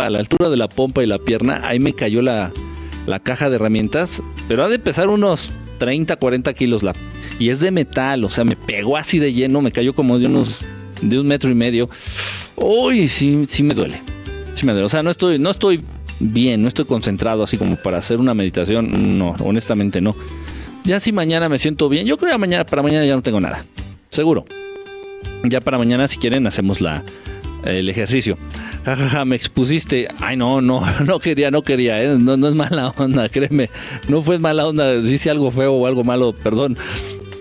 a la altura de la pompa y la pierna, ahí me cayó la, la caja de herramientas, pero ha de pesar unos 30, 40 kilos la... Y es de metal, o sea, me pegó así de lleno, me cayó como de unos... de un metro y medio. Uy, sí, sí me duele. Sí me duele. O sea, no estoy, no estoy bien, no estoy concentrado así como para hacer una meditación. No, honestamente no. Ya si mañana me siento bien, yo creo que mañana, para mañana ya no tengo nada. Seguro. Ya para mañana, si quieren, hacemos la, el ejercicio. Jajaja, me expusiste. Ay, no, no, no quería, no quería, ¿eh? no, no es mala onda, créeme. No fue mala onda, hice algo feo o algo malo, perdón.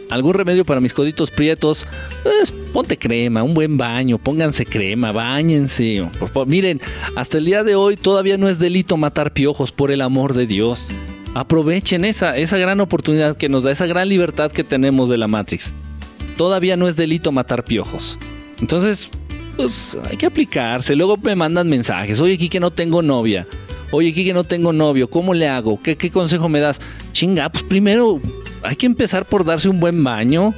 ¿Algún remedio para mis coditos prietos? Pues ponte crema, un buen baño, pónganse crema, bañense. Miren, hasta el día de hoy todavía no es delito matar piojos, por el amor de Dios. Aprovechen esa, esa gran oportunidad que nos da, esa gran libertad que tenemos de la Matrix. Todavía no es delito matar piojos. Entonces, pues hay que aplicarse. Luego me mandan mensajes. Oye, aquí que no tengo novia. Oye, aquí que no tengo novio. ¿Cómo le hago? ¿Qué, ¿Qué consejo me das? Chinga, pues primero hay que empezar por darse un buen baño.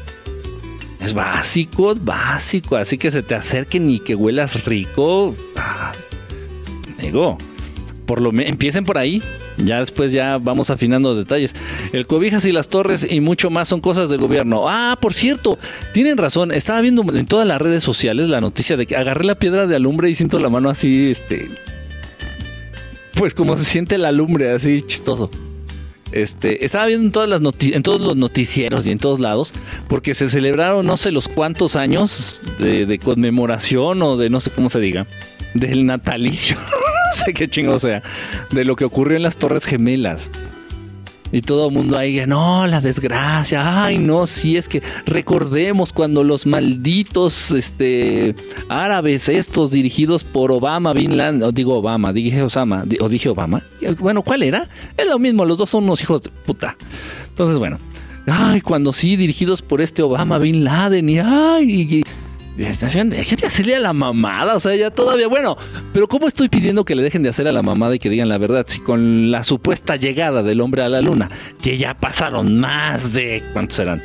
Es básico, es básico. Así que se te acerquen y que huelas rico. Ah, digo, por lo empiecen por ahí. Ya después ya vamos afinando detalles. El cobijas y las torres y mucho más son cosas del gobierno. Ah, por cierto, tienen razón. Estaba viendo en todas las redes sociales la noticia de que agarré la piedra de alumbre y siento la mano así, este, pues como se siente la alumbre, así chistoso. Este, estaba viendo en todas las en todos los noticieros y en todos lados, porque se celebraron no sé los cuántos años de, de conmemoración o de no sé cómo se diga, del natalicio. no sé qué chingo sea, de lo que ocurrió en las Torres Gemelas. Y todo el mundo ahí, no, la desgracia, ay, no, si es que recordemos cuando los malditos este, árabes estos dirigidos por Obama, Bin Laden, digo Obama, dije Osama, o dije Obama, bueno, ¿cuál era? Es lo mismo, los dos son unos hijos de puta. Entonces, bueno, ay, cuando sí, dirigidos por este Obama, Bin Laden, y ay, Dejen de hacerle a la mamada, o sea, ya todavía, bueno, pero ¿cómo estoy pidiendo que le dejen de hacer a la mamada y que digan la verdad? Si con la supuesta llegada del hombre a la luna, que ya pasaron más de, ¿cuántos eran?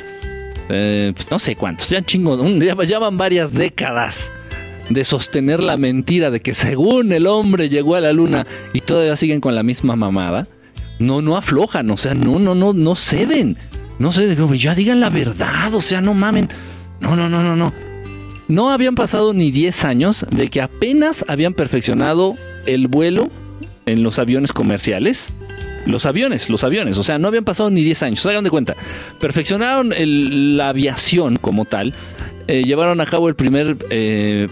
Eh, pues no sé cuántos, ya chingo, ya, ya van varias décadas de sostener la mentira de que según el hombre llegó a la luna y todavía siguen con la misma mamada, no, no aflojan, o sea, no, no, no, no ceden, no ceden, ya digan la verdad, o sea, no mamen, no, no, no, no, no. No habían pasado ni 10 años de que apenas habían perfeccionado el vuelo en los aviones comerciales. Los aviones, los aviones, o sea, no habían pasado ni 10 años, hagan de cuenta. Perfeccionaron la aviación como tal, eh, llevaron a cabo el primer, eh,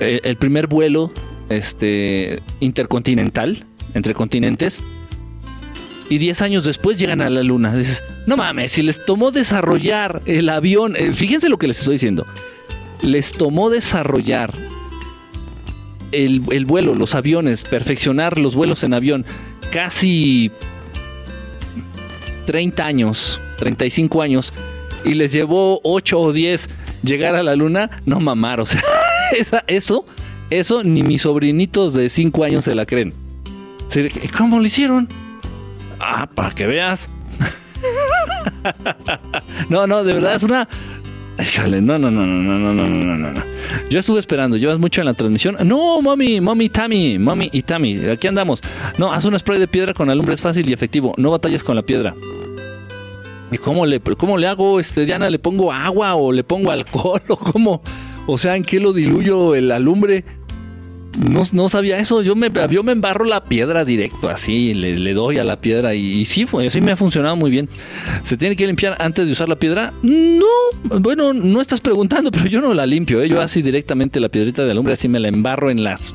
el primer vuelo este, intercontinental, entre continentes, y 10 años después llegan a la luna. Dices, no mames, si les tomó desarrollar el avión, eh, fíjense lo que les estoy diciendo les tomó desarrollar el, vuelo, los aviones, perfeccionar los vuelos en avión, casi 30 años, 35 años, y les llevó 8 o 10 llegar a la luna, no mamar, o sea, eso, eso ni mis sobrinitos de 5 años se la creen. ¿Cómo lo hicieron? Ah, para que veas. no, no, de verdad es una no, no, no, no, no, no, no, no, no, no. Yo estuve esperando, llevas mucho en la transmisión. No, mami, mami, Tammy, mami y Tammy, aquí andamos. No, haz un spray de piedra con alumbre, es fácil y efectivo. No batallas con la piedra. ¿Y cómo le, cómo le hago, este, Diana? ¿Le pongo agua o le pongo alcohol o cómo? O sea, ¿en qué lo diluyo el alumbre? No, sabía eso. Yo me, yo me embarro la piedra directo, así, le, doy a la piedra y, sí, sí me ha funcionado muy bien. ¿Se tiene que limpiar antes de usar la piedra? No, bueno, no estás preguntando, pero yo no la limpio. ¿eh? Yo así directamente la piedrita de alumbre, así me la embarro en las...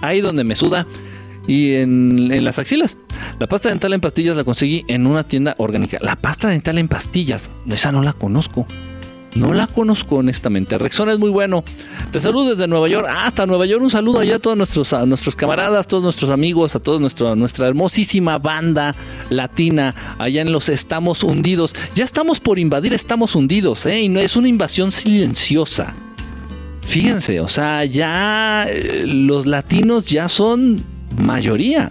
Ahí donde me suda y en, en las axilas. La pasta dental en pastillas la conseguí en una tienda orgánica. La pasta dental en pastillas, esa no la conozco. No la conozco honestamente. Rexona es muy bueno. Te saludo desde Nueva York. hasta Nueva York. Un saludo allá a todos nuestros, a nuestros camaradas, todos nuestros amigos, a toda nuestra hermosísima banda latina allá en los Estamos Hundidos. Ya estamos por invadir Estamos Hundidos, ¿eh? Y no es una invasión silenciosa. Fíjense, o sea, ya eh, los latinos ya son mayoría.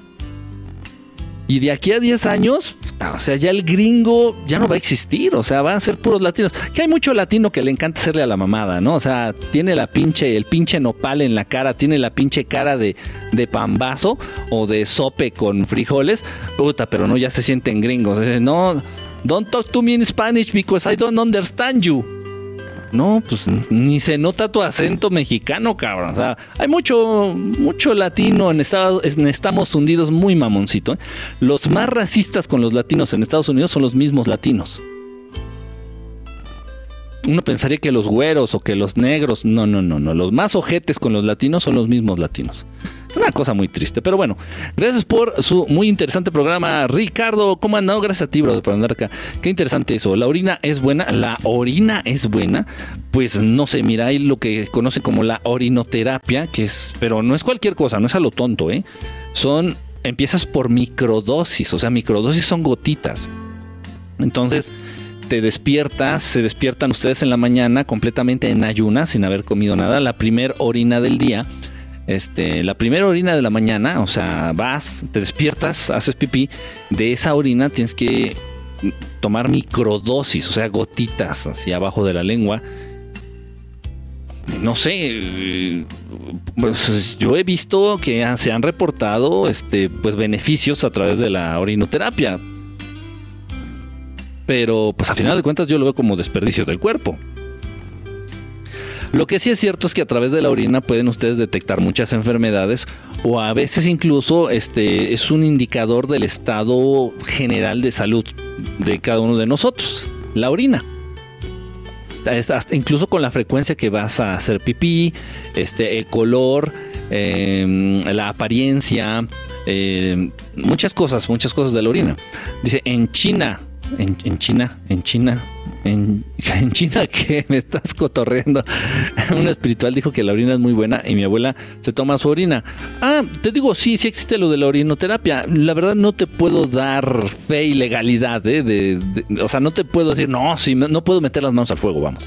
Y de aquí a 10 años, O sea, ya el gringo ya no va a existir, o sea, van a ser puros latinos. Que hay mucho latino que le encanta hacerle a la mamada, ¿no? O sea, tiene la pinche, el pinche nopal en la cara, tiene la pinche cara de, de pambazo o de sope con frijoles. Puta, pero no, ya se sienten gringos. No, don't talk to me in Spanish because I don't understand you. No, pues ni se nota tu acento mexicano, cabrón. O sea, hay mucho, mucho latino en Estados, estamos hundidos muy mamoncito. ¿eh? Los más racistas con los latinos en Estados Unidos son los mismos latinos. Uno pensaría que los güeros o que los negros, no, no, no, no. Los más ojetes con los latinos son los mismos latinos. Una cosa muy triste, pero bueno, gracias por su muy interesante programa, Ricardo. ¿Cómo andado? Gracias a ti, bro, por andar acá. Qué interesante eso. ¿La orina es buena? ¿La orina es buena? Pues no sé, mira, hay lo que conoce como la orinoterapia, que es, pero no es cualquier cosa, no es a lo tonto, ¿eh? Son, empiezas por microdosis, o sea, microdosis son gotitas. Entonces, te despiertas, se despiertan ustedes en la mañana completamente en ayunas, sin haber comido nada, la primer orina del día este, la primera orina de la mañana, o sea, vas, te despiertas, haces pipí, de esa orina tienes que tomar microdosis, o sea, gotitas hacia abajo de la lengua. No sé, pues yo he visto que se han reportado este, pues, beneficios a través de la orinoterapia. Pero pues a final de cuentas yo lo veo como desperdicio del cuerpo. Lo que sí es cierto es que a través de la orina pueden ustedes detectar muchas enfermedades o a veces incluso este es un indicador del estado general de salud de cada uno de nosotros, la orina. incluso con la frecuencia que vas a hacer pipí, este, el color, em, la apariencia, em, muchas cosas, muchas cosas de la orina. Dice, en China, en China, en China, en, China que me estás cotorreando. Un espiritual dijo que la orina es muy buena y mi abuela se toma su orina. Ah, te digo, sí, sí existe lo de la orinoterapia. La verdad no te puedo dar fe y legalidad, ¿eh? De, o sea, no te puedo decir, no, sí, no puedo meter las manos al fuego, vamos.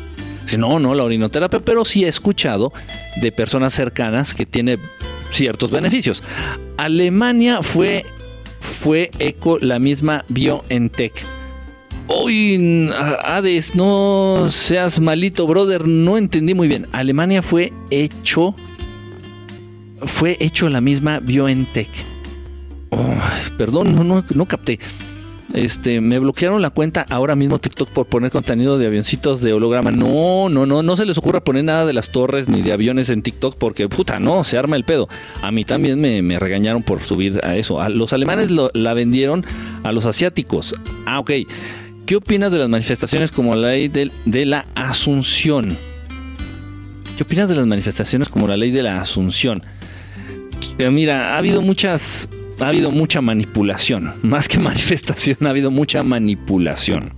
Si no, no, la orinoterapia, pero sí he escuchado de personas cercanas que tiene ciertos beneficios. Alemania fue, fue eco la misma BioNTech Uy, Hades, no seas malito, brother. No entendí muy bien. Alemania fue hecho. Fue hecho la misma BioNTech. Oh, perdón, no, no, no capté. Este, me bloquearon la cuenta ahora mismo TikTok por poner contenido de avioncitos de holograma. No, no, no, no se les ocurra poner nada de las torres ni de aviones en TikTok porque puta, no, se arma el pedo. A mí también me, regañaron por subir a eso. A los alemanes la vendieron a los asiáticos. Ah, ok. ¿Qué opinas de las manifestaciones como la ley de, la Asunción? ¿Qué opinas de las manifestaciones como la ley de la Asunción? Eh, mira, ha habido muchas, ha habido mucha manipulación, más que manifestación, ha habido mucha manipulación.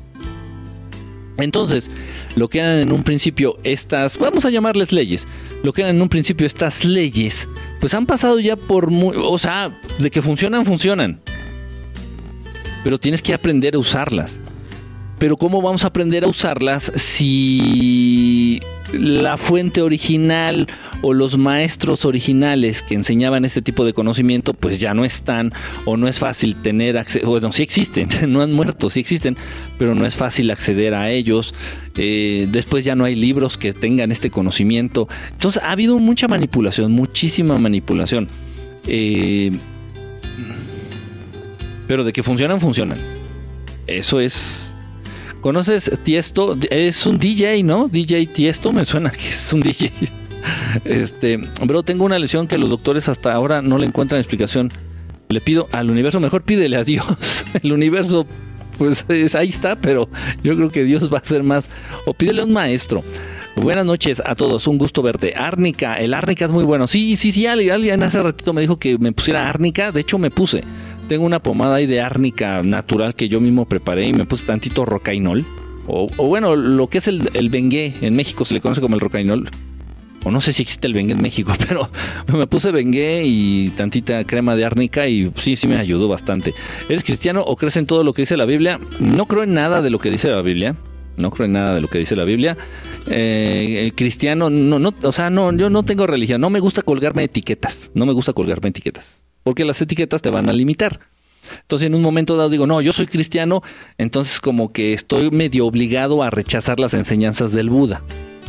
Entonces, lo que eran en un principio estas, vamos a llamarles leyes, lo que eran en un principio estas leyes, pues han pasado ya por, muy, o sea, de que funcionan, funcionan. Pero tienes que aprender a usarlas. Pero ¿cómo vamos a aprender a usarlas si la fuente original o los maestros originales que enseñaban este tipo de conocimiento pues ya no están o no es fácil tener acceso, bueno, sí existen, no han muerto, sí existen, pero no es fácil acceder a ellos. Eh, después ya no hay libros que tengan este conocimiento. Entonces ha habido mucha manipulación, muchísima manipulación. Eh, pero de que funcionan, funcionan. Eso es ¿Conoces Tiesto? Es un DJ, ¿no? DJ Tiesto, me suena que es un DJ. Este, bro, tengo una lesión que los doctores hasta ahora no le encuentran explicación. Le pido al universo, mejor pídele a Dios. El universo, pues ahí está, pero yo creo que Dios va a ser más. O pídele a un maestro. Buenas noches a todos, un gusto verte. Árnica, el árnica es muy bueno. Sí, sí, sí, alguien hace ratito me dijo que me pusiera árnica, de hecho me puse tengo una pomada ahí de árnica natural que yo mismo preparé y me puse tantito rocainol. O, bueno, lo que es el, bengué, en México se le conoce como el rocainol. O no sé si existe el bengué en México, pero me puse bengué y tantita crema de árnica y sí, sí me ayudó bastante. ¿Eres cristiano o crees en todo lo que dice la Biblia? No creo en nada de lo que dice la Biblia. No creo en nada de lo que dice la Biblia. Eh, el cristiano, no, no, o sea, no, yo no tengo religión. No me gusta colgarme etiquetas. No me gusta colgarme etiquetas porque las etiquetas te van a limitar. Entonces en un momento dado digo, no, yo soy cristiano, entonces como que estoy medio obligado a rechazar las enseñanzas del Buda.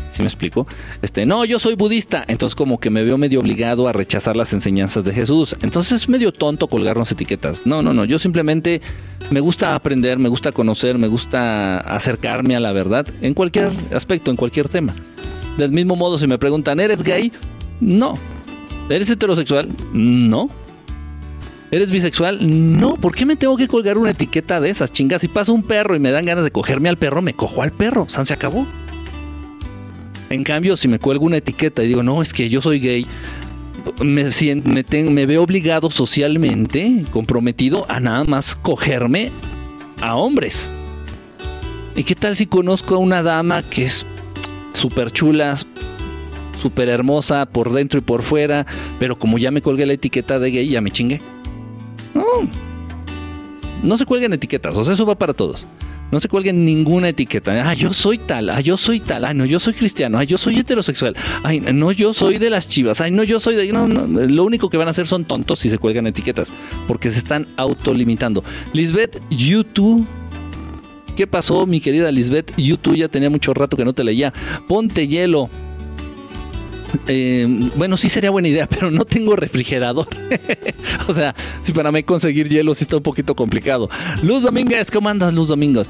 ¿Sí me explico? Este, no, yo soy budista, entonces como que me veo medio obligado a rechazar las enseñanzas de Jesús. Entonces es medio tonto colgarnos etiquetas. No, no, no, yo simplemente me gusta aprender, me gusta conocer, me gusta acercarme a la verdad en cualquier aspecto, en cualquier tema. Del mismo modo, si me preguntan, ¿eres gay? No. ¿Eres heterosexual? No. ¿Eres bisexual? No. ¿Por qué me tengo que colgar una etiqueta de esas chingas? Si pasa un perro y me dan ganas de cogerme al perro, me cojo al perro. San se acabó. En cambio, si me cuelgo una etiqueta y digo, no, es que yo soy gay, me, me, veo obligado socialmente, comprometido a nada más cogerme a hombres. ¿Y qué tal si conozco a una dama que es súper chula, súper hermosa por dentro y por fuera, pero como ya me colgué la etiqueta de gay, ya me chingué? No, no se cuelguen etiquetas, o sea, eso va para todos. No se cuelguen ninguna etiqueta. Ah, yo soy tal, ah, yo soy tal, ah, no, yo soy cristiano, ah, yo soy heterosexual, ay, no, yo soy de las chivas, ay, no, yo soy de. Lo único que van a hacer son tontos si se cuelgan etiquetas, porque se están autolimitando. Lisbeth, YouTube. ¿Qué pasó, mi querida Lisbeth? YouTube ya tenía mucho rato que no te leía. Ponte hielo. Eh, bueno, sí sería buena idea, pero no tengo refrigerador. o sea, si para mí conseguir hielo sí está un poquito complicado. Luz Domínguez, ¿cómo andas, Luz Domínguez?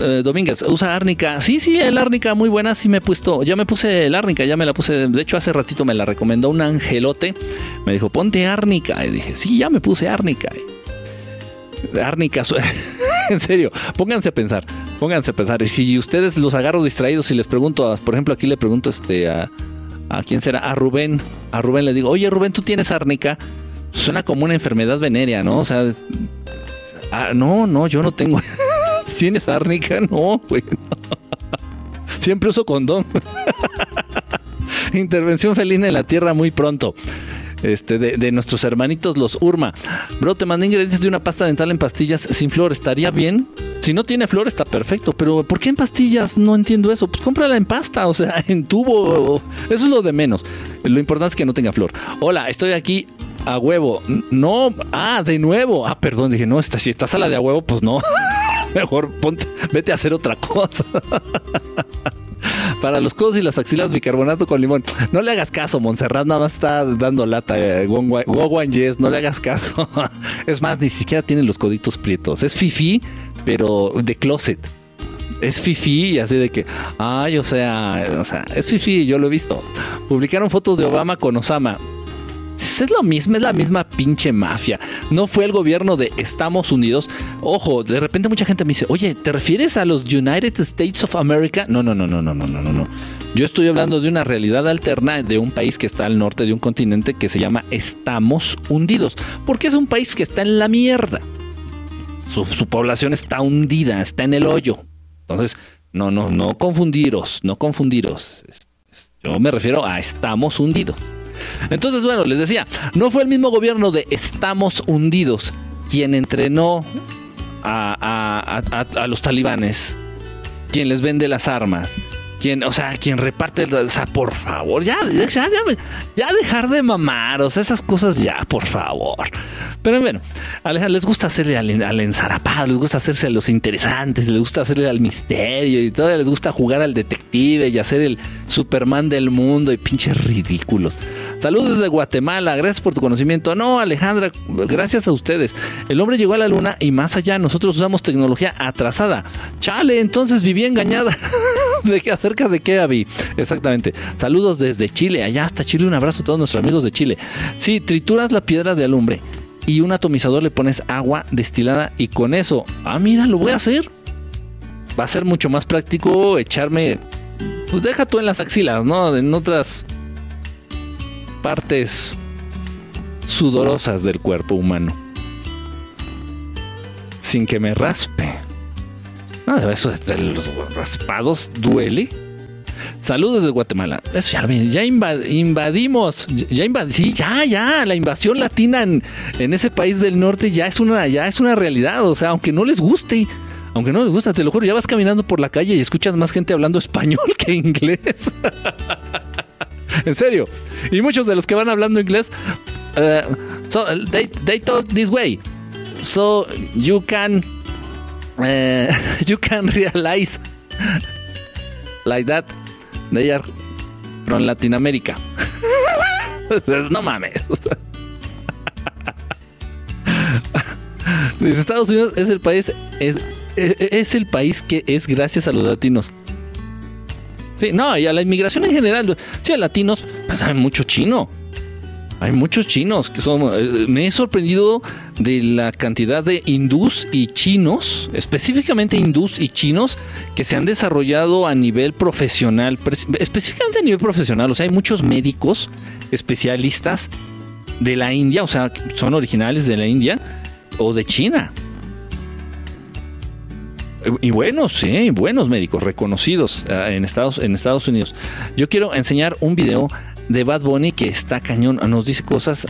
Eh, Domínguez, usa árnica. Sí, sí, el árnica muy buena, sí me he puesto. Ya me puse el árnica, ya me la puse. De hecho, hace ratito me la recomendó un angelote. Me dijo, ponte árnica. Y dije, sí, ya me puse árnica. Árnica, en serio, pónganse a pensar, pónganse a pensar. Y si ustedes los agarro distraídos y les pregunto, por ejemplo, aquí le pregunto este a ¿A quién será? A Rubén. A Rubén le digo, oye Rubén, ¿tú tienes árnica? Suena como una enfermedad venérea, ¿no? O sea, ah, no, no, yo no tengo. ¿Tienes árnica? No, güey. Siempre uso condón. Intervención felina en la tierra muy pronto este, de, nuestros hermanitos los Urma. Bro, te mandé ingredientes de una pasta dental en pastillas sin flor. ¿Estaría bien? Si no tiene flor, está perfecto. Pero ¿por qué en pastillas? No entiendo eso. Pues cómprala en pasta, o sea, en tubo. Eso es lo de menos. Lo importante es que no tenga flor. Hola, estoy aquí a huevo. No, ah, de nuevo. Ah, perdón, dije, no, si estás a la de a huevo, pues no. Mejor ponte, vete a hacer otra cosa. Para los codos y las axilas, bicarbonato con limón. No le hagas caso, Montserrat nada más está dando lata. Eh, yes, no le hagas caso. es más, ni siquiera tiene los coditos prietos. Es fifi, pero de closet. Es fifi y así de que, ay, o sea, o sea, es fifi, yo lo he visto. Publicaron fotos de Obama con Osama es lo mismo, es la misma pinche mafia. No fue el gobierno de Estamos Unidos. Ojo, de repente mucha gente me dice, oye, ¿te refieres a los United States of America? No, no, no, no, no, no, no, no. Yo estoy hablando de una realidad alterna de un país que está al norte de un continente que se llama Estamos Hundidos. Porque es un país que está en la mierda. Su, su población está hundida, está en el hoyo. Entonces, no, no, no confundiros, no confundiros. Yo me refiero a estamos hundidos. Entonces, bueno, les decía, no fue el mismo gobierno de Estamos hundidos quien entrenó a, los talibanes, quien les vende las armas, quien, o sea, quien reparte, o sea, por favor, ya, ya, ya, dejar de mamar, o sea, esas cosas ya, por favor. Pero bueno, les gusta hacerle al, ensarapado, les gusta hacerse a los interesantes, les gusta hacerle al misterio y todo, les gusta jugar al detective y hacer el Superman del mundo y pinches ridículos. Saludos desde Guatemala, gracias por tu conocimiento. No, Alejandra, gracias a ustedes. El hombre llegó a la luna y más allá, nosotros usamos tecnología atrasada. Chale, entonces viví engañada. ¿De qué acerca de qué, Avi? Exactamente. Saludos desde Chile, allá hasta Chile. Un abrazo a todos nuestros amigos de Chile. Sí, trituras la piedra de alumbre y un atomizador le pones agua destilada y con eso, ah, mira, lo voy a hacer. Va a ser mucho más práctico echarme, pues deja tú en las axilas, ¿no? En otras partes sudorosas del cuerpo humano. Sin que me raspe. No, eso de los raspados duele. Saludos de Guatemala. Eso ya, ya invadimos. Ya sí, ya, ya. La invasión latina en, ese país del norte ya es una, ya es una realidad. O sea, aunque no les guste. Aunque no les gusta, te lo juro, ya vas caminando por la calle y escuchas más gente hablando español que inglés. en serio. Y muchos de los que van hablando inglés, so, they, talk this way. so you can uh, you can realize like that they are from Latin America. no mames. Estados Unidos es el país es, es, es el país que es gracias a los latinos. Sí, no, y a la inmigración en general. Sí, a latinos, pues hay mucho chino. Hay muchos chinos que son. eh, Me he sorprendido de la cantidad de hindús y chinos, específicamente hindús y chinos, que se han desarrollado a nivel profesional, específicamente a nivel profesional. O sea, hay muchos médicos especialistas de la India, o sea, son originales de la India o de China. Y buenos, sí, buenos médicos reconocidos eh, en, Estados, en Estados Unidos. Yo quiero enseñar un video de Bad Bunny que está cañón, nos dice cosas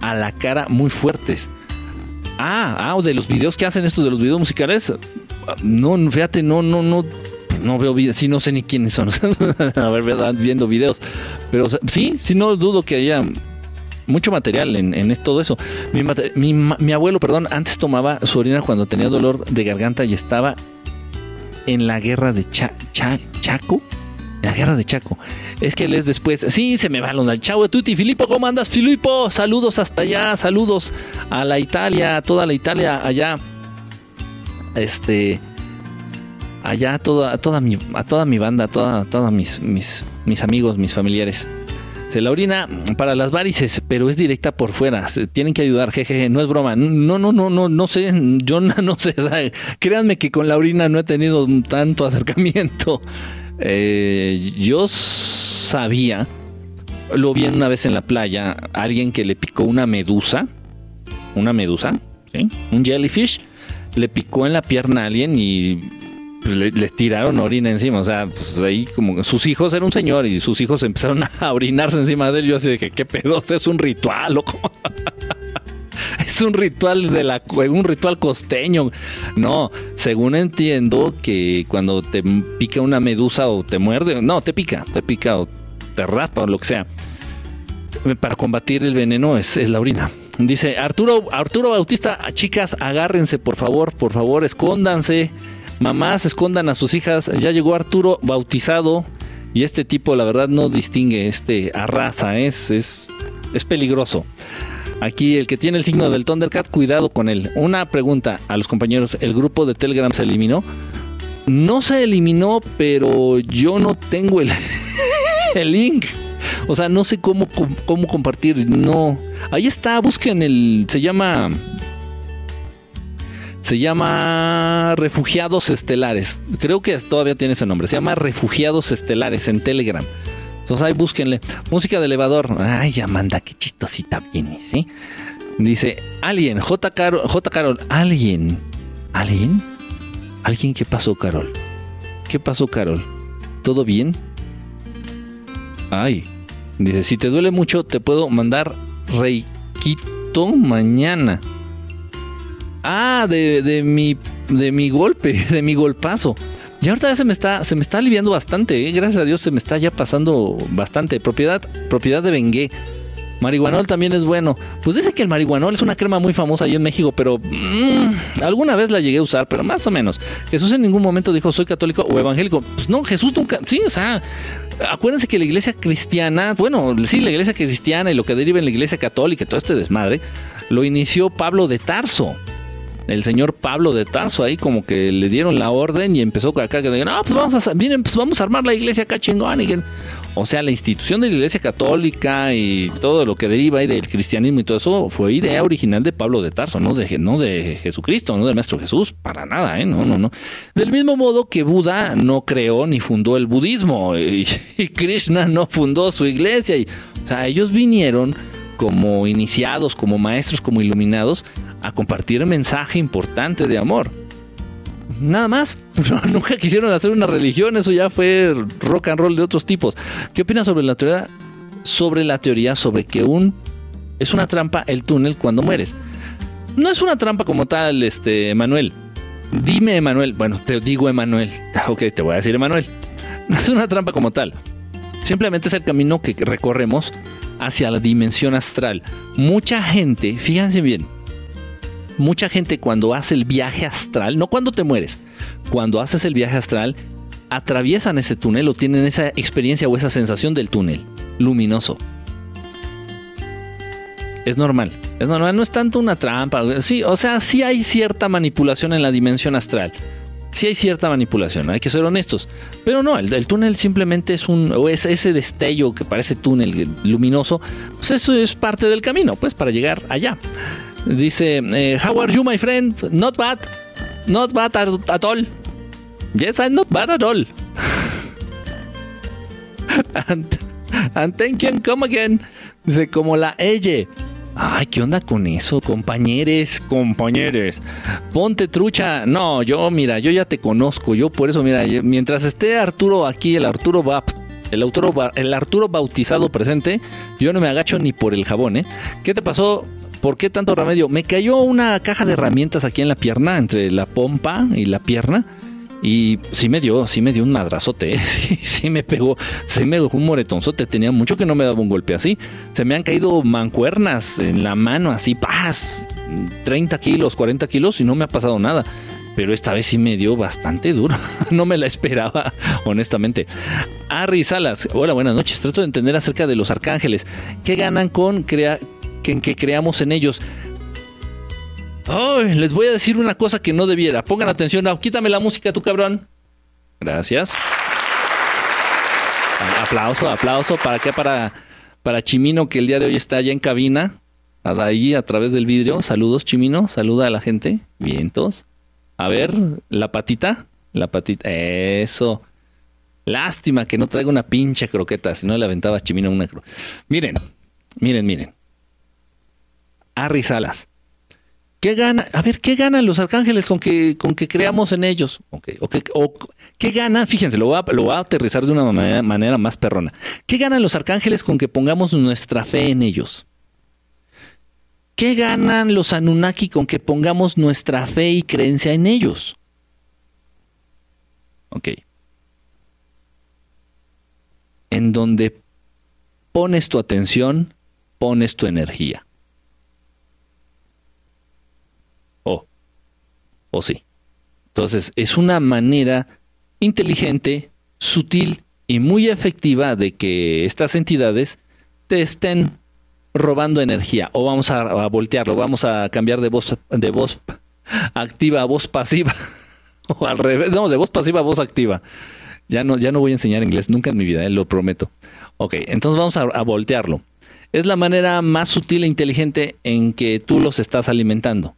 a la cara muy fuertes. Ah, ah, de los videos que hacen estos de los videos musicales. No, fíjate, no, no, no, no veo videos, sí, no sé ni quiénes son. a ver, verdad, viendo videos. Pero sí, sí, no dudo que haya mucho material en, en todo eso. Mi, mi mi abuelo, perdón, antes tomaba su orina cuando tenía dolor de garganta y estaba en la guerra de Cha- Chaco. La guerra de Chaco. Es que él es después. Sí, se me va Chao de Tuti. Filippo, ¿cómo andas, Filippo? Saludos hasta allá. Saludos a la Italia, a toda la Italia allá. Este. Allá a toda, toda mi, a toda mi banda, a toda, mis, mis, mis amigos, mis familiares. Se la orina para las varices, pero es directa por fuera. Se tienen que ayudar, jejeje, no es broma. No, no, no, no, no sé. Yo no, sé. créanme que con la orina no he tenido tanto acercamiento. Eh, yo sabía, lo vi una vez en la playa, alguien que le picó una medusa, una medusa, un jellyfish, le picó en la pierna a alguien y pues, le, tiraron orina encima. O sea, pues, ahí como sus hijos, era un señor y sus hijos empezaron a orinarse encima de él. Yo así de que, ¿qué pedo? ¿Es un ritual, loco? es un ritual de la un ritual costeño. No, según entiendo que cuando te pica una medusa o te muerde, no, te pica, te pica o te raspa o lo que sea. Para combatir el veneno es, la orina. Dice Arturo, Arturo Bautista, chicas, agárrense, por favor, por favor, escóndanse. Mamás, escondan a sus hijas. Ya llegó Arturo bautizado. Y este tipo, la verdad, no distingue, este arrasa, es, es, es peligroso. Aquí el que tiene el signo del Thundercat, cuidado con él. Una pregunta a los compañeros, ¿el grupo de Telegram se eliminó? No se eliminó, pero yo no tengo el, el link. O sea, no sé cómo, cómo compartir. No. Ahí está, busquen el. Se llama. Se llama Refugiados Estelares. Creo que todavía tiene ese nombre. Se llama Refugiados Estelares en Telegram. Entonces ahí búsquenle. Música de elevador. Ay, Amanda, qué chistosita vienes, ¿eh? Dice, alguien, J. Carol, J. Carol, alguien. ¿Alguien? ¿Alguien qué pasó, Carol? ¿Qué pasó, Carol? ¿Todo bien? Ay. Dice, si te duele mucho, te puedo mandar reikito mañana. Ah, de, de mi de mi golpe, de mi golpazo. Y ahorita ya se me está, se me está aliviando bastante, ¿eh? gracias a Dios se me está ya pasando bastante. Propiedad, propiedad de Bengué. Marihuanol también es bueno. Pues dice que el marihuanol es una crema muy famosa ahí en México, pero mmm, alguna vez la llegué a usar, pero más o menos. Jesús en ningún momento dijo soy católico o evangélico. Pues no, Jesús nunca, sí, o sea, acuérdense que la iglesia cristiana, bueno, sí, la iglesia cristiana y lo que deriva en la iglesia católica, todo este desmadre, lo inició Pablo de Tarso el señor Pablo de Tarso ahí como que le dieron la orden y empezó acá que no, pues vamos a pues vamos a armar la iglesia acá chingón o sea, la institución de la iglesia católica y todo lo que deriva ahí del cristianismo y todo eso fue idea original de Pablo de Tarso, no de, no de Jesucristo, no del maestro Jesús, para nada, ¿eh? No, no, no. Del mismo modo que Buda no creó ni fundó el budismo y, y Krishna no fundó su iglesia y, o sea, ellos vinieron como iniciados, como maestros, como iluminados, a compartir mensaje importante de amor. Nada más. Nunca quisieron hacer una religión, eso ya fue rock and roll de otros tipos. ¿Qué opinas sobre la teoría? Sobre la teoría sobre que un es una trampa el túnel cuando mueres. No es una trampa como tal, este Emanuel. Dime Emanuel, bueno, te digo Emanuel. Ok, te voy a decir Emanuel. No es una trampa como tal. Simplemente es el camino que recorremos hacia la dimensión astral. Mucha gente, fíjense bien, mucha gente cuando hace el viaje astral, no cuando te mueres, cuando haces el viaje astral, atraviesan ese túnel o tienen esa experiencia o esa sensación del túnel luminoso. Es normal, es normal, no es tanto una trampa, sí, o sea, sí hay cierta manipulación en la dimensión astral. Sí hay cierta manipulación, hay que ser honestos. Pero no, el, túnel simplemente es un. o es ese destello que parece túnel luminoso. Pues eso es parte del camino, pues, para llegar allá. Dice, eh, How are you, my friend? Not bad. Not bad at all. Yes, I'm not bad at all. and, and thank you and come again. Dice, como la Elle. Ay, ¿qué onda con eso, compañeros, compañeros? Ponte trucha. No, yo, mira, yo ya te conozco. Yo por eso, mira, mientras esté Arturo aquí, el Arturo va, el el Arturo bautizado presente, yo no me agacho ni por el jabón, ¿eh? ¿Qué te pasó? ¿Por qué tanto remedio? Me cayó una caja de herramientas aquí en la pierna, entre la pompa y la pierna. Y sí me dio, sí me dio un madrazote, ¿eh? sí, me pegó, sí me dejó un moretonzote, tenía mucho que no me daba un golpe así. Se me han caído mancuernas en la mano, así, paz, 30 kilos, 40 kilos y no me ha pasado nada. Pero esta vez sí me dio bastante duro, no me la esperaba, honestamente. Harry Salas, hola, buenas noches, trato de entender acerca de los arcángeles. ¿Qué ganan con crea que creamos en ellos? Ay, les voy a decir una cosa que no debiera. Pongan atención. quítame la música, tu cabrón. Gracias. Aplauso, aplauso. ¿Para qué? Para, para Chimino, que el día de hoy está allá en cabina. Ahí a través del vidrio. Saludos, Chimino. Saluda a la gente. Vientos. A ver, la patita. La patita. Eso. Lástima que no traiga una pinche croqueta. Si no le aventaba a Chimino una croqueta. Miren, miren, miren. Arri Salas ¿Qué gana? A ver, ¿qué ganan los arcángeles con que, con que creamos en ellos? o, ¿Qué gana? Fíjense, lo voy, a, lo a aterrizar de una manera, manera más perrona. ¿Qué ganan los arcángeles con que pongamos nuestra fe en ellos? ¿Qué ganan los Anunnaki con que pongamos nuestra fe y creencia en ellos? Ok. En donde pones tu atención, pones tu energía. ¿O sí? Entonces, es una manera inteligente, sutil y muy efectiva de que estas entidades te estén robando energía. O vamos a, voltearlo, vamos a cambiar de voz, de voz activa a voz pasiva. o al revés, no, de voz pasiva a voz activa. Ya no, ya no voy a enseñar inglés nunca en mi vida, eh, lo prometo. Ok, entonces vamos a voltearlo. Es la manera más sutil e inteligente en que tú los estás alimentando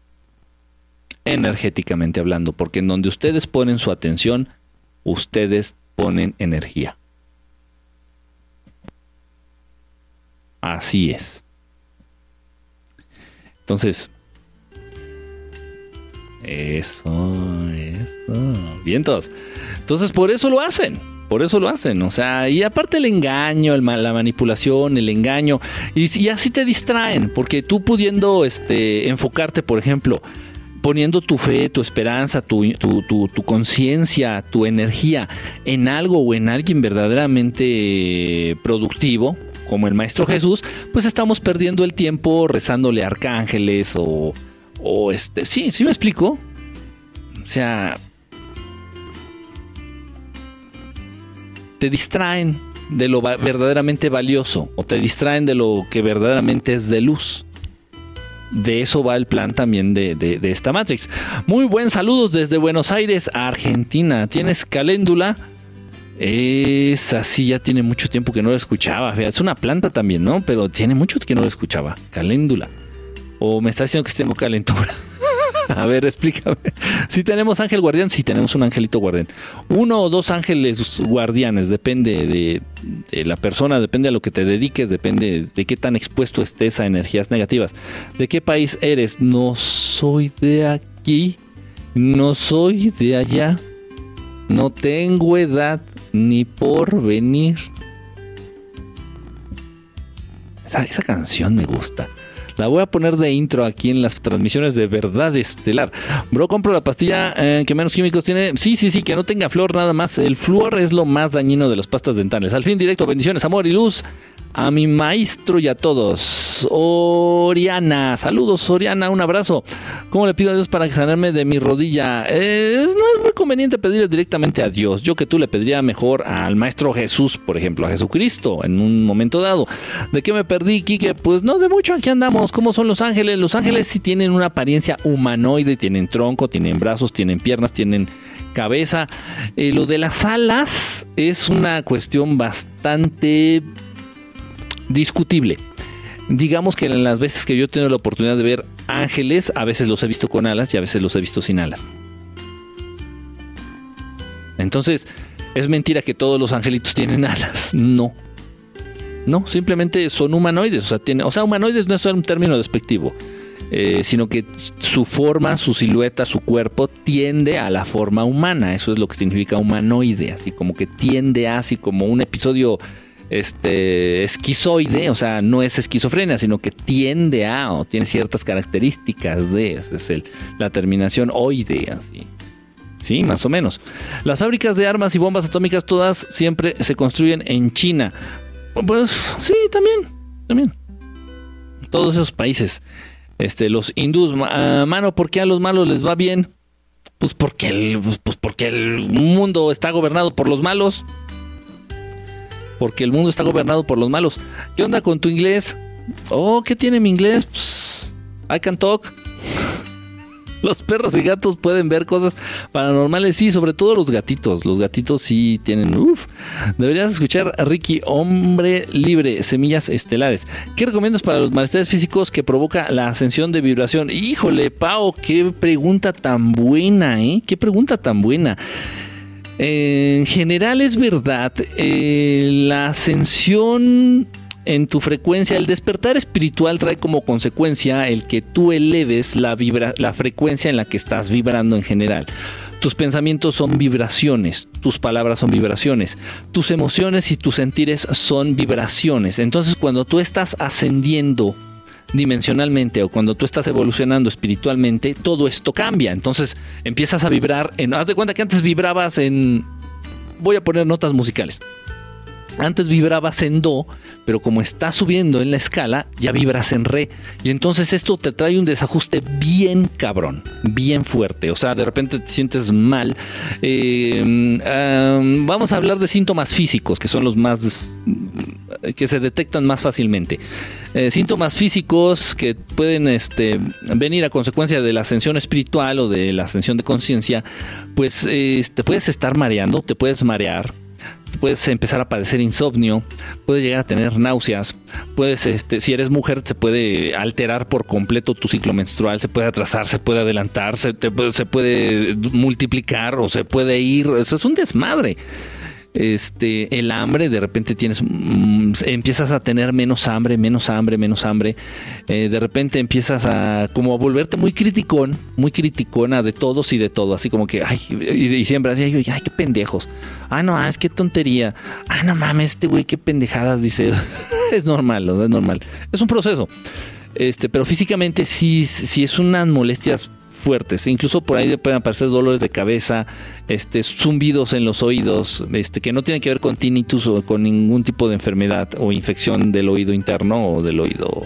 energéticamente hablando, porque en donde ustedes ponen su atención, ustedes ponen energía. Así es. Entonces, eso, eso, vientos. Entonces, por eso lo hacen. Por eso lo hacen, o sea, y aparte el engaño, la manipulación, el engaño, y, y, así te distraen, porque tú pudiendo este, enfocarte, por ejemplo, poniendo tu fe, tu esperanza, tu, conciencia, tu energía en algo o en alguien verdaderamente productivo, como el Maestro Jesús, pues estamos perdiendo el tiempo rezándole a arcángeles o, o este, sí, sí me explico. O sea, te distraen de lo verdaderamente valioso o te distraen de lo que verdaderamente es de luz de eso va el plan también de, esta Matrix. Muy buen saludos desde Buenos Aires, Argentina. ¿Tienes caléndula? Es así, ya tiene mucho tiempo que no lo escuchaba. Es una planta también, ¿no? Pero tiene mucho que no lo escuchaba. Caléndula. O me está diciendo que tengo calentura. A ver, explícame. Si tenemos ángel guardián, si tenemos un angelito guardián. Uno o dos ángeles guardianes, depende de, la persona, depende a lo que te dediques, depende de qué tan expuesto estés a energías negativas. ¿De qué país eres? No soy de aquí, no soy de allá, no tengo edad ni por venir. esa canción me gusta. La voy a poner de intro aquí en las transmisiones de Verdad Estelar. Bro, compro la pastilla eh, que menos químicos tiene. Sí, sí, sí, que no tenga flor nada más. El flúor es lo más dañino de las pastas dentales. Al fin, directo, bendiciones, amor y luz. A mi maestro y a todos. Oriana, saludos Oriana, un abrazo. ¿Cómo le pido a Dios para sanarme de mi rodilla? Eh, no es muy conveniente pedirle directamente a Dios. Yo que tú le pediría mejor al maestro Jesús, por ejemplo, a Jesucristo, en un momento dado. ¿De qué me perdí, Quique? Pues no, de mucho aquí andamos. ¿Cómo son los ángeles? Los ángeles sí tienen una apariencia humanoide, tienen tronco, tienen brazos, tienen piernas, tienen cabeza. Eh, lo de las alas es una cuestión bastante discutible. Digamos que en las veces que yo he tenido la oportunidad de ver ángeles, a veces los he visto con alas y a veces los he visto sin alas. Entonces, es mentira que todos los angelitos tienen alas. No. No, simplemente son humanoides. O sea, tiene, o sea humanoides no es un término despectivo. Eh, sino que su forma, su silueta, su cuerpo tiende a la forma humana. Eso es lo que significa humanoide, así como que tiende a, así como un episodio este, esquizoide, o sea, no es esquizofrenia, sino que tiende a o tiene ciertas características de, es la terminación oide, así. Sí, más o menos. Las fábricas de armas y bombas atómicas todas siempre se construyen en China. Pues sí, también, también. Todos esos países. Este, los hindús, ah, mano, ¿por qué a los malos les va bien? Pues porque el, pues, pues porque el mundo está gobernado por los malos porque el mundo está gobernado por los malos. ¿Qué onda con tu inglés? Oh, ¿qué tiene mi inglés? Pues, I can talk. Los perros y gatos pueden ver cosas paranormales, sí, sobre todo los gatitos. Los gatitos sí tienen. Uf. Deberías escuchar a Ricky, hombre libre, semillas estelares. ¿Qué recomiendas para los malestares físicos que provoca la ascensión de vibración? Híjole, Pau, qué pregunta tan buena, ¿eh? Qué pregunta tan buena. En general es verdad, eh, la ascensión en tu frecuencia, el despertar espiritual trae como consecuencia el que tú eleves la, la frecuencia en la que estás vibrando en general. Tus pensamientos son vibraciones, tus palabras son vibraciones, tus emociones y tus sentires son vibraciones. Entonces cuando tú estás ascendiendo dimensionalmente o cuando tú estás evolucionando espiritualmente, todo esto cambia. Entonces empiezas a vibrar en... Haz de cuenta que antes vibrabas en... Voy a poner notas musicales. Antes vibrabas en do, pero como estás subiendo en la escala, ya vibras en re. Y entonces esto te trae un desajuste bien cabrón, bien fuerte. O sea, de repente te sientes mal. Eh, vamos a hablar de síntomas físicos, que son los más que se detectan más fácilmente. Eh, síntomas físicos que pueden este, venir a consecuencia de la ascensión espiritual o de la ascensión de conciencia, pues te puedes estar mareando, te puedes marear, puedes empezar a padecer insomnio, puedes llegar a tener náuseas, puedes, este, si eres mujer, te puede alterar por completo tu ciclo menstrual, se puede atrasar, se puede adelantar, se, se puede multiplicar o se puede ir, eso es un desmadre este, el hambre, de repente tienes, mm, empiezas a tener menos hambre, menos hambre, menos hambre, eh, de repente empiezas a como volverte muy criticón, muy criticona de todos y de todo, así como que, ay, y, siempre así, ay, qué pendejos, ay, no, es que tontería, ay, no mames, este güey, qué pendejadas, dice, es normal, es normal, es un proceso. Este, pero físicamente sí, sí es unas molestias fuertes. Incluso por ahí pueden aparecer dolores de cabeza, este, zumbidos en los oídos, este, que no tienen que ver con tinnitus o con ningún tipo de enfermedad o infección del oído interno o del oído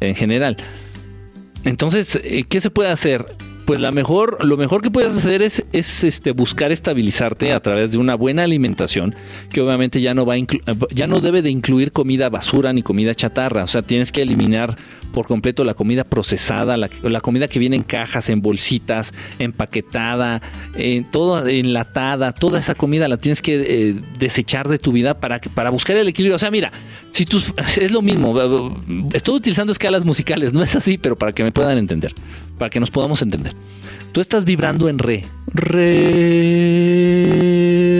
en general. Entonces, eh, ¿qué se puede hacer? Pues la mejor, lo mejor que puedes hacer es, es este, buscar estabilizarte a través de una buena alimentación, que obviamente ya no va ya no debe de incluir comida basura ni comida chatarra. O sea, tienes que eliminar por completo la comida procesada, la, comida que viene en cajas, en bolsitas, empaquetada, en todo enlatada, toda esa comida la tienes que eh, desechar de tu vida para, para buscar el equilibrio. O sea, mira, si tú es lo mismo, estoy utilizando escalas musicales, no es así, pero para que me puedan entender, para que nos podamos entender. Tú estás vibrando en re, re,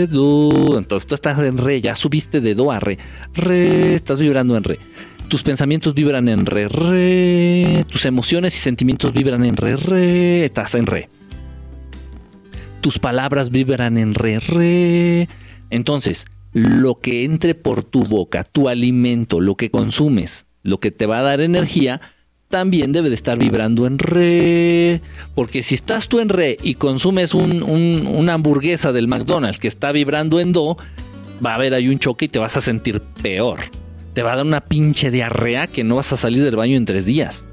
do, entonces tú estás en re, ya subiste de do a re, re, estás vibrando en re. Tus pensamientos vibran en re, re, tus emociones y sentimientos vibran en re, re, estás en re. Tus palabras vibran en re, re. Entonces, lo que entre por tu boca, tu alimento, lo que consumes, lo que te va a dar energía, también debe de estar vibrando en re. Porque si estás tú en re y consumes una hamburguesa del McDonald's que está vibrando en do, va a haber ahí un choque y te vas a sentir peor te va a dar una pinche diarrea que no vas a salir del baño en tres días.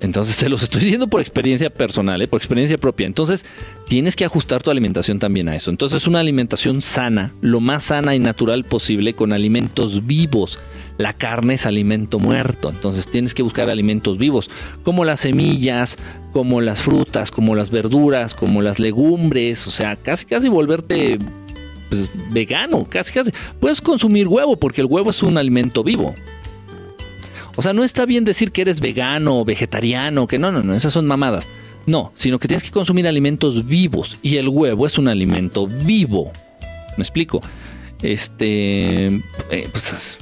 Entonces se los estoy diciendo por experiencia personal, ¿eh? por experiencia propia. Entonces tienes que ajustar tu alimentación también a eso. Entonces una alimentación sana, lo más sana y natural posible con alimentos vivos. La carne es alimento muerto, entonces tienes que buscar alimentos vivos, como las semillas, como las frutas, como las verduras, como las legumbres, o sea, casi casi volverte pues, vegano, casi casi. Puedes consumir huevo porque el huevo es un alimento vivo. O sea, no está bien decir que eres vegano o vegetariano, que no, no, no, esas son mamadas. No, sino que tienes que consumir alimentos vivos y el huevo es un alimento vivo. ¿Me explico? Este, eh, pues,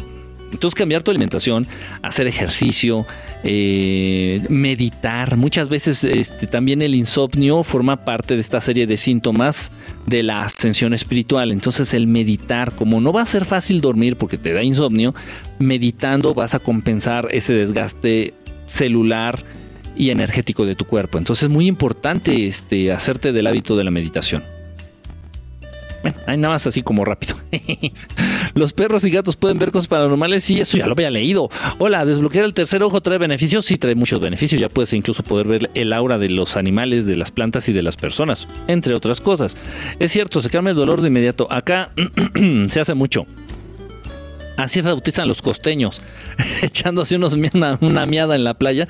entonces cambiar tu alimentación, hacer ejercicio, eh, meditar. Muchas veces este, también el insomnio forma parte de esta serie de síntomas de la ascensión espiritual. Entonces el meditar, como no va a ser fácil dormir porque te da insomnio, meditando vas a compensar ese desgaste celular y energético de tu cuerpo. Entonces es muy importante este, hacerte del hábito de la meditación. Bueno, hay nada más así como rápido. Los perros y gatos pueden ver cosas paranormales. Sí, eso ya lo había leído. Hola, desbloquear el tercer ojo trae beneficios. Sí, trae muchos beneficios. Ya puedes incluso poder ver el aura de los animales, de las plantas y de las personas, entre otras cosas. Es cierto, se calma el dolor de inmediato. Acá se hace mucho. Así bautizan los costeños, echándose unos, una, una, miada en la playa.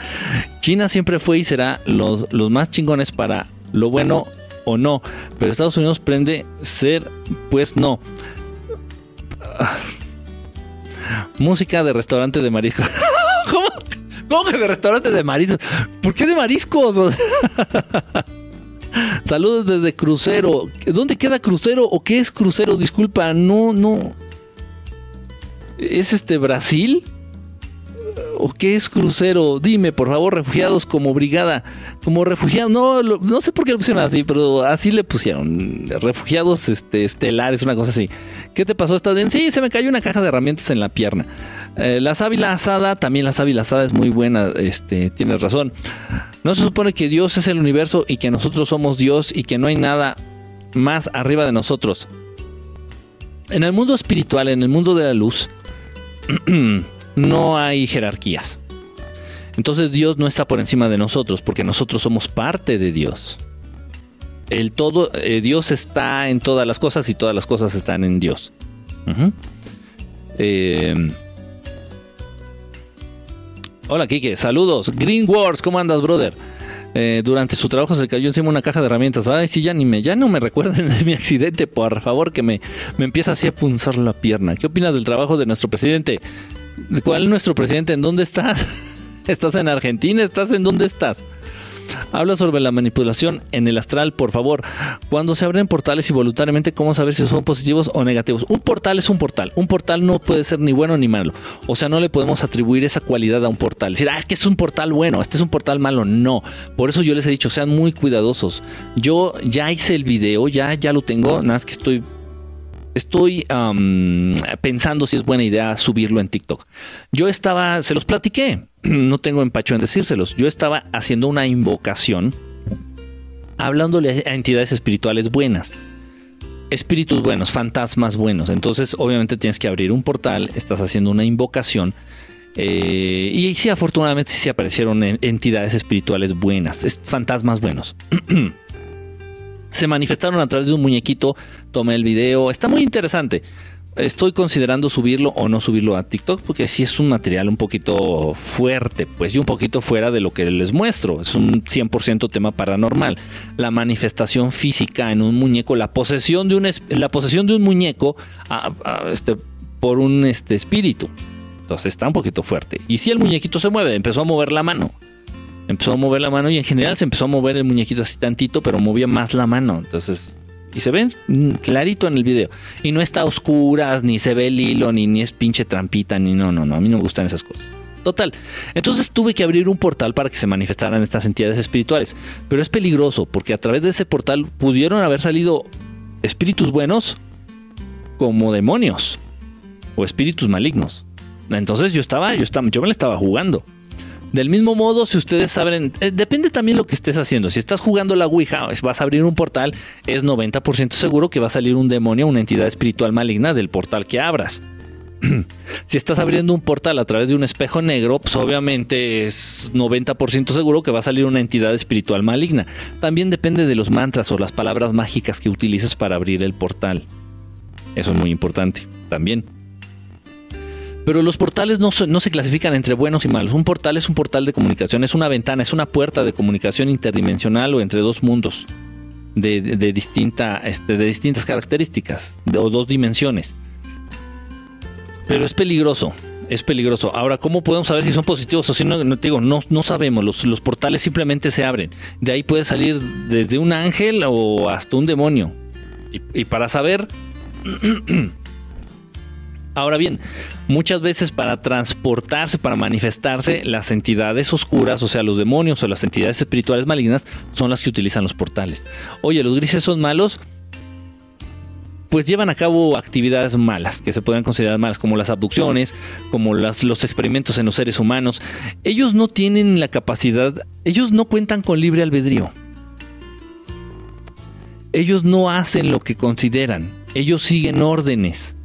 China siempre fue y será los, los más chingones para lo bueno o no. Pero Estados Unidos prende ser, pues no. Música de restaurante de mariscos. ¿Cómo? ¿Cómo que de restaurante de mariscos? ¿Por qué de mariscos? Saludos desde Crucero. ¿Dónde queda Crucero o qué es Crucero? Disculpa, no, no. ¿Es este Brasil? ¿O qué es crucero? Dime, por favor, refugiados como brigada, como refugiados. No, no sé por qué lo pusieron así, pero así le pusieron. Refugiados este, estelares, una cosa así. ¿Qué te pasó esta vez? Sí, se me cayó una caja de herramientas en la pierna. Eh, la sábila asada, también la sábila asada es muy buena, este, tienes razón. No se supone que Dios es el universo y que nosotros somos Dios y que no hay nada más arriba de nosotros. En el mundo espiritual, en el mundo de la luz, no hay jerarquías. Entonces Dios no está por encima de nosotros porque nosotros somos parte de Dios. El todo, eh, Dios está en todas las cosas y todas las cosas están en Dios. Eh, hola Kike, saludos. Green Wars, ¿cómo andas, brother? Eh, durante su trabajo se cayó encima una caja de herramientas. Ay, sí, ya ni me, ya no me recuerden de mi accidente, por favor, que me, me empieza así a punzar la pierna. ¿Qué opinas del trabajo de nuestro presidente? ¿Cuál es nuestro presidente? ¿En dónde estás? ¿Estás en Argentina? ¿Estás en dónde estás? Habla sobre la manipulación en el astral, por favor. Cuando se abren portales y voluntariamente, ¿cómo saber si son positivos o negativos? Un portal es un portal. Un portal no puede ser ni bueno ni malo. O sea, no le podemos atribuir esa cualidad a un portal. Decir, ah, es que es un portal bueno, este es un portal malo. No. Por eso yo les he dicho, sean muy cuidadosos. Yo ya hice el video, ya, ya lo tengo. Nada más que estoy estoy pensando si es buena idea subirlo en TikTok. Yo estaba, se los platiqué, no tengo empacho en decírselos, yo estaba haciendo una invocación hablándole a entidades espirituales buenas. Espíritus buenos, fantasmas buenos. Entonces, obviamente tienes que abrir un portal, estás haciendo una invocación. Eh, y sí, afortunadamente sí aparecieron entidades espirituales buenas, fantasmas buenos. se manifestaron a través de un muñequito, tomé el video, está muy interesante. Estoy considerando subirlo o no subirlo a TikTok porque sí es un material un poquito fuerte, pues y un poquito fuera de lo que les muestro. Es un 100% tema paranormal. La manifestación física en un muñeco, la posesión de un, la posesión de un muñeco este, por un este, espíritu. Entonces está un poquito fuerte. Y si el muñequito se mueve, empezó a mover la mano empezó a mover la mano y en general se empezó a mover el muñequito así tantito, pero movía más la mano. Entonces, y se ven clarito en el video. Y no está a oscuras, ni se ve el hilo, ni, ni es pinche trampita, ni no, no, no. A mí no me gustan esas cosas. Total. Entonces tuve que abrir un portal para que se manifestaran estas entidades espirituales. Pero es peligroso porque a través de ese portal pudieron haber salido espíritus buenos como demonios o espíritus malignos. Entonces yo estaba, yo estaba, yo me la estaba jugando. Del mismo modo, si ustedes saben, eh, depende también lo que estés haciendo. Si estás jugando la Ouija, vas a abrir un portal, es 90% seguro que va a salir un demonio, una entidad espiritual maligna del portal que abras. si estás abriendo un portal a través de un espejo negro, pues obviamente es 90% seguro que va a salir una entidad espiritual maligna. También depende de los mantras o las palabras mágicas que utilices para abrir el portal. Eso es muy importante también. Pero los portales no, no, se clasifican entre buenos y malos. Un portal es un portal de comunicación, es una ventana, es una puerta de comunicación interdimensional o entre dos mundos de, distinta, este, de distintas características o dos dimensiones. Pero es peligroso, es peligroso. Ahora, ¿cómo podemos saber si son positivos o si no? No, digo, no, no sabemos, los, los portales simplemente se abren. De ahí puede salir desde un ángel o hasta un demonio. y para saber Ahora bien, muchas veces para transportarse, para manifestarse, las entidades oscuras, o sea, los demonios o las entidades espirituales malignas, son las que utilizan los portales. Oye, los grises son malos, pues llevan a cabo actividades malas, que se pueden considerar malas, como las abducciones, como los experimentos en los seres humanos. Ellos no tienen la capacidad, ellos no cuentan con libre albedrío. Ellos no hacen lo que consideran, ellos siguen órdenes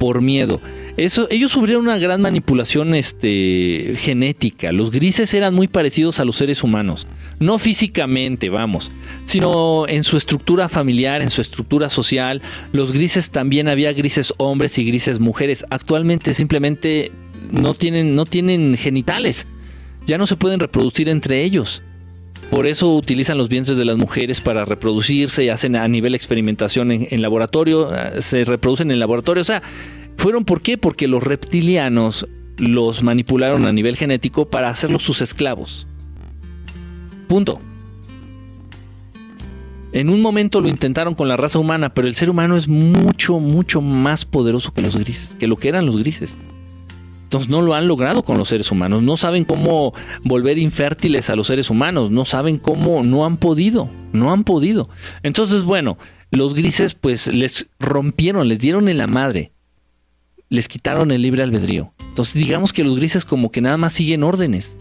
por miedo. Eso, ellos sufrieron una gran manipulación este, genética. Los grises eran muy parecidos a los seres humanos. No físicamente, vamos, sino en su estructura familiar, en su estructura social. Los grises también había grises hombres y grises mujeres. Actualmente simplemente no tienen, no tienen genitales. Ya no se pueden reproducir entre ellos. Por eso utilizan los vientres de las mujeres para reproducirse y hacen a nivel experimentación en, laboratorio, eh, se reproducen en laboratorio. O sea, fueron por qué? Porque los reptilianos los manipularon a nivel genético para hacerlos sus esclavos. Punto. En un momento lo intentaron con la raza humana, pero el ser humano es mucho, mucho más poderoso que los grises, que lo que eran los grises. Entonces no lo han logrado con los seres humanos, no saben cómo volver infértiles a los seres humanos, no saben cómo, no han podido, no han podido. Entonces, bueno, los grises pues les rompieron, les dieron en la madre, les quitaron el libre albedrío. Entonces digamos que los grises como que nada más siguen órdenes.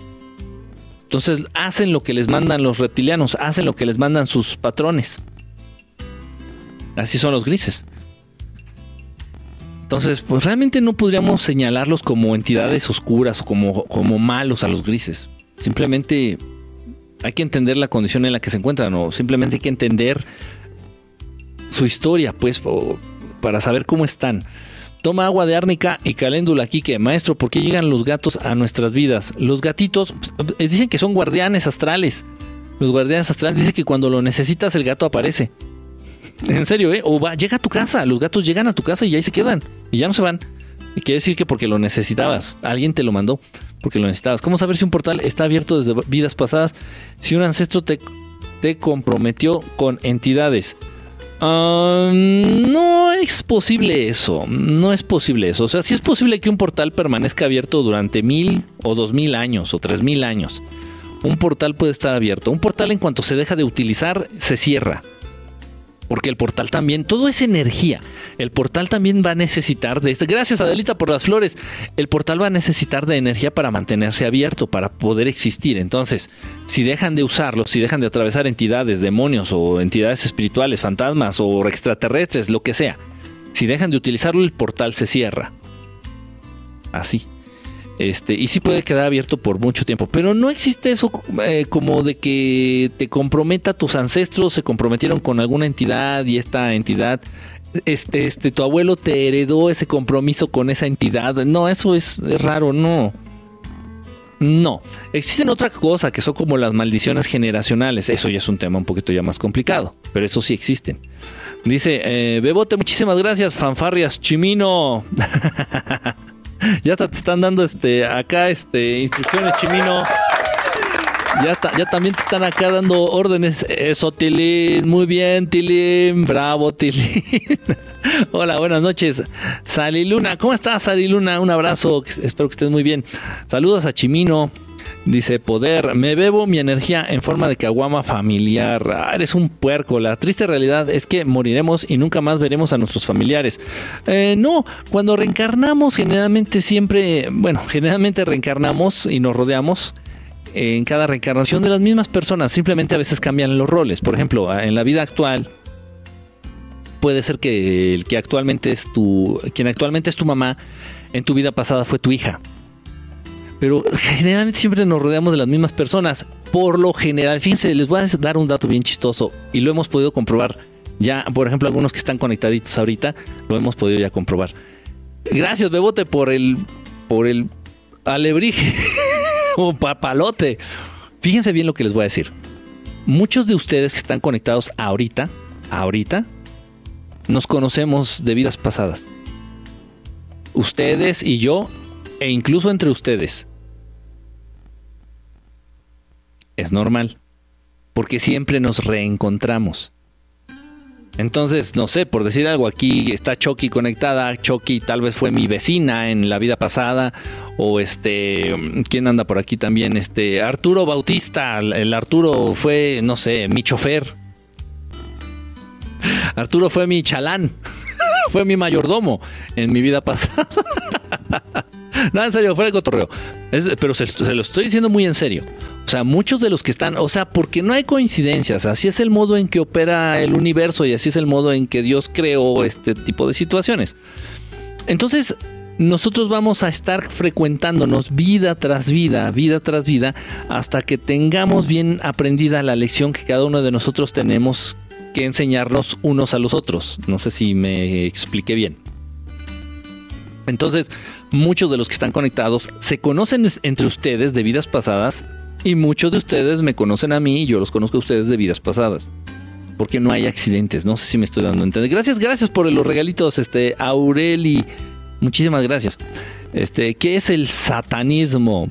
Entonces hacen lo que les mandan los reptilianos, hacen lo que les mandan sus patrones. Así son los grises. Entonces, pues realmente no podríamos señalarlos como entidades oscuras o como, como malos a los grises. Simplemente hay que entender la condición en la que se encuentran o simplemente hay que entender su historia, pues, para saber cómo están. Toma agua de árnica y caléndula, Quique. Maestro, ¿por qué llegan los gatos a nuestras vidas? Los gatitos pues, dicen que son guardianes astrales. Los guardianes astrales dicen que cuando lo necesitas el gato aparece. En serio, ¿eh? O va, llega a tu casa, los gatos llegan a tu casa y ahí se quedan. Y ya no se van. Y quiere decir que porque lo necesitabas, alguien te lo mandó, porque lo necesitabas. ¿Cómo saber si un portal está abierto desde vidas pasadas? Si un ancestro te, te comprometió con entidades. Ah, no es posible eso, no es posible eso. O sea, sí es posible que un portal permanezca abierto durante mil o dos mil años o tres mil años. Un portal puede estar abierto. Un portal en cuanto se deja de utilizar, se cierra porque el portal también, todo es energía. El portal también va a necesitar de este. Gracias Adelita por las flores. El portal va a necesitar de energía para mantenerse abierto, para poder existir. Entonces, si dejan de usarlo, si dejan de atravesar entidades, demonios o entidades espirituales, fantasmas o extraterrestres, lo que sea, si dejan de utilizarlo, el portal se cierra. Así. Este, y sí puede quedar abierto por mucho tiempo. Pero no existe eso eh, como de que te comprometa tus ancestros, se comprometieron con alguna entidad y esta entidad, este, este, tu abuelo te heredó ese compromiso con esa entidad. No, eso es, raro, no. No, existen otra cosa que son como las maldiciones generacionales. Eso ya es un tema un poquito ya más complicado, pero eso sí existen. Dice, eh, Bebote, muchísimas gracias, fanfarrias, Chimino. ya te están dando este acá este instrucciones, Chimino. Ya, ya también te están acá dando órdenes. Eso, Tilín. Muy bien, Tilín. Bravo, Tilín. Hola, buenas noches. Saliluna, ¿cómo estás, Saliluna? Un abrazo. Espero que estés muy bien. Saludos a Chimino. Dice Poder, me bebo mi energía en forma de caguama familiar. Ah, eres un puerco. La triste realidad es que moriremos y nunca más veremos a nuestros familiares. Eh, no, cuando reencarnamos, generalmente siempre, bueno, generalmente reencarnamos y nos rodeamos en cada reencarnación de las mismas personas. Simplemente a veces cambian los roles. Por ejemplo, en la vida actual, puede ser que el que actualmente es tu, quien actualmente es tu mamá, en tu vida pasada fue tu hija. Pero generalmente siempre nos rodeamos de las mismas personas. Por lo general, fíjense, les voy a dar un dato bien chistoso y lo hemos podido comprobar. Ya, por ejemplo, algunos que están conectaditos ahorita, lo hemos podido ya comprobar. Gracias, Bebote, por el, por el alebrije o papalote. Fíjense bien lo que les voy a decir. Muchos de ustedes que están conectados ahorita, ahorita, nos conocemos de vidas pasadas. Ustedes y yo, e incluso entre ustedes. Es normal, porque siempre nos reencontramos. Entonces, no sé, por decir algo, aquí está Chucky conectada. Chucky tal vez fue mi vecina en la vida pasada. O este, ¿quién anda por aquí también? Este, Arturo Bautista. El Arturo fue, no sé, mi chofer. Arturo fue mi chalán. fue mi mayordomo en mi vida pasada. no, en serio, fuera de cotorreo. pero se, lo estoy diciendo muy en serio. O sea, muchos de los que están, o sea, porque no hay coincidencias, así es el modo en que opera el universo y así es el modo en que Dios creó este tipo de situaciones. Entonces, nosotros vamos a estar frecuentándonos vida tras vida, vida tras vida, hasta que tengamos bien aprendida la lección que cada uno de nosotros tenemos que enseñarnos unos a los otros. No sé si me expliqué bien. Entonces, muchos de los que están conectados se conocen entre ustedes de vidas pasadas y muchos de ustedes me conocen a mí y yo los conozco a ustedes de vidas pasadas. Porque no hay accidentes, no sé si me estoy dando a entender. Gracias, gracias por los regalitos, este, Aureli. Muchísimas gracias. Este, ¿qué es el satanismo?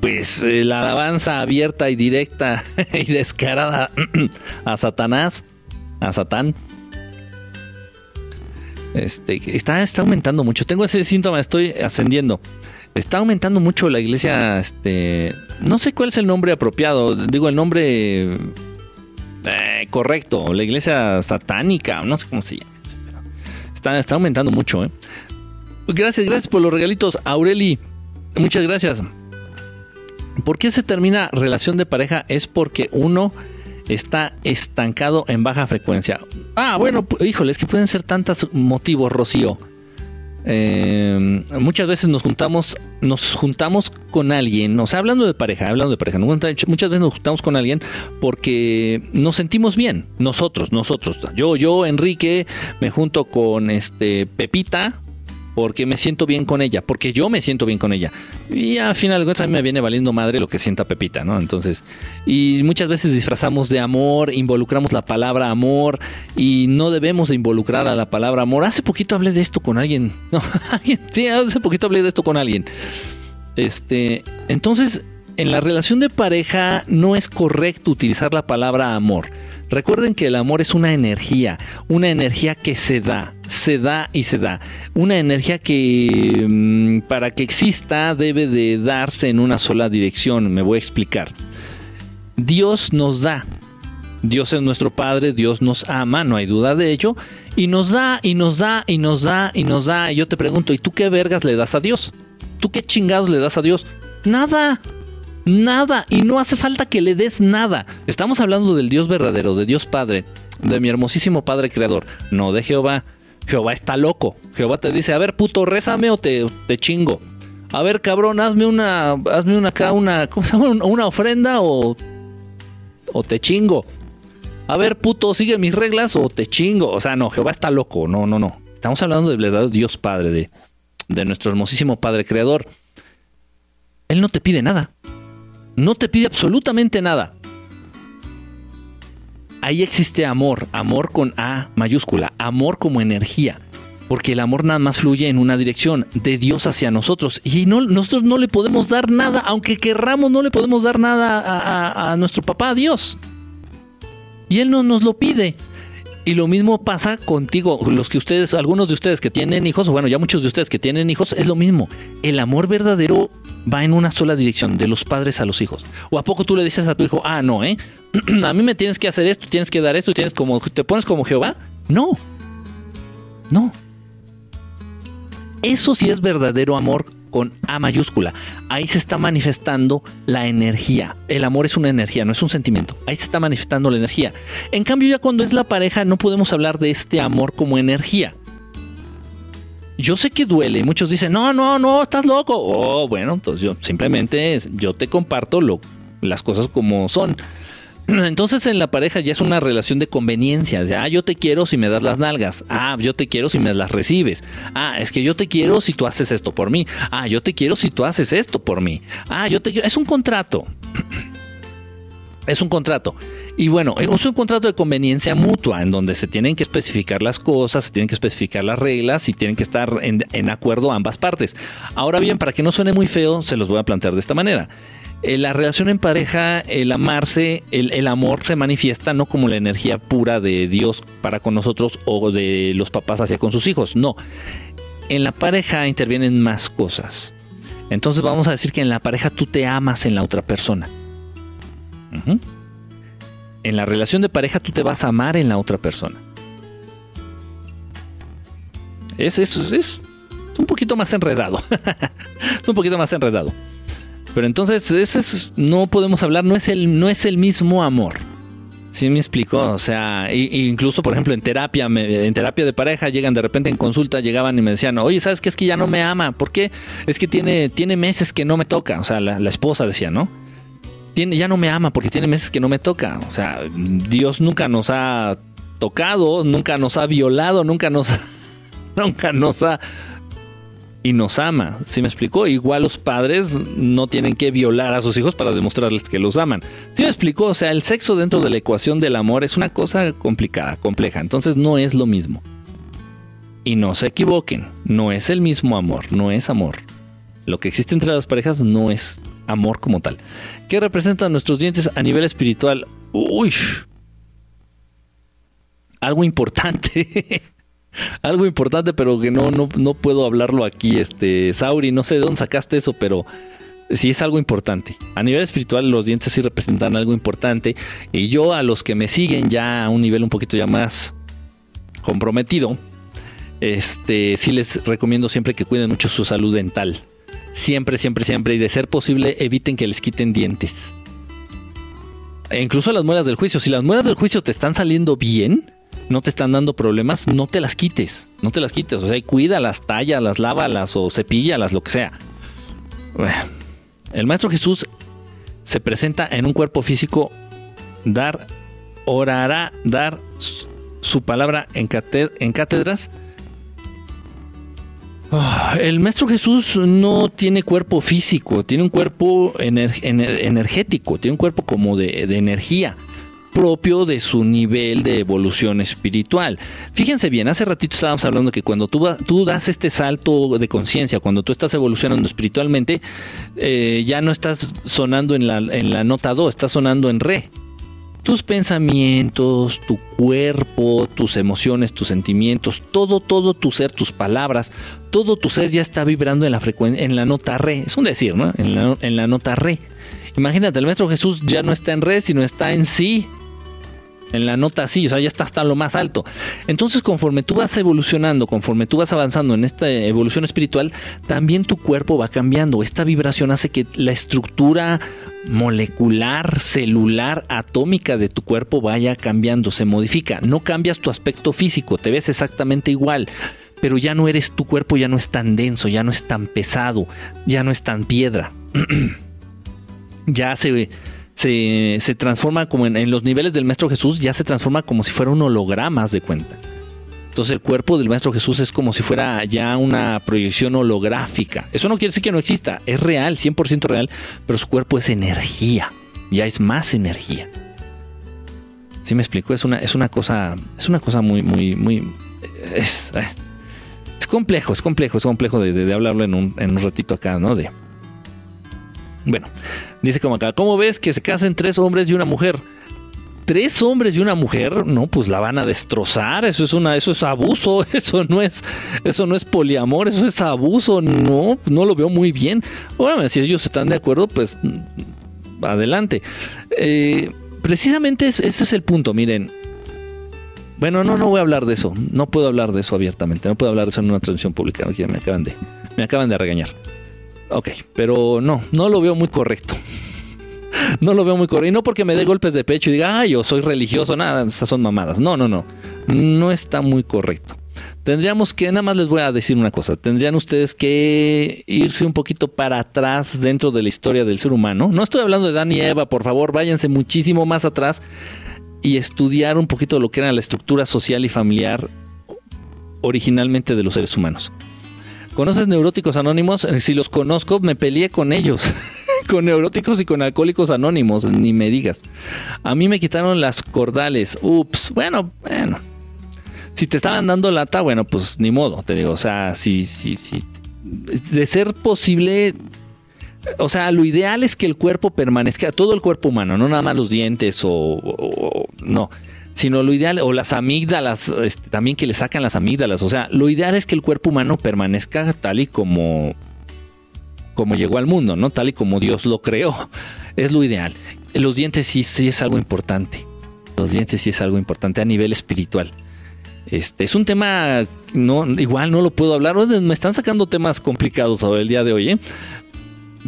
Pues eh, la alabanza abierta y directa y descarada a Satanás, a Satán. Este, está, está aumentando mucho. Tengo ese síntoma, estoy ascendiendo está aumentando mucho la iglesia, este, no sé cuál es el nombre apropiado, digo el nombre eh, correcto, la iglesia satánica, no sé cómo se llama, está, está aumentando mucho. ¿eh? Gracias, gracias por los regalitos, Aureli, muchas gracias. ¿Por qué se termina relación de pareja? Es porque uno está estancado en baja frecuencia. Ah, bueno, híjole, es que pueden ser tantos motivos, Rocío. Eh, muchas veces nos juntamos, nos juntamos con alguien, o sea, hablando de pareja, hablando de pareja, muchas veces nos juntamos con alguien porque nos sentimos bien, nosotros, nosotros. Yo, yo, Enrique, me junto con este Pepita, porque me siento bien con ella, porque yo me siento bien con ella. Y al final de cuentas a mí me viene valiendo madre lo que sienta Pepita, ¿no? Entonces, y muchas veces disfrazamos de amor, involucramos la palabra amor y no debemos de involucrar a la palabra amor. Hace poquito hablé de esto con alguien, no, sí, hace poquito hablé de esto con alguien. Este, entonces, en la relación de pareja no es correcto utilizar la palabra amor. Recuerden que el amor es una energía, una energía que se da, se da y se da. Una energía que mm, para que exista debe de darse en una sola dirección. Me voy a explicar. Dios nos da. Dios es nuestro Padre, Dios nos ama, no hay duda de ello. Y nos da, y nos da, y nos da, y nos da. Y yo te pregunto, ¿y tú qué vergas le das a Dios? ¿Tú qué chingados le das a Dios? Nada. Nada, y no hace falta que le des nada. Estamos hablando del Dios verdadero, de Dios Padre, de mi hermosísimo Padre Creador, no de Jehová. Jehová está loco. Jehová te dice, a ver, puto, rézame o te, te chingo. A ver, cabrón, hazme una, hazme una acá, una, ¿cómo se llama? Una ofrenda o, o te chingo. A ver, puto, sigue mis reglas o te chingo. O sea, no, Jehová está loco. No, no, no. Estamos hablando del verdadero Dios Padre, de, de nuestro hermosísimo Padre Creador. Él no te pide nada. No te pide absolutamente nada. Ahí existe amor, amor con A mayúscula, amor como energía, porque el amor nada más fluye en una dirección, de Dios hacia nosotros, y no, nosotros no le podemos dar nada, aunque querramos, no le podemos dar nada a, a nuestro papá, Dios. Y Él no nos lo pide. Y lo mismo pasa contigo, los que ustedes, algunos de ustedes que tienen hijos, o bueno, ya muchos de ustedes que tienen hijos, es lo mismo. El amor verdadero va en una sola dirección, de los padres a los hijos. ¿O a poco tú le dices a tu hijo, ah, no, eh? a mí me tienes que hacer esto, tienes que dar esto, tienes como, te pones como Jehová? No. No. Eso sí es verdadero amor con A mayúscula. Ahí se está manifestando la energía. El amor es una energía, no es un sentimiento. Ahí se está manifestando la energía. En cambio, ya cuando es la pareja, no podemos hablar de este amor como energía. Yo sé que duele. Muchos dicen, no, no, no, estás loco. Oh, bueno, entonces yo simplemente yo te comparto lo, las cosas como son. Entonces en la pareja ya es una relación de conveniencia. ah, yo te quiero si me das las nalgas. Ah, yo te quiero si me las recibes. Ah, es que yo te quiero si tú haces esto por mí. Ah, yo te quiero si tú haces esto por mí. Ah, yo te quiero. Es un contrato. Es un contrato. Y bueno, es un contrato de conveniencia mutua en donde se tienen que especificar las cosas, se tienen que especificar las reglas y tienen que estar en, en acuerdo ambas partes. Ahora bien, para que no suene muy feo, se los voy a plantear de esta manera. Eh, la relación en pareja, el amarse, el, amor se manifiesta no como la energía pura de Dios para con nosotros o de los papás hacia con sus hijos, no. En la pareja intervienen más cosas. Entonces vamos a decir que en la pareja tú te amas en la otra persona. En la relación de pareja tú te vas a amar en la otra persona. Es, es, es un poquito más enredado. es un poquito más enredado. Pero entonces ese no podemos hablar, no es el, no es el mismo amor. ¿Sí me explico? O sea, incluso por ejemplo en terapia, en terapia de pareja llegan de repente en consulta, llegaban y me decían, oye, ¿sabes qué? Es que ya no me ama. ¿Por qué? Es que tiene, tiene meses que no me toca. O sea, la, esposa decía, ¿no? Tiene, ya no me ama porque tiene meses que no me toca. O sea, Dios nunca nos ha tocado, nunca nos ha violado, nunca nos, nunca nos ha y nos ama. ¿Sí me explicó? Igual los padres no tienen que violar a sus hijos para demostrarles que los aman. ¿Sí me explicó? O sea, el sexo dentro de la ecuación del amor es una cosa complicada, compleja. Entonces no es lo mismo. Y no se equivoquen, no es el mismo amor, no es amor. Lo que existe entre las parejas no es amor como tal. ¿Qué representan nuestros dientes a nivel espiritual? Uy, algo importante. Algo importante, pero que no, no, no puedo hablarlo aquí. Este, Sauri, no sé de dónde sacaste eso, pero sí es algo importante. A nivel espiritual, los dientes sí representan algo importante. Y yo, a los que me siguen ya a un nivel un poquito ya más comprometido, este, sí les recomiendo siempre que cuiden mucho su salud dental. Siempre, siempre, siempre. Y de ser posible, eviten que les quiten dientes. E incluso las muelas del juicio. Si las muelas del juicio te están saliendo bien, no te están dando problemas, no te las quites, no te las quites, o sea, cuídalas, tállalas, lávalas o cepíllalas, lo que sea. el Maestro Jesús se presenta en un cuerpo físico, dar, orará, dar su palabra en, cátedras. Ah, el Maestro Jesús no tiene cuerpo físico, tiene un cuerpo energético, tiene un cuerpo como de energía propio de su nivel de evolución espiritual. Fíjense bien, hace ratito estábamos hablando que cuando tú, das este salto de conciencia, cuando tú estás evolucionando espiritualmente, eh, ya no estás sonando en la, en la nota do, estás sonando en re. Tus pensamientos, tu cuerpo, tus emociones, tus sentimientos, todo, todo tu ser, tus palabras, todo tu ser ya está vibrando en la, en la nota re. Es un decir, ¿no? En la, en la nota re. Imagínate, el Maestro Jesús ya no está en re, sino está en sí en la nota así, o sea, ya está hasta lo más alto. Entonces, conforme tú vas evolucionando, conforme tú vas avanzando en esta evolución espiritual, también tu cuerpo va cambiando. Esta vibración hace que la estructura molecular, celular, atómica de tu cuerpo vaya cambiando, se modifica. No cambias tu aspecto físico, te ves exactamente igual, pero ya no eres tu cuerpo, ya no es tan denso, ya no es tan pesado, ya no es tan piedra. ya se se, transforma como en, los niveles del Maestro Jesús, ya se transforma como si fuera un holograma, de cuenta. Entonces el cuerpo del Maestro Jesús es como si fuera ya una proyección holográfica. Eso no quiere decir que no exista, es real, 100% real, pero su cuerpo es energía, ya es más energía. ¿Sí me explico? Es una, es una cosa, es una cosa muy, muy, muy... Es, eh, complejo, es complejo, es complejo de, hablarlo en un, en un ratito acá, ¿no? De, bueno, dice como acá, ¿cómo ves que se casen tres hombres y una mujer? Tres hombres y una mujer, no, pues la van a destrozar. Eso es una, eso es abuso. Eso no es, eso no es poliamor. Eso es abuso. No, no lo veo muy bien. Bueno, si ellos están de acuerdo, pues adelante. Eh, precisamente ese es el punto. Miren, bueno, no, no voy a hablar de eso. No puedo hablar de eso abiertamente. No puedo hablar de eso en una transmisión pública. me acaban de, me acaban de regañar. Ok, pero no, no lo veo muy correcto. no lo veo muy correcto. Y no porque me dé golpes de pecho y diga, ay, yo soy religioso, nada, esas son mamadas. No, no, no. No está muy correcto. Tendríamos que, nada más les voy a decir una cosa, tendrían ustedes que irse un poquito para atrás dentro de la historia del ser humano. No estoy hablando de Dan y Eva, por favor, váyanse muchísimo más atrás y estudiar un poquito lo que era la estructura social y familiar originalmente de los seres humanos. ¿Conoces neuróticos anónimos? Si los conozco, me peleé con ellos. con neuróticos y con alcohólicos anónimos, ni me digas. A mí me quitaron las cordales. Ups, bueno, bueno. Si te estaban dando lata, bueno, pues ni modo, te digo. O sea, si, si, si. De ser posible, o sea, lo ideal es que el cuerpo permanezca, todo el cuerpo humano, no nada más los dientes o, no, sino lo ideal, o las amígdalas, este, también que le sacan las amígdalas, o sea, lo ideal es que el cuerpo humano permanezca tal y como, como llegó al mundo, ¿no? Tal y como Dios lo creó, es lo ideal. Los dientes sí, sí es algo importante, los dientes sí es algo importante a nivel espiritual. Este es un tema, no, igual no lo puedo hablar. Me están sacando temas complicados el día de hoy, ¿eh?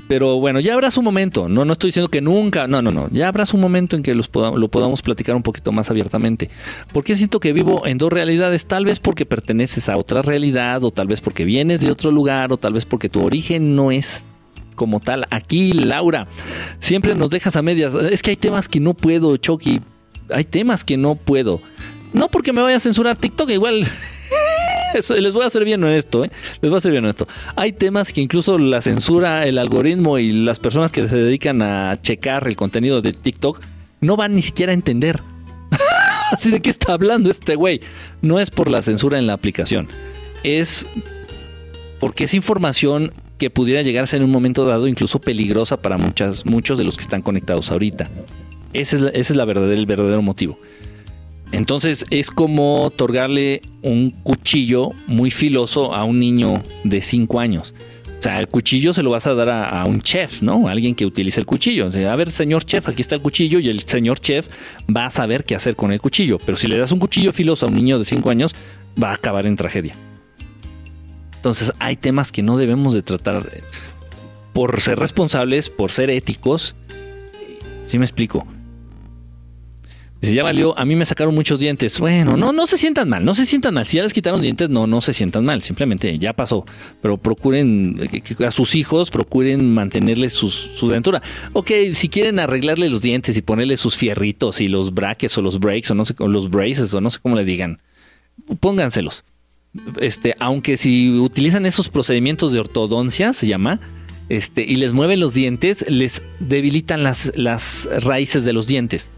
Pero bueno, ya habrá su momento. No, no estoy diciendo que nunca. No, no, no. Ya habrá su momento en que los lo podamos platicar un poquito más abiertamente. Porque siento que vivo en dos realidades. Tal vez porque perteneces a otra realidad, o tal vez porque vienes de otro lugar, o tal vez porque tu origen no es como tal. Aquí, Laura, siempre nos dejas a medias. Es que hay temas que no puedo, Chucky. Hay temas que no puedo. No porque me vaya a censurar TikTok, igual les voy a hacer bien esto, ¿eh? Les voy a hacer bien esto. Hay temas que incluso la censura, el algoritmo y las personas que se dedican a checar el contenido de TikTok no van ni siquiera a entender. Así de qué está hablando este güey. No es por la censura en la aplicación. Es porque es información que pudiera llegar a ser en un momento dado incluso peligrosa para muchas, muchos de los que están conectados ahorita. Ese es, ese es la el verdadero motivo. Entonces es como otorgarle un cuchillo muy filoso a un niño de 5 años. O sea, el cuchillo se lo vas a dar a, un chef, ¿no? A alguien que utilice el cuchillo. O sea, a ver, señor chef, aquí está el cuchillo y el señor chef va a saber qué hacer con el cuchillo. Pero si le das un cuchillo filoso a un niño de 5 años, va a acabar en tragedia. Entonces hay temas que no debemos de tratar por ser responsables, por ser éticos. ¿Sí me explico? Si ya valió, a mí me sacaron muchos dientes. Bueno, no, no se sientan mal, no se sientan mal. Si ya les quitaron dientes, no, no se sientan mal. Simplemente ya pasó. Pero procuren a sus hijos, procuren mantenerles su dentura. Ok, si quieren arreglarle los dientes y ponerle sus fierritos y los brackets o los breaks o no sé, o los braces o no sé cómo le digan, pónganselos. Este, aunque si utilizan esos procedimientos de ortodoncia, se llama, este, y les mueven los dientes, les debilitan las, las raíces de los dientes.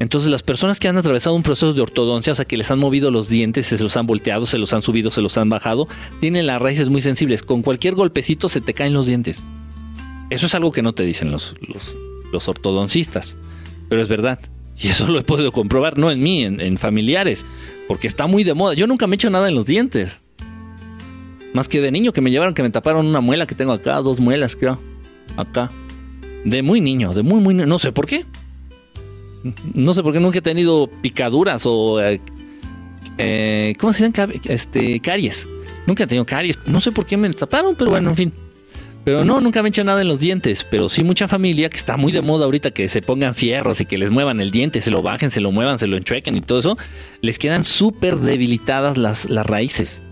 Entonces las personas que han atravesado un proceso de ortodoncia, o sea que les han movido los dientes, se los han volteado, se los han subido, se los han bajado, tienen las raíces muy sensibles. Con cualquier golpecito se te caen los dientes. Eso es algo que no te dicen los, los, ortodoncistas, pero es verdad. Y eso lo he podido comprobar, no en mí, en, familiares, porque está muy de moda. Yo nunca me he hecho nada en los dientes. Más que de niño que me llevaron, que me taparon una muela que tengo acá, dos muelas, creo. Acá. De muy niño, de muy, muy... No sé por qué. No sé por qué nunca he tenido picaduras o. Eh, eh, ¿Cómo se llama? Este, caries. Nunca he tenido caries. No sé por qué me taparon, pero bueno, en fin. Pero no, nunca me he hecho nada en los dientes. Pero sí mucha familia que está muy de moda ahorita que se pongan fierros y que les muevan el diente, se lo bajen, se lo muevan, se lo enchuequen y todo eso. Les quedan súper debilitadas las, las raíces.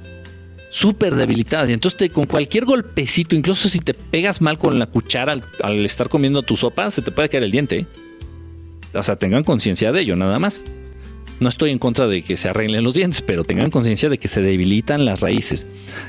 Súper debilitadas. Y entonces con cualquier golpecito, incluso si te pegas mal con la cuchara al, al estar comiendo tu sopa, se te puede caer el diente. ¿eh? O sea, tengan conciencia de ello, nada más. No estoy en contra de que se arreglen los dientes, pero tengan conciencia de que se debilitan las raíces.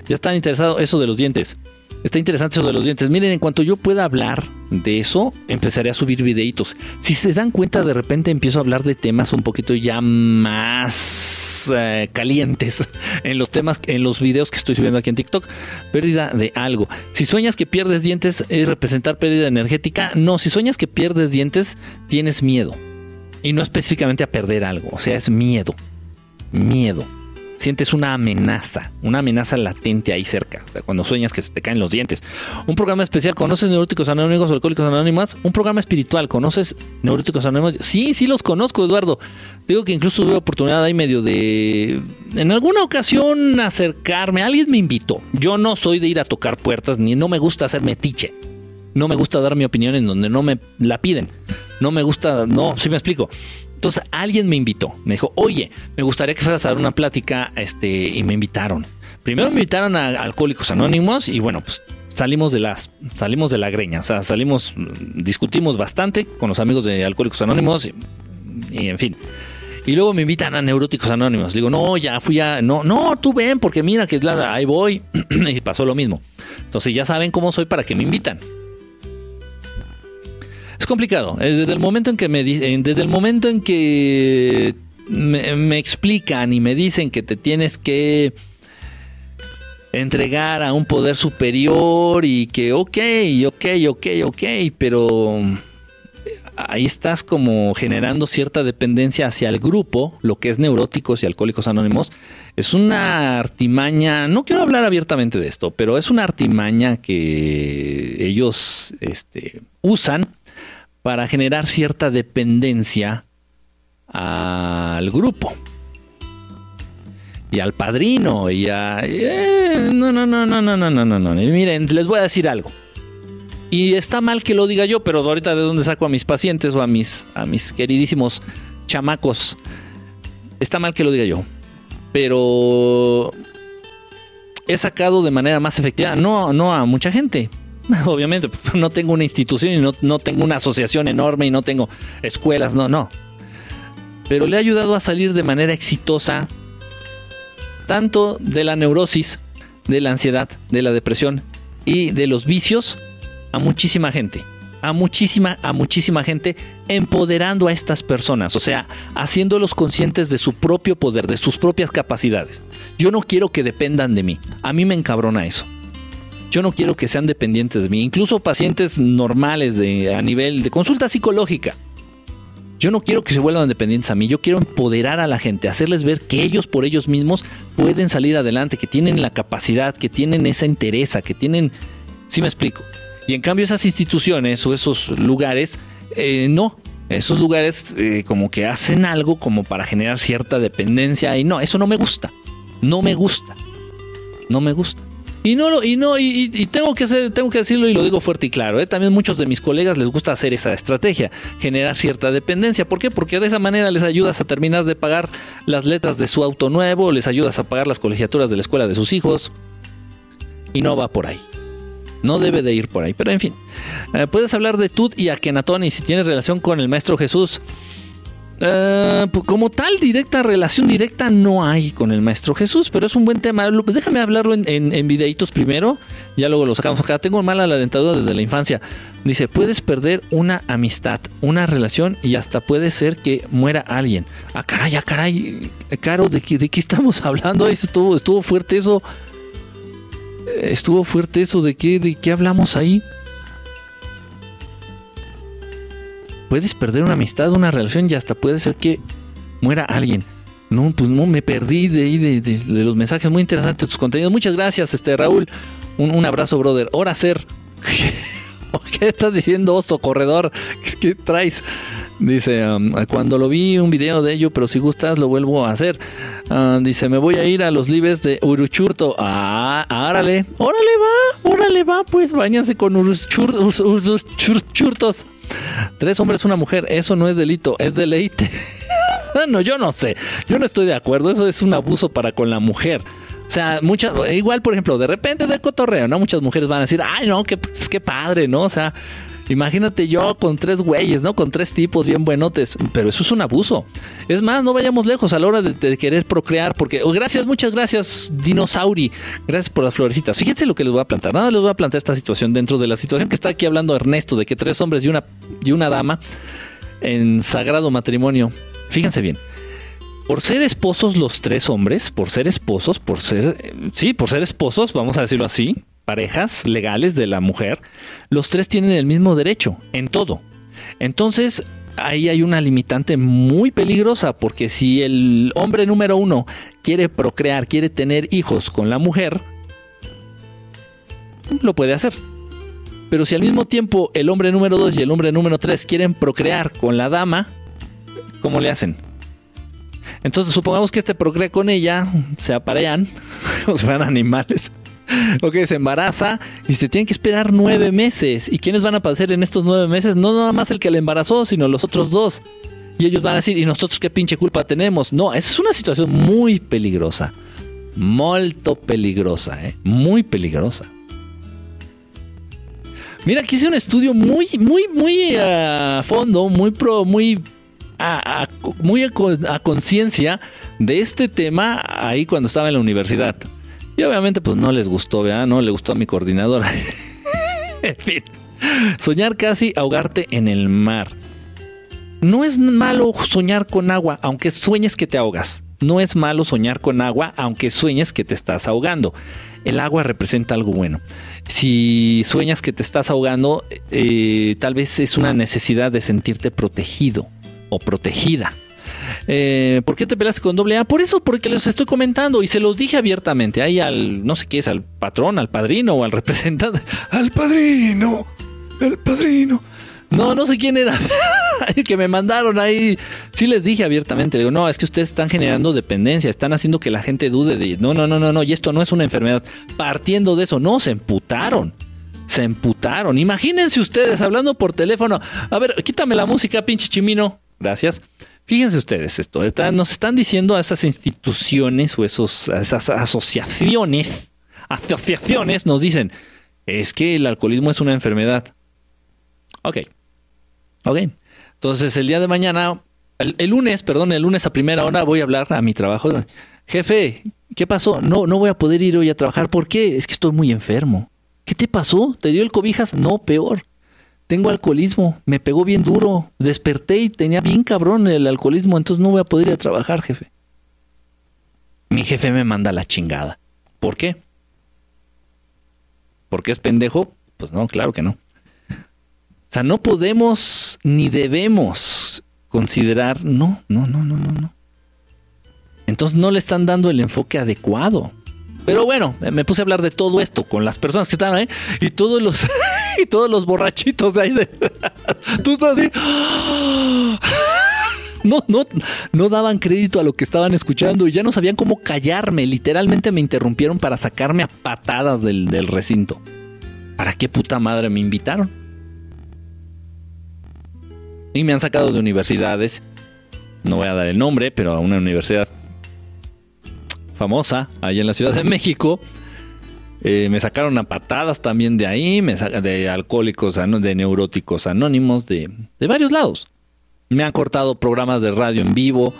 Ya están interesados eso de los dientes. Está interesante eso de los dientes. Miren, en cuanto yo pueda hablar de eso, empezaré a subir videitos. Si se dan cuenta, de repente empiezo a hablar de temas un poquito ya más eh, calientes en los temas, en los videos que estoy subiendo aquí en TikTok. Pérdida de algo. Si sueñas que pierdes dientes, es representar pérdida energética. No, si sueñas que pierdes dientes, tienes miedo. Y no específicamente a perder algo. O sea, es miedo. Miedo. Sientes una amenaza, una amenaza latente ahí cerca, cuando sueñas que se te caen los dientes. Un programa especial, ¿conoces Neuróticos Anónimos Alcohólicos Anónimos? Un programa espiritual, ¿conoces Neuróticos Anónimos? Sí, sí los conozco, Eduardo. Digo que incluso tuve oportunidad ahí medio de, en alguna ocasión, acercarme. Alguien me invitó. Yo no soy de ir a tocar puertas, ni no me gusta hacer metiche. No me gusta dar mi opinión en donde no me la piden. No me gusta, no, sí me explico. Entonces alguien me invitó, me dijo, oye, me gustaría que fueras a dar una plática, este, y me invitaron. Primero me invitaron a Alcohólicos Anónimos y bueno, pues salimos de las, salimos de la greña, o sea, salimos, discutimos bastante con los amigos de Alcohólicos Anónimos y, en fin. Y luego me invitan a Neuróticos Anónimos. Digo, no, ya fui a. No, no, tú ven, porque mira que ahí voy. y pasó lo mismo. Entonces ya saben cómo soy para que me invitan. Complicado. Eh, desde el momento en que me desde el momento en que me, explican y me dicen que te tienes que entregar a un poder superior y que ok, ok, ok, ok, pero ahí estás como generando cierta dependencia hacia el grupo, lo que es neuróticos y alcohólicos anónimos. Es una artimaña, no quiero hablar abiertamente de esto, pero es una artimaña que ellos este, usan para generar cierta dependencia al grupo. Y al padrino y a no no no no no no no no no. Miren les voy a decir algo. Y está mal que lo diga yo pero ahorita de dónde saco a mis pacientes o a mis a mis queridísimos chamacos. Está mal que lo diga yo pero he sacado de manera más efectiva no no a mucha gente Obviamente, no tengo una institución y no, tengo una asociación enorme y no tengo escuelas, no, no. Pero le ha ayudado a salir de manera exitosa tanto de la neurosis, de la ansiedad, de la depresión y de los vicios a muchísima gente. A muchísima, a muchísima gente empoderando a estas personas, o sea, haciéndolos conscientes de su propio poder, de sus propias capacidades. Yo no quiero que dependan de mí. A mí me encabrona eso. Yo no quiero que sean dependientes de mí, incluso pacientes normales de, a nivel de consulta psicológica. Yo no quiero que se vuelvan dependientes a mí, yo quiero empoderar a la gente, hacerles ver que ellos por ellos mismos pueden salir adelante, que tienen la capacidad, que tienen esa interesa, que tienen... ¿Sí me explico? Y en cambio esas instituciones o esos lugares, eh, no, esos lugares eh, como que hacen algo como para generar cierta dependencia y no, eso no me gusta, no me gusta, no me gusta. Y no y no, y, tengo que hacer, tengo que decirlo y lo digo fuerte y claro. ¿eh? También muchos de mis colegas les gusta hacer esa estrategia, generar cierta dependencia. ¿Por qué? Porque de esa manera les ayudas a terminar de pagar las letras de su auto nuevo, les ayudas a pagar las colegiaturas de la escuela de sus hijos. Y no va por ahí. No debe de ir por ahí. Pero en fin. Eh, puedes hablar de Tut y Akenatón y si tienes relación con el Maestro Jesús. Eh, pues, como tal, directa, relación directa no hay con el Maestro Jesús, pero es un buen tema. Déjame hablarlo en, videitos primero, ya luego lo sacamos acá. Tengo mala la dentadura desde la infancia. Dice, puedes perder una amistad, una relación y hasta puede ser que muera alguien. Ah, caray, ah, caray, Caro, ¿de qué, de qué estamos hablando? Estuvo, estuvo fuerte eso. Eh, estuvo fuerte eso, ¿de qué, de qué hablamos ahí? Puedes perder una amistad, una relación y hasta puede ser que muera alguien. No, pues no me perdí de, de, los mensajes muy interesantes de tus contenidos. Muchas gracias, este Raúl. Un, abrazo, brother. Ahora ser. ¿Qué estás diciendo, oso corredor? ¿Qué, traes? Dice, um, cuando lo vi un video de ello, pero si gustas lo vuelvo a hacer. Uh, dice, me voy a ir a los libres de Uruchurto. Ah, árale, órale va, órale va, pues váyanse con Uruchurtos. Tres hombres, una mujer, eso no es delito, es deleite. no, yo no sé, yo no estoy de acuerdo, eso es un abuso para con la mujer. O sea, muchas, igual, por ejemplo, de repente de cotorreo, ¿no? Muchas mujeres van a decir, ay, no, qué, pues, qué padre, ¿no? O sea, Imagínate yo con tres güeyes, ¿no? Con tres tipos bien buenotes. Pero eso es un abuso. Es más, no vayamos lejos a la hora de, querer procrear. Porque, oh, gracias, muchas gracias, Dinosauri. Gracias por las florecitas. Fíjense lo que les voy a plantar. Nada les voy a plantear esta situación dentro de la situación que está aquí hablando Ernesto, de que tres hombres y una, y una dama en sagrado matrimonio. Fíjense bien. Por ser esposos los tres hombres, por ser esposos, por ser, eh, sí, por ser esposos, vamos a decirlo así, parejas legales de la mujer, los tres tienen el mismo derecho en todo. Entonces, ahí hay una limitante muy peligrosa, porque si el hombre número uno quiere procrear, quiere tener hijos con la mujer, lo puede hacer. Pero si al mismo tiempo el hombre número dos y el hombre número tres quieren procrear con la dama, ¿cómo le hacen? Entonces supongamos que este procrea con ella, se aparean, o se van animales. Ok, se embaraza y se tiene que esperar nueve meses. ¿Y quiénes van a pasar en estos nueve meses? No nada más el que le embarazó, sino los otros dos. Y ellos van a decir, ¿y nosotros qué pinche culpa tenemos? No, esa es una situación muy peligrosa. Molto peligrosa, ¿eh? Muy peligrosa. Mira, aquí hice un estudio muy, muy, muy a fondo, muy pro, muy a, muy a, conciencia de este tema ahí cuando estaba en la universidad. Y obviamente pues no les gustó, ¿verdad? No le gustó a mi coordinadora. en fin. Soñar casi ahogarte en el mar. No es malo soñar con agua, aunque sueñes que te ahogas. No es malo soñar con agua, aunque sueñes que te estás ahogando. El agua representa algo bueno. Si sueñas que te estás ahogando, eh, tal vez es una necesidad de sentirte protegido o protegida. Eh, ¿Por qué te peleas con doble A? Por eso, porque les estoy comentando y se los dije abiertamente ahí al, no sé qué es, al patrón, al padrino o al representante. Al padrino, el padrino. No, no sé quién era. el que me mandaron ahí. Sí les dije abiertamente. Digo, no, es que ustedes están generando dependencia. Están haciendo que la gente dude de. No, no, no, no, no. Y esto no es una enfermedad. Partiendo de eso, no, se emputaron. Se emputaron. Imagínense ustedes hablando por teléfono. A ver, quítame la música, pinche chimino. Gracias. Fíjense ustedes esto. nos están diciendo a esas instituciones o esos, a esas asociaciones. Asociaciones nos dicen. Es que el alcoholismo es una enfermedad. Ok. Ok. Entonces el día de mañana, el, lunes, perdón, el lunes a primera hora voy a hablar a mi trabajo. Jefe, ¿qué pasó? No, no voy a poder ir hoy a trabajar. ¿Por qué? Es que estoy muy enfermo. ¿Qué te pasó? ¿Te dio el cobijas? No, peor. Tengo alcoholismo, me pegó bien duro, desperté y tenía bien cabrón el alcoholismo, entonces no voy a poder ir a trabajar, jefe. Mi jefe me manda la chingada. ¿Por qué? ¿Por qué es pendejo? Pues no, claro que no. O sea, no podemos ni debemos considerar, no, no, no, no, no, no. Entonces no le están dando el enfoque adecuado. Pero bueno, me puse a hablar de todo esto con las personas que estaban ahí y todos los y todos los borrachitos de ahí de, tú estás así no, no, no daban crédito a lo que estaban escuchando y ya no sabían cómo callarme. Literalmente me interrumpieron para sacarme a patadas del, del recinto. ¿Para qué puta madre me invitaron? Y me han sacado de universidades, no voy a dar el nombre, pero a una universidad famosa, allá en la Ciudad de México. Eh, me sacaron a patadas también de ahí, me de alcohólicos, de neuróticos anónimos, de, de varios lados. Me han cortado programas de radio en vivo.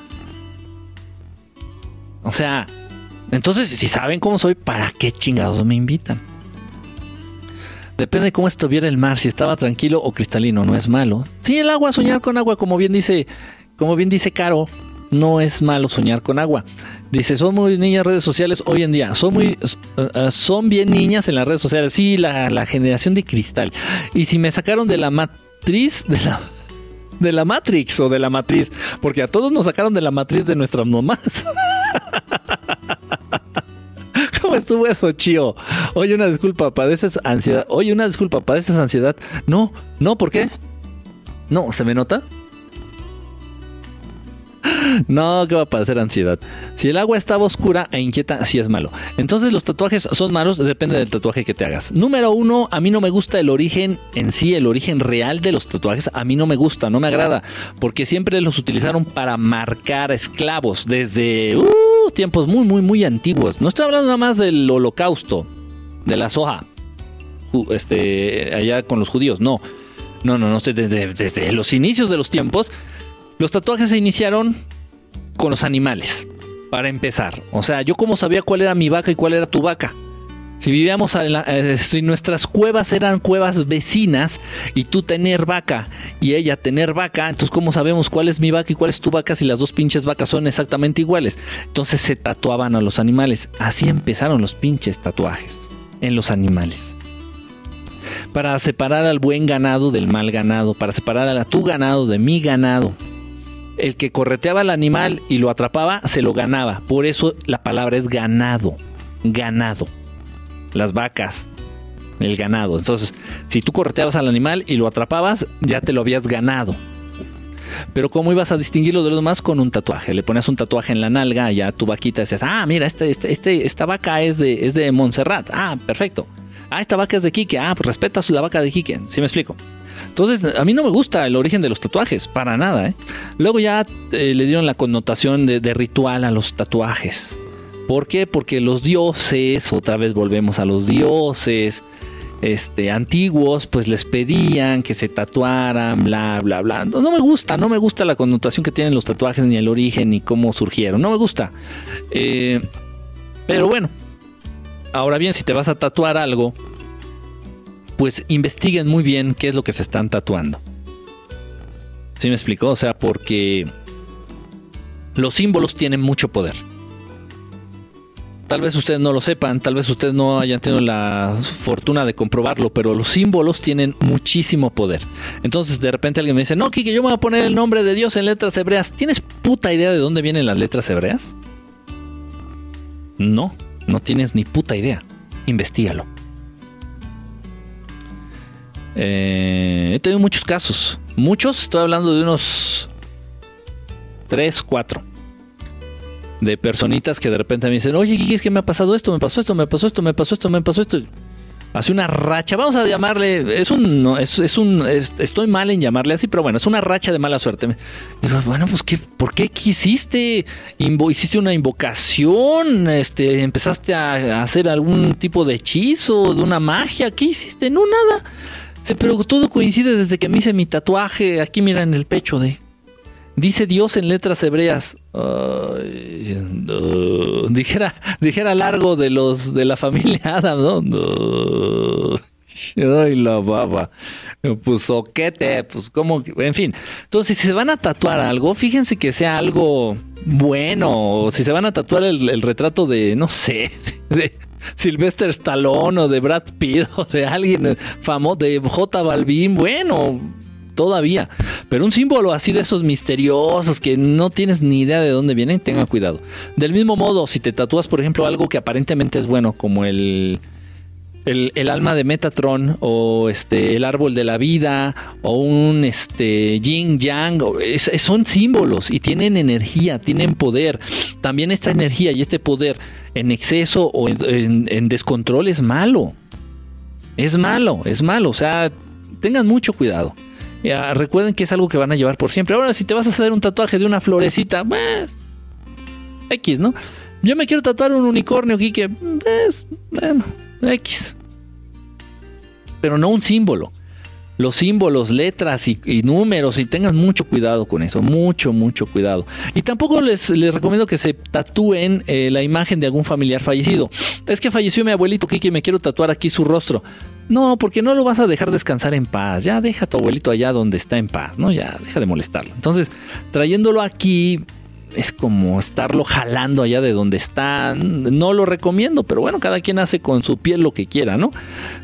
O sea, entonces si saben cómo soy, ¿para qué chingados me invitan? Depende de cómo estuviera el mar, si estaba tranquilo o cristalino, no es malo. Sí, el agua, soñar con agua, como bien dice, como bien dice Caro, no es malo soñar con agua. Dice, son muy niñas redes sociales hoy en día. Son muy, uh, son bien niñas en las redes sociales. Sí, la, la, generación de cristal. Y si me sacaron de la matriz, de la, de la Matrix o de la matriz, porque a todos nos sacaron de la matriz de nuestras mamás. ¿Cómo estuvo eso, chío? Oye, una disculpa, padeces ansiedad. Oye, una disculpa, padeces ansiedad. No, no, ¿por qué? No, ¿se me nota? No, ¿qué va a padecer ansiedad? Si el agua estaba oscura e inquieta, sí es malo. Entonces, los tatuajes son malos, depende del tatuaje que te hagas. Número uno, a mí no me gusta el origen en sí, el origen real de los tatuajes. A mí no me gusta, no me agrada, porque siempre los utilizaron para marcar esclavos desde uh, tiempos muy, muy, muy antiguos. No estoy hablando nada más del holocausto, de la soja, este, allá con los judíos, no. No, no, no, desde, desde los inicios de los tiempos, los tatuajes se iniciaron con los animales, para empezar. O sea, yo como sabía cuál era mi vaca y cuál era tu vaca. Si vivíamos en eh, si nuestras cuevas eran cuevas vecinas y tú tener vaca y ella tener vaca, entonces ¿cómo sabemos cuál es mi vaca y cuál es tu vaca si las dos pinches vacas son exactamente iguales? Entonces se tatuaban a los animales. Así empezaron los pinches tatuajes en los animales. para separar al buen ganado del mal ganado, para separar a tu ganado de mi ganado. El que correteaba al animal y lo atrapaba, se lo ganaba. Por eso la palabra es ganado. Ganado. Las vacas, el ganado. Entonces, si tú correteabas al animal y lo atrapabas, ya te lo habías ganado. Pero ¿cómo ibas a distinguirlo de los demás? Con un tatuaje. Le pones un tatuaje en la nalga, ya tu vaquita decías, ah, mira, este, este, este, esta vaca es de, es de Montserrat. Ah, perfecto. Ah, esta vaca es de Quique. Ah, pues respetas la vaca de Quique. ¿Sí me explico? Entonces, a mí no me gusta el origen de los tatuajes, para nada. ¿eh? Luego ya eh, le dieron la connotación de, ritual a los tatuajes. ¿Por qué? Porque los dioses, otra vez volvemos a los dioses, este, antiguos, pues les pedían que se tatuaran, bla, bla, bla. No, me gusta, no me gusta la connotación que tienen los tatuajes, ni el origen, ni cómo surgieron. No me gusta. Eh, pero bueno, ahora bien, si te vas a tatuar algo, pues investiguen muy bien qué es lo que se están tatuando. ¿Sí me explicó? O sea, porque los símbolos tienen mucho poder. Tal vez ustedes no lo sepan, tal vez ustedes no hayan tenido la fortuna de comprobarlo, pero los símbolos tienen muchísimo poder. Entonces de repente alguien me dice, no, Kike, yo me voy a poner el nombre de Dios en letras hebreas. ¿Tienes puta idea de dónde vienen las letras hebreas? No, no tienes ni puta idea. Investígalo. Eh, he tenido muchos casos. Muchos, estoy hablando de unos 3, 4 de personitas que de repente me dicen, oye, ¿qué es que me ha pasado esto? Me pasó esto, me pasó esto, me pasó esto, me pasó esto. Hace una racha, vamos a llamarle, es un, no, es, un, estoy mal en llamarle así, pero bueno, es una racha de mala suerte. Digo, bueno, pues, ¿qué, ¿por qué quisiste? hiciste una invocación, este, empezaste a, hacer algún tipo de hechizo, de una magia, ¿qué hiciste? No, nada. Pero todo coincide desde que me hice mi tatuaje, aquí mira en el pecho de Dice Dios en letras hebreas. dijera, dijera largo de los de la familia Adam, ¿no? Ay, la baba. Pues te pues como, en fin. Entonces, si se van a tatuar algo, fíjense que sea algo bueno. O si se van a tatuar el, retrato de, no sé, de Sylvester Stallone o de Brad Pitt o de alguien famoso, de J Balvin, bueno, todavía. Pero un símbolo así de esos misteriosos que no tienes ni idea de dónde vienen, tenga cuidado. Del mismo modo, si te tatúas, por ejemplo, algo que aparentemente es bueno, como el, el, alma de Metatron, o este, el árbol de la vida, o un este, yin yang, son símbolos y tienen energía, tienen poder. También esta energía y este poder en exceso o en descontrol es malo. Es malo, es malo. O sea, tengan mucho cuidado. Ya, recuerden que es algo que van a llevar por siempre. Ahora, si te vas a hacer un tatuaje de una florecita, pues. X, ¿no? Yo me quiero tatuar un unicornio aquí que. Pues, bueno, X. Pero no un símbolo. Los símbolos, letras y, números, y tengan mucho cuidado con eso, mucho, mucho cuidado. Y tampoco les, les recomiendo que se tatúen eh, la imagen de algún familiar fallecido. Es que falleció mi abuelito Kiki, me quiero tatuar aquí su rostro. No, porque no lo vas a dejar descansar en paz. Ya deja a tu abuelito allá donde está en paz, ¿no? Ya deja de molestarlo. Entonces, trayéndolo aquí es como estarlo jalando allá de donde está. No lo recomiendo, pero bueno, cada quien hace con su piel lo que quiera, ¿no?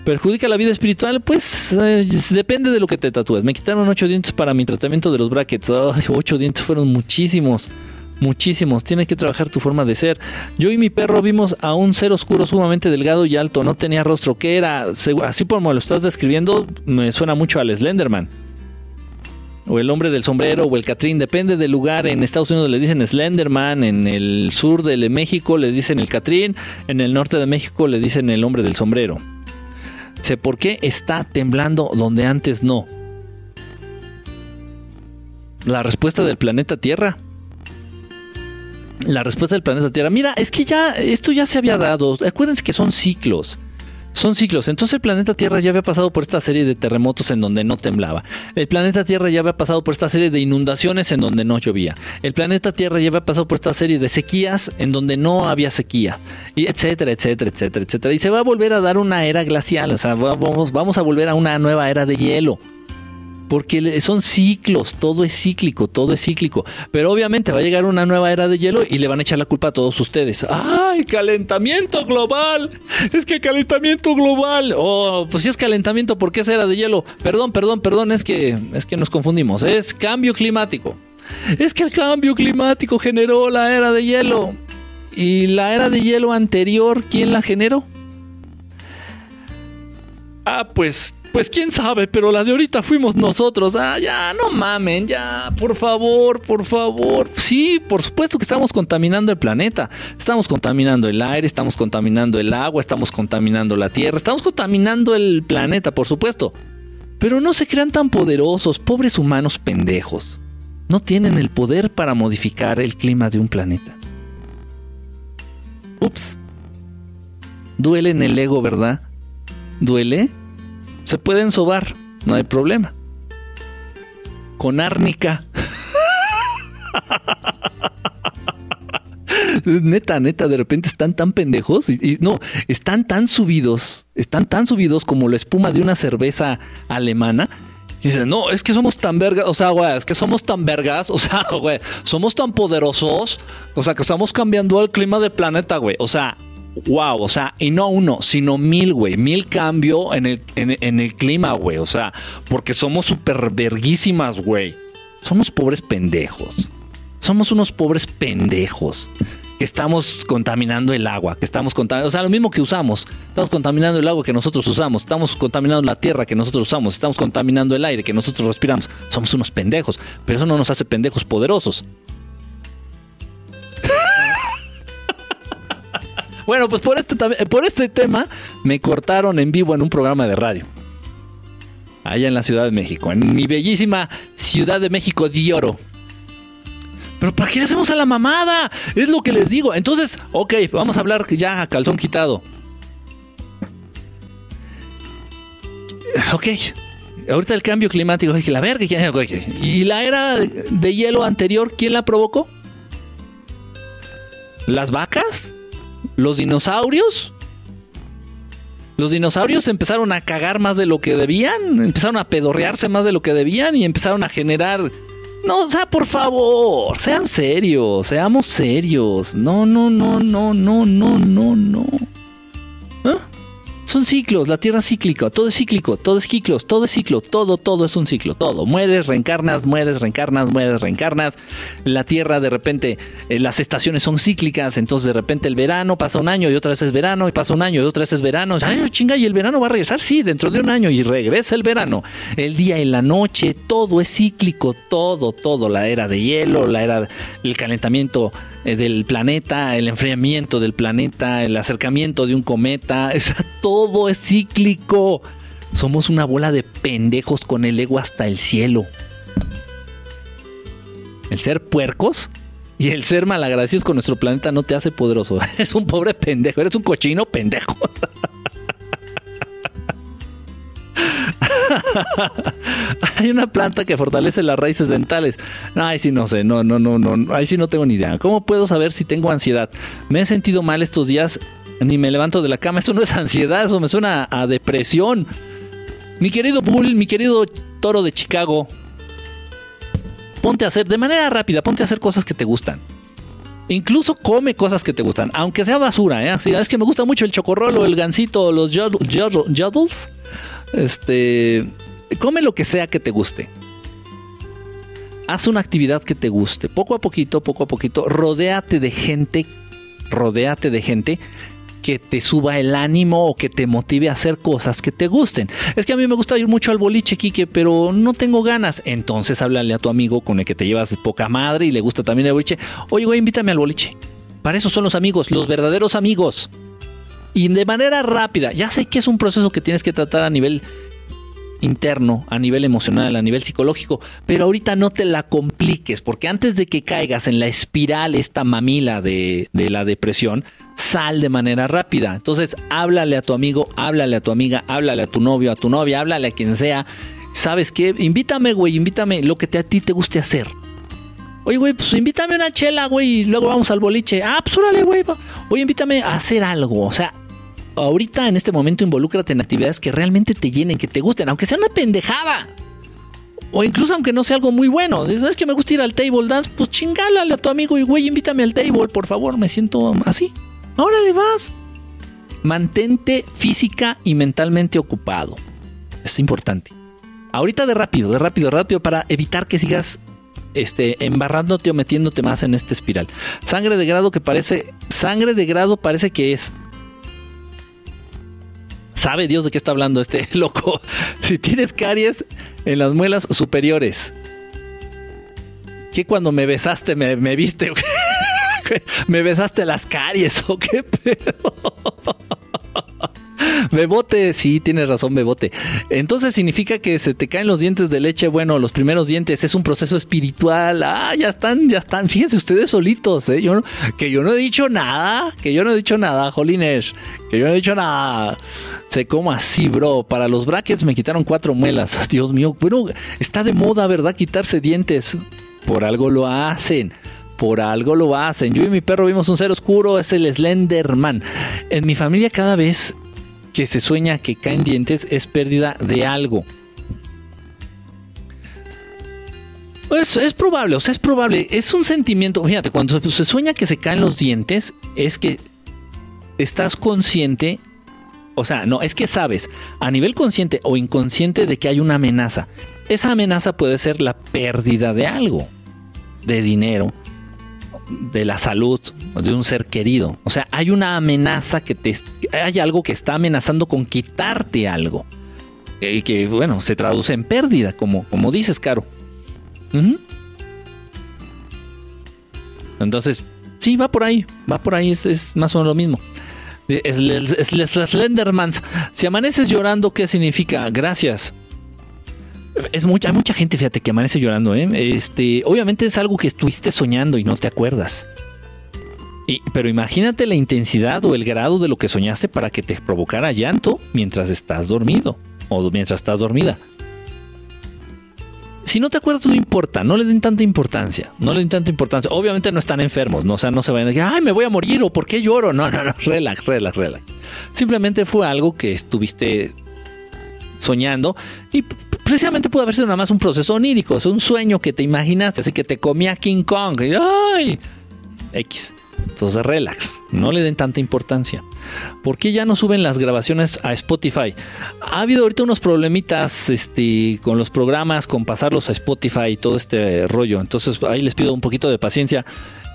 ¿Perjudica la vida espiritual? Pues eh, depende de lo que te tatúes. Me quitaron ocho dientes para mi tratamiento de los brackets. ocho dientes fueron muchísimos muchísimos. Tienes que trabajar tu forma de ser. Yo y mi perro vimos a un ser oscuro sumamente delgado y alto. No tenía rostro. ¿Qué era? Así como lo estás describiendo, me suena mucho al Slenderman. O el hombre del sombrero o el Catrín, depende del lugar. En Estados Unidos le dicen Slenderman, en el sur de México le dicen el Catrín, en el norte de México le dicen el hombre del sombrero. Sé por qué está temblando donde antes no. La respuesta del planeta Tierra la respuesta del planeta Tierra. Mira, es que ya esto ya se había dado. Acuérdense que son ciclos. Son ciclos. Entonces el planeta Tierra ya había pasado por esta serie de terremotos en donde no temblaba. El planeta Tierra ya había pasado por esta serie de inundaciones en donde no llovía. El planeta Tierra ya había pasado por esta serie de sequías en donde no había sequía. Y etcétera, etcétera, etcétera, etcétera. Y se va a volver a dar una era glacial. O sea, vamos, vamos a volver a una nueva era de hielo. Porque son ciclos, todo es cíclico, todo es cíclico. Pero obviamente va a llegar una nueva era de hielo y le van a echar la culpa a todos ustedes. ¡Ay, calentamiento global! Es que calentamiento global. Oh, pues si es calentamiento, ¿por qué es era de hielo? Perdón, perdón, perdón, es que, es que nos confundimos. Es cambio climático. Es que el cambio climático generó la era de hielo. ¿Y la era de hielo anterior, quién la generó? Ah, pues pues quién sabe, pero la de ahorita fuimos nosotros. Ah, ya, no mamen, ya, por favor, por favor. Sí, por supuesto que estamos contaminando el planeta. Estamos contaminando el aire, estamos contaminando el agua, estamos contaminando la tierra, estamos contaminando el planeta, por supuesto. Pero no se crean tan poderosos, pobres humanos pendejos. No tienen el poder para modificar el clima de un planeta. Ups. Duele en el ego, ¿verdad? ¿Duele? Se pueden sobar, no hay problema. Con árnica. neta, neta, de repente están tan pendejos y, no, están tan subidos, están tan subidos como la espuma de una cerveza alemana. Y dicen, no, es que somos tan vergas, o sea, güey, es que somos tan vergas, o sea, güey, somos tan poderosos, o sea, que estamos cambiando el clima del planeta, güey. O sea, wow, o sea, y no uno, sino mil, güey, mil cambio en el, en, el clima, güey, o sea, porque somos súper verguísimas, güey. Somos pobres pendejos. Somos unos pobres pendejos. Que estamos contaminando el agua, que estamos contaminando, o sea, lo mismo que usamos. Estamos contaminando el agua que nosotros usamos, estamos contaminando la tierra que nosotros usamos, estamos contaminando el aire que nosotros respiramos. Somos unos pendejos, pero eso no nos hace pendejos poderosos. Bueno, pues por este, por este tema me cortaron en vivo en un programa de radio. Allá en la Ciudad de México, en mi bellísima Ciudad de México de Oro. Pero ¿para qué hacemos a la mamada? Es lo que les digo. Entonces, ok, vamos a hablar ya a calzón quitado. Ok. Ahorita el cambio climático, que la verga. ¿Y la era de hielo anterior, quién la provocó? ¿Las vacas? Los dinosaurios. Los dinosaurios empezaron a cagar más de lo que debían, empezaron a pedorrearse más de lo que debían y empezaron a generar... No, o sea, por favor, sean serios, seamos serios. No, no, no, no, no, no, no, no. ¿Ah? Son ciclos, la Tierra es cíclica, todo es cíclico, todo es ciclos, todo es ciclo, todo, todo es un ciclo, todo. Mueres, reencarnas, mueres, reencarnas, mueres, reencarnas. La Tierra de repente, eh, las estaciones son cíclicas, entonces de repente el verano pasa un año y otra vez es verano y pasa un año y otra vez es verano. Ay, chinga, y el verano va a regresar, sí, dentro de un año y regresa el verano. El día y la noche, todo es cíclico, todo, todo. La era de hielo, la era del calentamiento eh, del planeta, el enfriamiento del planeta, el acercamiento de un cometa, todo es cíclico. Somos una bola de pendejos con el ego hasta el cielo. El ser puercos y el ser malagradecidos con nuestro planeta no te hace poderoso. Eres un pobre pendejo, eres un cochino pendejo. Hay una planta que fortalece las raíces dentales. Ay, sí, no sé, no, no, no, no, ahí sí no tengo ni idea. ¿Cómo puedo saber si tengo ansiedad? Me he sentido mal estos días, ni me levanto de la cama. Eso no es ansiedad, eso me suena a depresión. Mi querido Bull, mi querido toro de Chicago, ponte a hacer, de manera rápida, ponte a hacer cosas que te gustan. Incluso come cosas que te gustan, aunque sea basura, ¿eh? es que me gusta mucho el chocorrolo, el gansito, los jodels. Este, come lo que sea que te guste. Haz una actividad que te guste. Poco a poquito, poco a poquito, rodéate de gente, rodéate de gente que te suba el ánimo o que te motive a hacer cosas que te gusten. Es que a mí me gusta ir mucho al boliche, Kike, pero no tengo ganas. Entonces háblale a tu amigo con el que te llevas poca madre y le gusta también el boliche. Oye, güey, invítame al boliche. Para eso son los amigos, los verdaderos amigos y de manera rápida. Ya sé que es un proceso que tienes que tratar a nivel interno, a nivel emocional, a nivel psicológico, pero ahorita no te la compliques, porque antes de que caigas en la espiral, esta mamila de, de, la depresión, sal de manera rápida. Entonces, háblale a tu amigo, háblale a tu amiga, háblale a tu novio, a tu novia, háblale a quien sea. ¿Sabes qué? Invítame, güey, invítame lo que te, a ti te guste hacer. Oye, güey, pues invítame una chela, güey, y luego vamos al boliche. Ah, pues güey. Oye, invítame a hacer algo. O sea, ahorita en este momento involúcrate en actividades que realmente te llenen, que te gusten, aunque sea una pendejada. o incluso aunque no sea algo muy bueno, ¿sabes que me gusta ir al table dance? Pues chingálale a tu amigo y güey, invítame al table, por favor, me siento así. Ahora le vas. Mantente física y mentalmente ocupado. Es importante. Ahorita de rápido, de rápido, rápido para evitar que sigas este, embarrándote o metiéndote más en esta espiral. Sangre de grado que parece, sangre de grado parece que es. Sabe Dios de qué está hablando este loco. Si tienes caries en las muelas superiores. Que cuando me besaste me, me viste. me besaste las caries o qué pedo. Bebote, sí, tienes razón, bebote. Entonces significa que se te caen los dientes de leche. Bueno, los primeros dientes es un proceso espiritual. Ah, ya están, ya están. Fíjense ustedes solitos, ¿eh? Yo que yo no he dicho nada, que yo no he dicho nada, Jolines, que yo no he dicho nada. Sé cómo así, bro. Para los brackets me quitaron cuatro muelas. Dios mío, bueno, está de moda, ¿verdad? Quitarse dientes. Por algo lo hacen por algo lo hacen. Yo y mi perro vimos un ser oscuro, es el Slenderman. En mi familia cada vez que se sueña que caen dientes es pérdida de algo. Pues es probable, o sea, es probable. Es un sentimiento. Fíjate, cuando se sueña que se caen los dientes, es que estás consciente. O sea, no, es que sabes a nivel consciente o inconsciente de que hay una amenaza. Esa amenaza puede ser la pérdida de algo, de dinero, de la salud de un ser querido. O sea, hay una amenaza que te... Hay algo que está amenazando con quitarte algo. Y que, bueno, se traduce en pérdida, como, como dices, Caro. Entonces, sí, va por ahí. Va por ahí, es, más o menos lo mismo. Es, es, Slendermans. Si amaneces llorando, ¿qué significa? Gracias es mucha, hay mucha gente, fíjate, que amanece llorando, ¿eh? Este, obviamente es algo que estuviste soñando y no te acuerdas. Pero imagínate la intensidad o el grado de lo que soñaste para que te provocara llanto mientras estás dormido o mientras estás dormida. Si no te acuerdas, no importa, no le den tanta importancia, no le den tanta importancia. Obviamente no están enfermos, no, o sea, no se vayan a decir, ay, me voy a morir o por qué lloro. No, no, no, relax, relax, relax. Simplemente fue algo que estuviste soñando y precisamente pudo haber sido nada más un proceso onírico, es un sueño que te imaginaste, así que te comía King Kong. Y, ¡Ay! X. Entonces, relax, no le den tanta importancia. ¿Por qué ya no suben las grabaciones a Spotify? Ha habido ahorita unos problemitas este, con los programas, con pasarlos a Spotify y todo este rollo. Entonces, ahí les pido un poquito de paciencia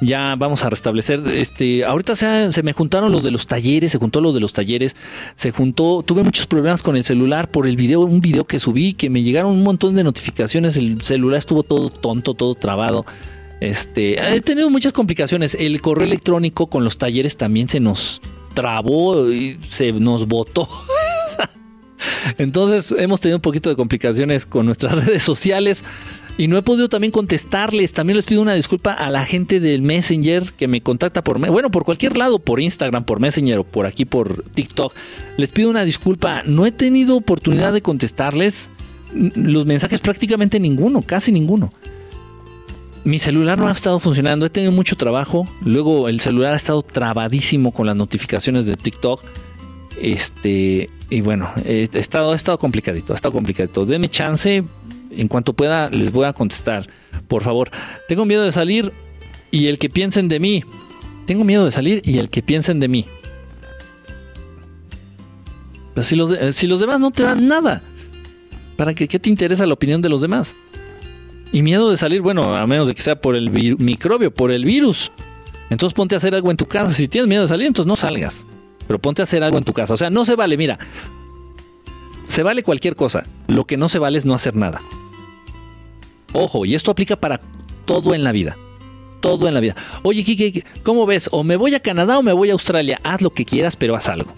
ya vamos a restablecer. Este, ahorita se, se, me juntaron los de los talleres, se juntó lo de los talleres, se juntó, tuve muchos problemas con el celular por el video, un video que subí, que me llegaron un montón de notificaciones, el celular estuvo todo tonto, todo trabado. Este, he tenido muchas complicaciones. El correo electrónico con los talleres también se nos trabó y se nos botó. Entonces hemos tenido un poquito de complicaciones con nuestras redes sociales. Y no he podido también contestarles. También les pido una disculpa a la gente del Messenger que me contacta por, bueno, por cualquier lado, por Instagram, por Messenger o por aquí por TikTok. Les pido una disculpa. No he tenido oportunidad de contestarles los mensajes prácticamente ninguno, casi ninguno. Mi celular no ha estado funcionando, he tenido mucho trabajo. Luego el celular ha estado trabadísimo con las notificaciones de TikTok. Este, y bueno, he estado, ha estado complicadito, ha estado complicadito. Deme chance, en cuanto pueda les voy a contestar. Por favor, tengo miedo de salir y el que piensen de mí. Tengo miedo de salir y el que piensen de mí. Pero si los, si los demás no te dan nada, ¿para qué, qué te interesa la opinión de los demás? Y miedo de salir, bueno, a menos de que sea por el microbio, por el virus. Entonces ponte a hacer algo en tu casa. Si tienes miedo de salir, entonces no salgas. Pero ponte a hacer algo en tu casa. O sea, no se vale, mira. Se vale cualquier cosa. Lo que no se vale es no hacer nada. Ojo, y esto aplica para todo en la vida. Todo en la vida. Oye, Kike, ¿cómo ves? O me voy a Canadá o me voy a Australia. Haz lo que quieras, pero haz algo.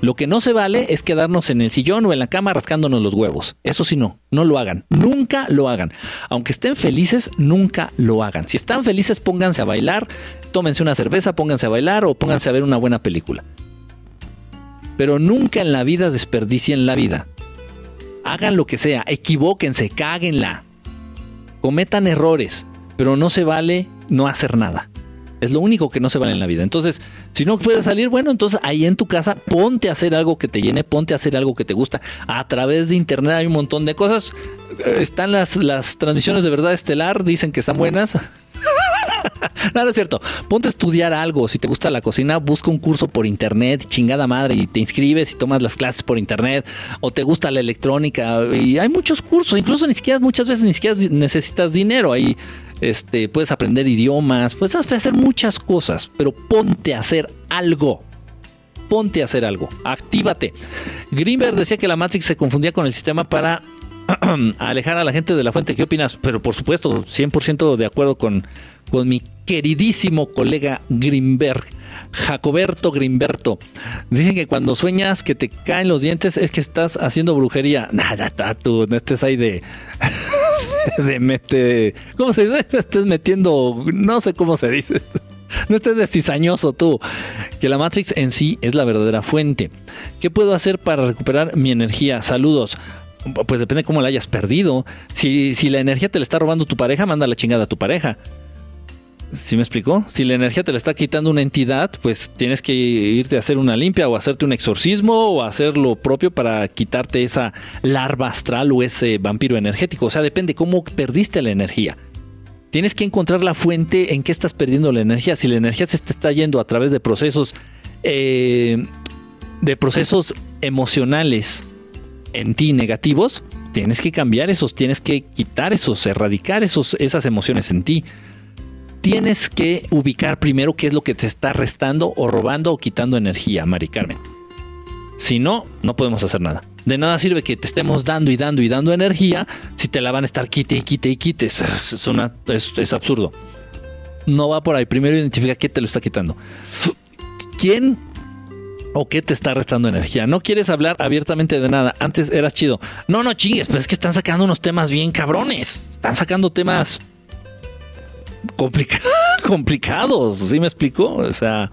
Lo que no se vale es quedarnos en el sillón o en la cama rascándonos los huevos. Eso sí no, no lo hagan. Nunca lo hagan. Aunque estén felices, nunca lo hagan. Si están felices, pónganse a bailar, tómense una cerveza, pónganse a bailar o pónganse a ver una buena película. Pero nunca en la vida desperdicien la vida. Hagan lo que sea, equivóquense, cáguenla. Cometan errores, pero no se vale no hacer nada. Es lo único que no se vale en la vida. Entonces, si no puedes salir, bueno, entonces ahí en tu casa ponte a hacer algo que te llene, ponte a hacer algo que te gusta. A través de internet hay un montón de cosas. Eh, están las, las transmisiones de verdad estelar, dicen que están buenas. no, es cierto. Ponte a estudiar algo. Si te gusta la cocina, busca un curso por internet, chingada madre, y te inscribes y tomas las clases por internet. O te gusta la electrónica. Y hay muchos cursos. Incluso ni siquiera, muchas veces ni siquiera necesitas dinero. Ahí este, puedes aprender idiomas, puedes hacer muchas cosas, pero ponte a hacer algo. Ponte a hacer algo. Actívate. Greenberg decía que la Matrix se confundía con el sistema para alejar a la gente de la fuente. ¿Qué opinas? Pero por supuesto, 100% de acuerdo con, con mi queridísimo colega Greenberg. Jacoberto Grimberto. Dicen que cuando sueñas que te caen los dientes es que estás haciendo brujería. Nada, tú no estés ahí de. de mete. ¿Cómo se dice? Estés metiendo. No sé cómo se dice. No estés de cizañoso tú. Que la Matrix en sí es la verdadera fuente. ¿Qué puedo hacer para recuperar mi energía? Saludos. Pues depende cómo la hayas perdido. Si, si la energía te la está robando tu pareja, manda la chingada a tu pareja. ¿Sí me explicó? Si la energía te la está quitando una entidad, pues tienes que irte a hacer una limpia o hacerte un exorcismo o hacer lo propio para quitarte esa larva astral o ese vampiro energético. O sea, depende cómo perdiste la energía. Tienes que encontrar la fuente en que estás perdiendo la energía. Si la energía se te está yendo a través de procesos, eh, de procesos emocionales en ti negativos, tienes que cambiar esos, tienes que quitar esos, erradicar esos, esas emociones en ti tienes que ubicar primero qué es lo que te está restando o robando o quitando energía, Mari Carmen. Si no, no podemos hacer nada. De nada sirve que te estemos dando y dando y dando energía si te la van a estar quite y quite y quite. Es, es, absurdo. No va por ahí. Primero identifica qué te lo está quitando. ¿Quién o qué te está restando energía. No quieres hablar abiertamente de nada. Antes eras chido. No, no chingues, pero es que están sacando unos temas bien cabrones. Están sacando temas complicados, ¿sí me explico? O sea,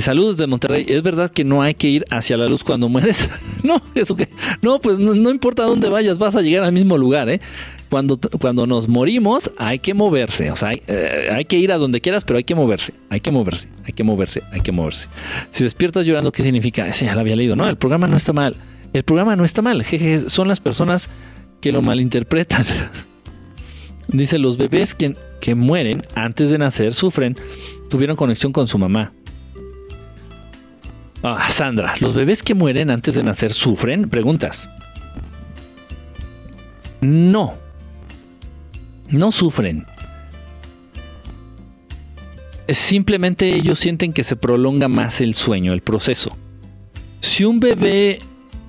saludos de Monterrey. ¿Es verdad que no hay que ir hacia la luz cuando mueres? no, eso que. No, pues no, importa dónde vayas, vas a llegar al mismo lugar, ¿eh? Cuando, cuando nos morimos, hay que moverse. O sea, hay, eh, hay, que ir a donde quieras, pero hay que moverse. Hay que moverse, hay que moverse, hay que moverse. Si despiertas llorando, ¿qué significa? Ese ya lo había leído. No, el programa no está mal. El programa no está mal. Jeje, son las personas que lo malinterpretan. Dice, los bebés que, que mueren antes de nacer sufren, tuvieron conexión con su mamá. Ah, Sandra, ¿los bebés que mueren antes de nacer sufren? Preguntas. No. No sufren. Simplemente ellos sienten que se prolonga más el sueño, el proceso. Si un bebé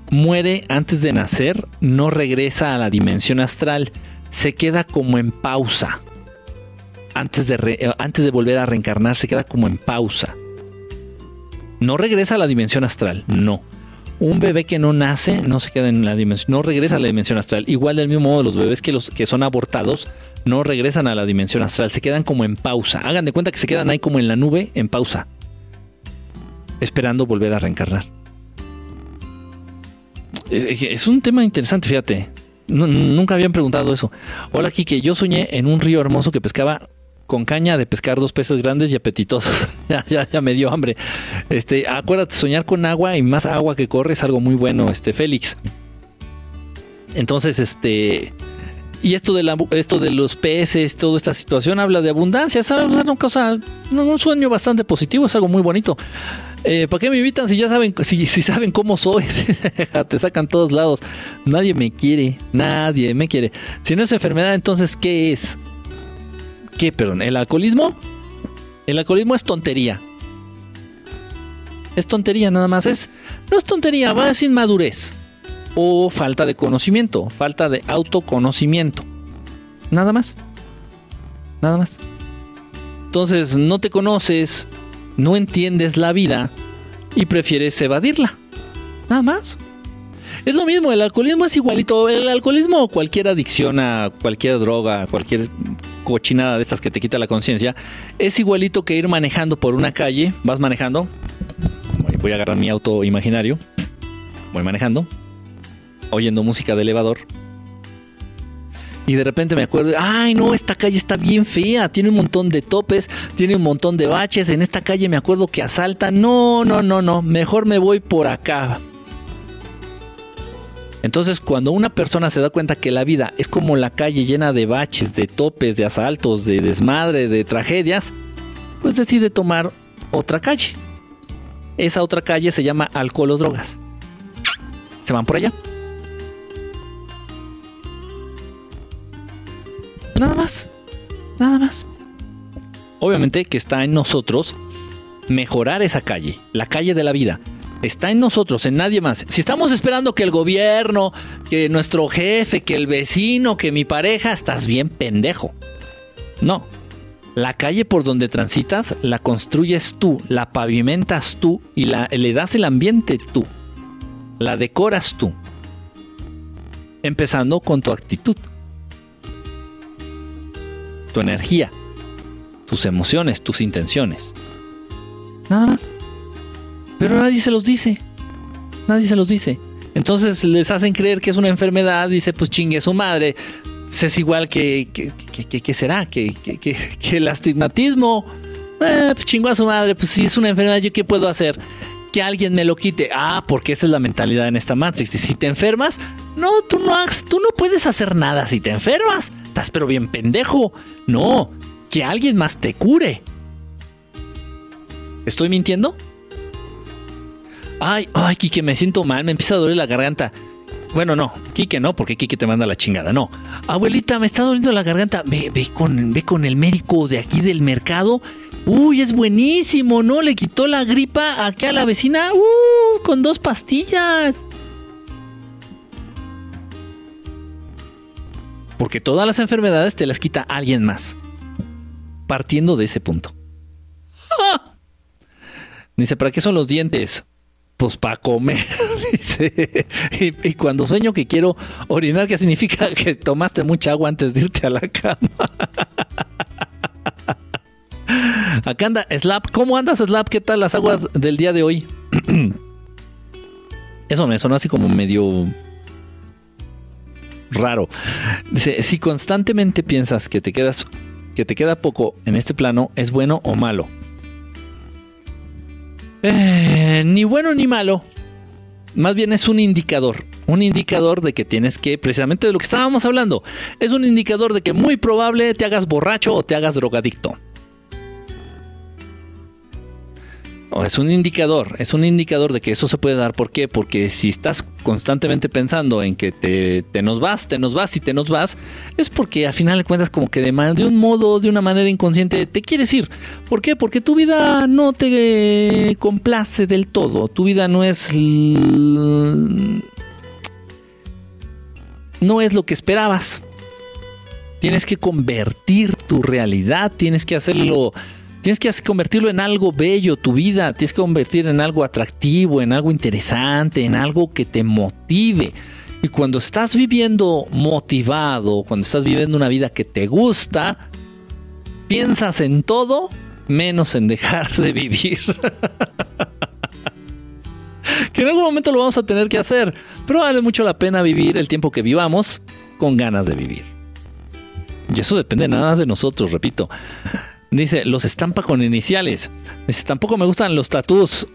muere antes de nacer, no regresa a la dimensión astral, se queda como en pausa. Antes de, eh, antes de volver a reencarnar, se queda como en pausa. No regresa a la dimensión astral, no. Un bebé que no nace no se queda en la dimensión, no regresa a la dimensión astral. Igual del mismo modo los bebés que, los, que son abortados no regresan a la dimensión astral, se quedan como en pausa. Hagan de cuenta que se quedan ahí como en la nube, en pausa, esperando volver a reencarnar. Es un tema interesante, fíjate nunca habían preguntado eso. Hola, Kike. Yo soñé en un río hermoso que pescaba con caña de pescar dos peces grandes y apetitosos. ya, ya, ya, me dio hambre. Este, acuérdate, soñar con agua y más agua que corre es algo muy bueno, este, Félix. Entonces, este. Y esto de, la, esto de los peces, toda esta situación habla de abundancia. Es una cosa, un sueño bastante positivo, es algo muy bonito. Eh, ¿Para qué me invitan si ya saben, si, si saben cómo soy? Te sacan todos lados. Nadie me quiere, nadie me quiere. Si no es enfermedad, entonces, ¿qué es? ¿Qué, perdón? ¿El alcoholismo? El alcoholismo es tontería. Es tontería nada más. Es, no es tontería, va decir inmadurez. O falta de conocimiento, falta de autoconocimiento. Nada más. Nada más. Entonces, no te conoces, no entiendes la vida y prefieres evadirla. Nada más. Es lo mismo, el alcoholismo es igualito. El alcoholismo o cualquier adicción a cualquier droga, cualquier cochinada de estas que te quita la conciencia, es igualito que ir manejando por una calle. Vas manejando. Voy a agarrar mi auto imaginario. Voy manejando. Oyendo música de elevador. Y de repente me acuerdo, ay no, esta calle está bien fea, tiene un montón de topes, tiene un montón de baches, en esta calle me acuerdo que asaltan, no, no, no, no, mejor me voy por acá. Entonces cuando una persona se da cuenta que la vida es como la calle llena de baches, de topes, de asaltos, de desmadre, de tragedias, pues decide tomar otra calle. Esa otra calle se llama alcohol o drogas. ¿Se van por allá? Nada más. Nada más. Obviamente que está en nosotros mejorar esa calle, la calle de la vida. Está en nosotros, en nadie más. Si estamos esperando que el gobierno, que nuestro jefe, que el vecino, que mi pareja, estás bien pendejo. No. La calle por donde transitas la construyes tú, la pavimentas tú y la, le das el ambiente tú. La decoras tú. Empezando con tu actitud tu energía, tus emociones, tus intenciones. Nada más. Pero nadie se los dice. Nadie se los dice. Entonces les hacen creer que es una enfermedad, dice pues chingue su madre. Pues es igual que, que, será, que, que, el astigmatismo. Eh, pues chingo a su madre, pues si es una enfermedad, ¿yo qué puedo hacer? que alguien me lo quite. Ah, porque esa es la mentalidad en esta Matrix. Y si te enfermas, no, tú no, tú no puedes hacer nada si te enfermas. Estás pero bien pendejo. No, que alguien más te cure. ¿Estoy mintiendo? Ay, ay, Kike, me siento mal, me empieza a doler la garganta. Bueno, no, Kike no, porque Kike te manda la chingada, no. Abuelita, me está doliendo la garganta. Ve, ve, con, ve con el médico de aquí del mercado. Uy, es buenísimo, ¿no? Le quitó la gripa aquí a la vecina. Uh, con dos pastillas. Porque todas las enfermedades te las quita alguien más. Partiendo de ese punto. Dice, ¿para qué son los dientes? Pues para comer. Dice, y, cuando sueño que quiero orinar, ¿qué significa que tomaste mucha agua antes de irte a la cama? Acá anda Slap. ¿Cómo andas, Slap? ¿Qué tal las aguas del día de hoy? Eso me sonó así como medio raro. Dice, si constantemente piensas que te quedas que te queda poco en este plano, ¿es bueno o malo? Eh, ni bueno ni malo. Más bien es un indicador. Un indicador de que tienes que, precisamente de lo que estábamos hablando, es un indicador de que muy probable te hagas borracho o te hagas drogadicto. Es un indicador, es un indicador de que eso se puede dar. ¿Por qué? Porque si estás constantemente pensando en que te, nos vas, te nos vas y te nos vas, es porque al final de cuentas como que de, de un modo, de una manera inconsciente, te quieres ir. ¿Por qué? Porque tu vida no te complace del todo. Tu vida no es... No es lo que esperabas. Tienes que convertir tu realidad, tienes que hacerlo Tienes que convertirlo en algo bello, tu vida. Tienes que convertir en algo atractivo, en algo interesante, en algo que te motive. Y cuando estás viviendo motivado, cuando estás viviendo una vida que te gusta, piensas en todo menos en dejar de vivir. que en algún momento lo vamos a tener que hacer, pero vale mucho la pena vivir el tiempo que vivamos con ganas de vivir. Y eso depende nada más de nosotros, repito. Dice, los estampa con iniciales. Dice, tampoco me gustan los tatús.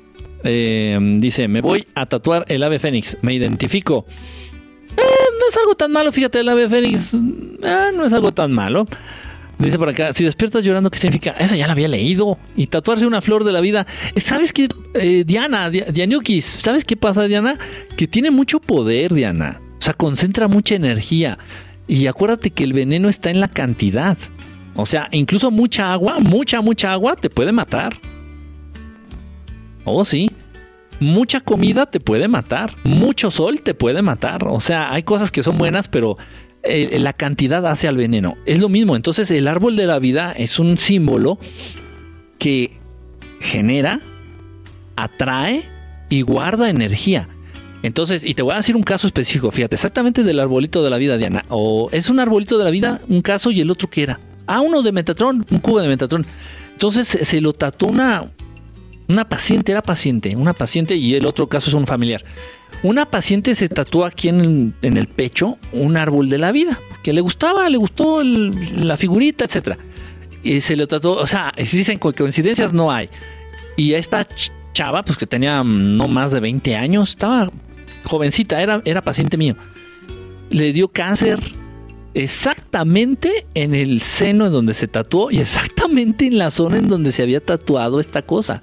Eh, dice, me voy a tatuar el ave fénix. Me identifico. Eh, no es algo tan malo, fíjate, el ave fénix. Eh, no es algo tan malo. Dice por acá, si despiertas llorando, ¿qué significa? Esa ya la había leído. Y tatuarse una flor de la vida. ¿Sabes qué? Diana, Dianukis, ¿sabes qué pasa, Diana? Que tiene mucho poder, Diana. O sea, concentra mucha energía. Y acuérdate que el veneno está en la cantidad. O sea, incluso mucha agua, mucha, mucha agua te puede matar. Oh, sí. Mucha comida te puede matar. Mucho sol te puede matar. O sea, hay cosas que son buenas, pero eh, la cantidad hace al veneno. Es lo mismo. Entonces, el árbol de la vida es un símbolo que genera, atrae y guarda energía. Entonces, y te voy a decir un caso específico, fíjate, exactamente del arbolito de la vida, Diana. O es un arbolito de la vida, un caso y el otro que era. Ah, uno de Metatron, un cubo de Metatron. Entonces se lo tatuó una, Una paciente era paciente, una paciente y el otro caso es un familiar. Una paciente se tatuó aquí en, el pecho un árbol de la vida, que le gustaba, le gustó la figurita, etcétera. Y se le tatuó, o sea, si dicen coincidencias no hay. Y esta chava, pues que tenía no más de 20 años, estaba jovencita, era, era paciente mío. Le dio cáncer exactamente en el seno en donde se tatuó y exactamente en la zona en donde se había tatuado esta cosa.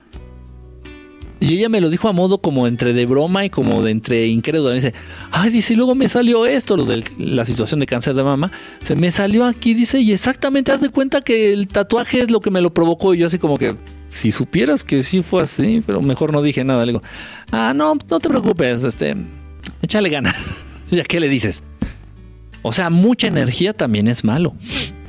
Y ella me lo dijo a modo como entre de broma y como de entre incrédula. Me dice, ay, dice, y luego me salió esto, lo de la situación de cáncer de mama. Se me salió aquí, dice, y exactamente haz de cuenta que el tatuaje es lo que me lo provocó. Y yo así como que, si supieras que sí fue así, pero mejor no dije nada. Le digo, ah, no, no te preocupes, este, échale gana. ya que le dices. O sea, mucha energía también es malo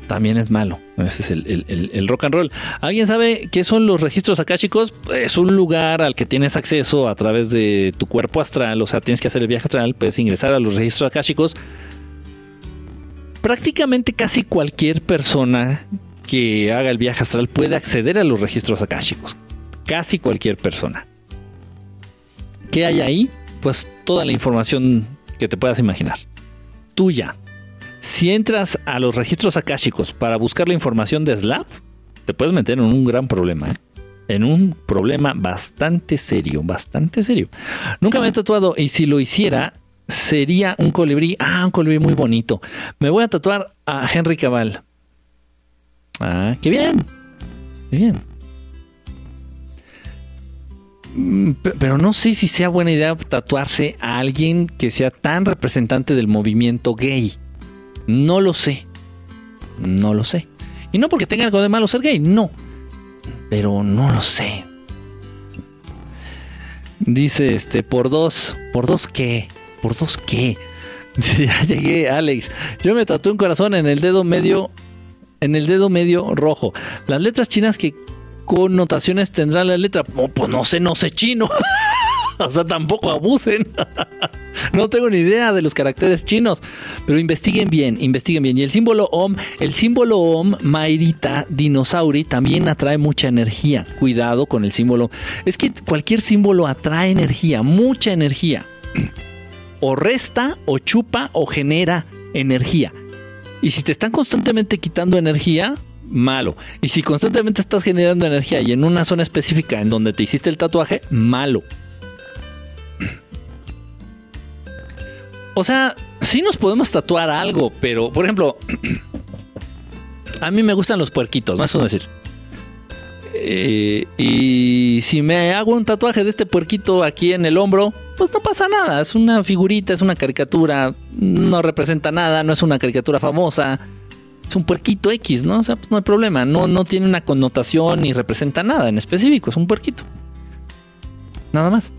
también es malo. Ese es el, rock and roll. ¿Alguien sabe qué son los registros akáshicos? Es un lugar al que tienes acceso a través de tu cuerpo astral, o sea, tienes que hacer el viaje astral, puedes ingresar a los registros akáshicos. Prácticamente casi cualquier persona que haga el viaje astral puede acceder a los registros akáshicos. Casi cualquier persona. ¿Qué hay ahí? Pues toda la información que te puedas imaginar. Tuya, si entras a los registros akáshicos para buscar la información de Slav, te puedes meter en un gran problema. ¿eh? En un problema bastante serio, bastante serio. Nunca me he tatuado y si lo hiciera, sería un colibrí. Ah, un colibrí muy bonito. Me voy a tatuar a Henry Cabal. Ah, qué bien. Qué bien. Mm, pero no sé si sea buena idea tatuarse a alguien que sea tan representante del movimiento gay. No lo sé. No lo sé. Y no porque tenga algo de malo ser gay, no. Pero no lo sé. Dice este, por dos. ¿Por dos qué? ¿Por dos qué? Ya llegué, Alex. Yo me tatué un corazón en el dedo medio. En el dedo medio rojo. Las letras chinas, ¿qué connotaciones tendrá la letra? pues no sé, no sé chino. o sea, tampoco abusen. no tengo ni idea de los caracteres chinos, pero investiguen bien, investiguen bien. Y el símbolo OM, el símbolo OM, Mairita Dinosauri, también atrae mucha energía. Cuidado con el símbolo. Es que cualquier símbolo atrae energía, mucha energía. O resta, o chupa, o genera energía. Y si te están constantemente quitando energía, malo. Y si constantemente estás generando energía y en una zona específica en donde te hiciste el tatuaje, malo. O sea, sí nos podemos tatuar algo, pero, por ejemplo, a mí me gustan los puerquitos, ¿no? Eso decir. Eh, y si me hago un tatuaje de este puerquito aquí en el hombro, pues no pasa nada. Es una figurita, es una caricatura, no representa nada, no es una caricatura famosa. Es un puerquito X, ¿no? O sea, pues no hay problema. No, no tiene una connotación ni representa nada en específico. Es un puerquito. Nada más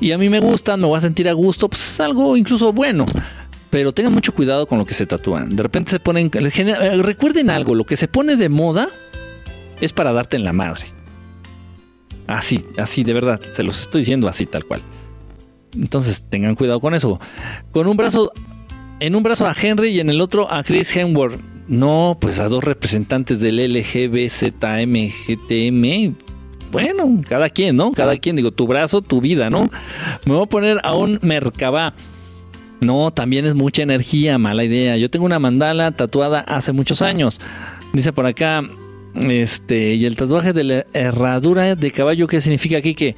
y a mí me gustan, me voy a sentir a gusto, pues es algo incluso bueno. Pero tengan mucho cuidado con lo que se tatúan. De repente se ponen. Eh, recuerden algo: lo que se pone de moda es para darte en la madre. Así, así, de verdad. Se los estoy diciendo así, tal cual. Entonces tengan cuidado con eso. Con un brazo. En un brazo a Henry y en el otro a Chris Hemsworth. No, pues a dos representantes del LGBZMGTM bueno, cada quien, ¿no? Cada quien, digo, tu brazo, tu vida, ¿no? Me voy a poner a un Merkabah. No, también es mucha energía, mala idea. Yo tengo una mandala tatuada hace muchos años. Dice por acá, este, y el tatuaje de la herradura de caballo, ¿qué significa aquí? Que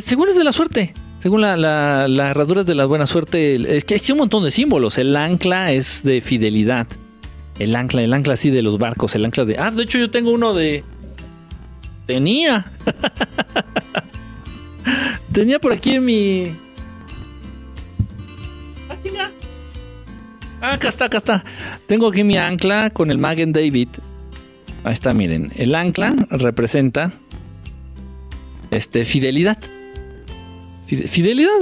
según es de la suerte, según la, la, herradura es de la buena suerte, es que hay un montón de símbolos. El ancla es de fidelidad. El ancla, el ancla así de los barcos, el ancla de... Ah, de hecho yo tengo uno de, Tenía. Tenía por aquí mi. Ah, acá está, acá está. Tengo aquí mi ancla con el Magen David. Ahí está, miren. El ancla representa este, fidelidad. Fidelidad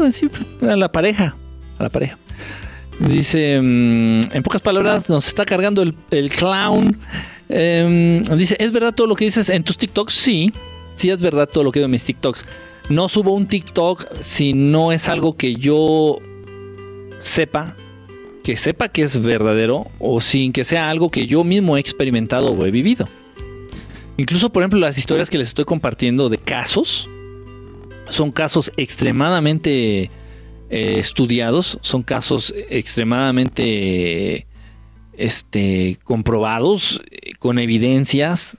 a la pareja. A la pareja. Dice, mm, en pocas palabras, nos está cargando el, el clown Em, dice, ¿es verdad todo lo que dices en tus TikToks? Sí, sí es verdad todo lo que veo en mis TikToks. No subo un TikTok si no es algo que yo sepa, que sepa que es verdadero o sin que sea algo que yo mismo he experimentado o he vivido. Incluso, por ejemplo, las historias que les estoy compartiendo de casos, son casos extremadamente eh, estudiados, son casos extremadamente este, comprobados, eh, con evidencias,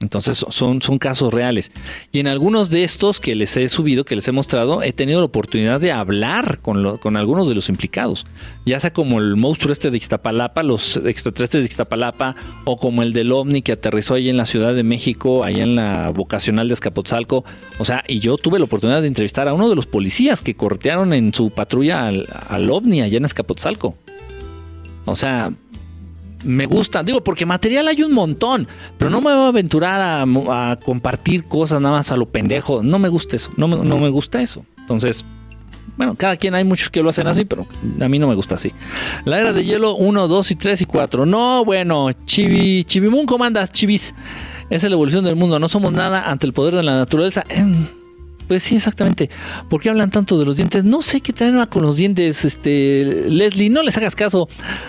entonces son, son casos reales. Y en algunos de estos que les he subido, que les he mostrado, he tenido la oportunidad de hablar con, con algunos de los implicados. Ya sea como el monstruo este de Ixtapalapa, los extraterrestres de Ixtapalapa, o como el del OVNI que aterrizó ahí en la Ciudad de México, allá en la vocacional de Escapotzalco. O sea, y yo tuve la oportunidad de entrevistar a uno de los policías que cortearon en su patrulla al, al OVNI allá en Escapotzalco. O sea, me gusta, digo, porque material hay un montón, pero no me voy a aventurar a, compartir cosas nada más a lo pendejo. No me gusta eso, no me, gusta eso. Entonces, bueno, cada quien hay muchos que lo hacen así, pero a mí no me gusta así. La era de hielo 1, 2 y 3 y 4. No, bueno, Chibi, Chibimun, ¿cómo andas, Chibis? Es la evolución del mundo. No somos nada ante el poder de la naturaleza. Em, pues sí, exactamente. ¿Por qué hablan tanto de los dientes? No sé qué traen con los dientes, este, Leslie, no les hagas caso.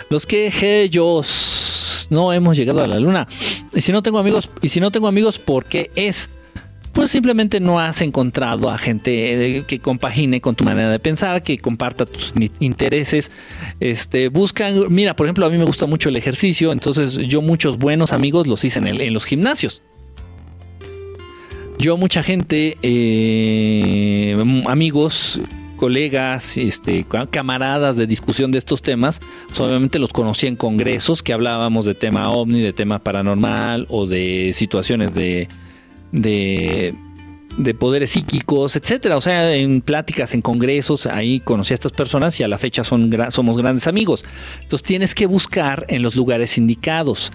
Los que ellos no hemos llegado a la luna. Y si no tengo amigos, y si no tengo amigos, ¿por qué es? Pues simplemente no has encontrado a gente eh, que compagine con tu manera de pensar, que comparta tus intereses. Este, buscan, mira, por ejemplo, a mí me gusta mucho el ejercicio, entonces yo muchos buenos amigos los hice en, en los gimnasios. Yo mucha gente, eh, amigos, colegas, este, camaradas de discusión de estos temas, pues, obviamente los conocí en congresos que hablábamos de tema ovni, de tema paranormal o de situaciones de, de, de poderes psíquicos, etcétera. O sea, en pláticas, en congresos, ahí conocí a estas personas y a la fecha son, somos grandes amigos. Entonces tienes que buscar en los lugares indicados.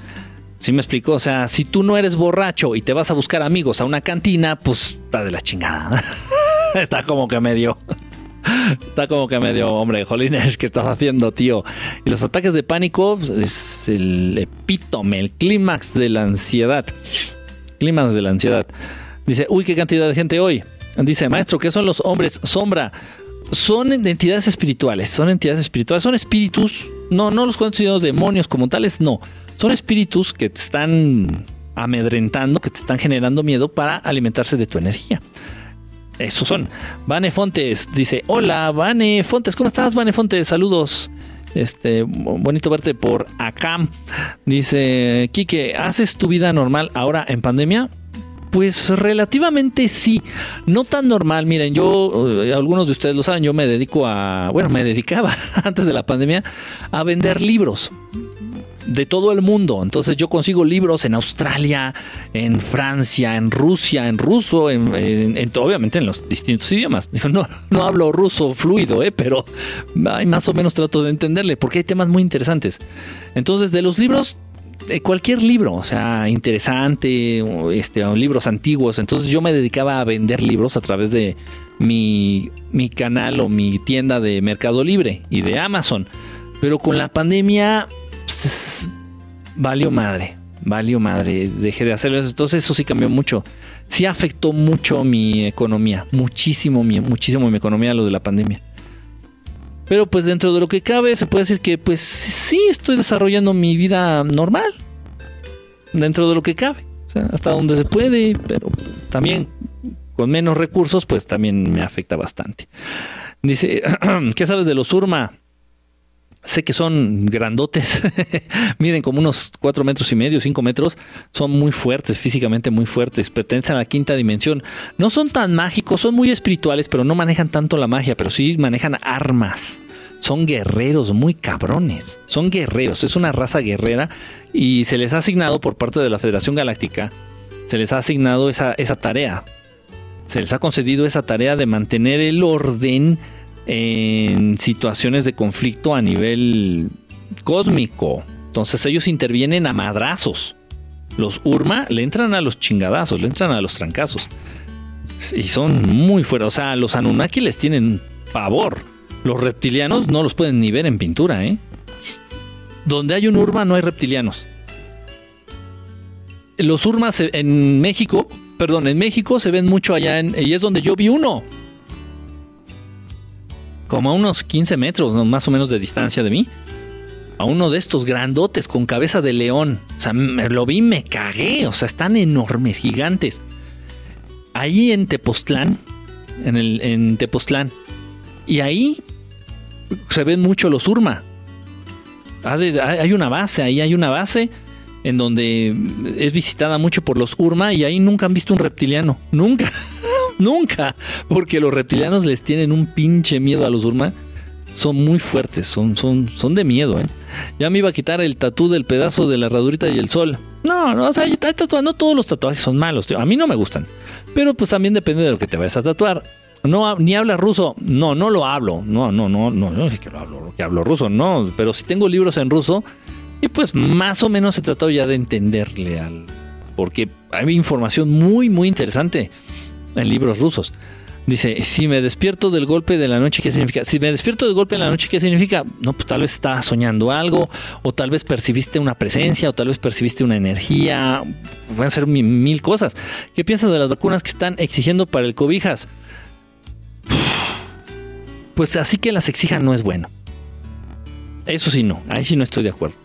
¿Sí me explico? O sea, si tú no eres borracho y te vas a buscar amigos a una cantina, pues está de la chingada. está como que medio. Está como que medio, hombre, Jolines, ¿qué estás haciendo, tío? Y los ataques de pánico pues, es el epítome, el clímax de la ansiedad. Clímax de la ansiedad. Dice, uy, qué cantidad de gente hoy. Dice, maestro, ¿qué son los hombres sombra? Son entidades espirituales, son entidades espirituales, son espíritus. No, no los considero demonios como tales, no son espíritus que te están amedrentando, que te están generando miedo para alimentarse de tu energía. Esos son. Vane Fontes dice: Hola, Vane Fontes, ¿cómo estás, Vane Fontes? Saludos. Este, bonito verte por acá. Dice Quique, ¿haces tu vida normal ahora en pandemia? Pues relativamente sí, no tan normal. Miren, yo, eh, algunos de ustedes lo saben, yo me dedico a, bueno, me dedicaba antes de la pandemia a vender libros de todo el mundo. Entonces yo consigo libros en Australia, en Francia, en Rusia, en ruso, en, obviamente en los distintos idiomas. No, no hablo ruso fluido, ¿eh? pero más o menos trato de entenderle porque hay temas muy interesantes. Entonces de los libros cualquier libro, o sea, interesante, este, libros antiguos. Entonces yo me dedicaba a vender libros a través de mi, mi canal o mi tienda de Mercado Libre y de Amazon. Pero con la pandemia pues, valió madre, valió madre, dejé de hacerlo. Entonces eso sí cambió mucho. Sí afectó mucho mi economía, muchísimo, muchísimo mi economía lo de la pandemia. Pero pues dentro de lo que cabe se puede decir que pues sí estoy desarrollando mi vida normal. Dentro de lo que cabe. hasta donde se puede, pero también con menos recursos pues también me afecta bastante. Dice, ¿qué sabes de los Urma? Sé que son grandotes, miden como unos 4 metros y medio, 5 metros, son muy fuertes, físicamente muy fuertes, pertenecen a la quinta dimensión. No son tan mágicos, son muy espirituales, pero no manejan tanto la magia, pero sí manejan armas. Son guerreros muy cabrones, son guerreros, es una raza guerrera y se les ha asignado por parte de la Federación Galáctica, se les ha asignado esa, esa tarea, se les ha concedido esa tarea de mantener el orden en situaciones de conflicto a nivel cósmico. Entonces ellos intervienen a madrazos. Los Urma le entran a los chingadazos, le entran a los trancazos. Y son muy fuertes. O sea, los Anunnaki les tienen pavor. Los reptilianos no los pueden ni ver en pintura, ¿eh? Donde hay un Urma no hay reptilianos. Los Urmas en México, perdón, en México se ven mucho allá y es donde yo vi uno como a unos 15 metros más o menos de distancia de mí, a uno de estos grandotes con cabeza de león. O sea, me, lo vi, me cagué. O sea, están enormes, gigantes. Ahí en Tepoztlán, en, el, en Tepoztlán. Y ahí se ven mucho los Urma. Hay una base, ahí hay una base en donde es visitada mucho por los Urma y ahí nunca han visto un reptiliano. Nunca, nunca. Porque los reptilianos les tienen un pinche miedo a los Urma. Son muy fuertes, son, son, son de miedo, ¿eh? Ya me iba a quitar el tatú del pedazo de la herradurita y el sol. No, no, o sea, no todos los tatuajes son malos, A mí no me gustan. Pero pues también depende de lo que te vayas a tatuar. No, ni hablas ruso. No, no lo hablo. No, no, no, no, no es que lo hablo, que hablo ruso, no. Pero si tengo libros en ruso y pues más o menos he tratado ya de entenderle al... Porque hay información muy, muy interesante en libros rusos. Dice, si me despierto del golpe de la noche, ¿qué significa? Si me despierto del golpe de la noche, ¿qué significa? No, pues tal vez estás soñando algo, o tal vez percibiste una presencia, o tal vez percibiste una energía, pueden ser mil, cosas. ¿Qué piensas de las vacunas que están exigiendo para el cobijas? Pues así que las exijan no es bueno. Eso sí no, ahí sí no estoy de acuerdo.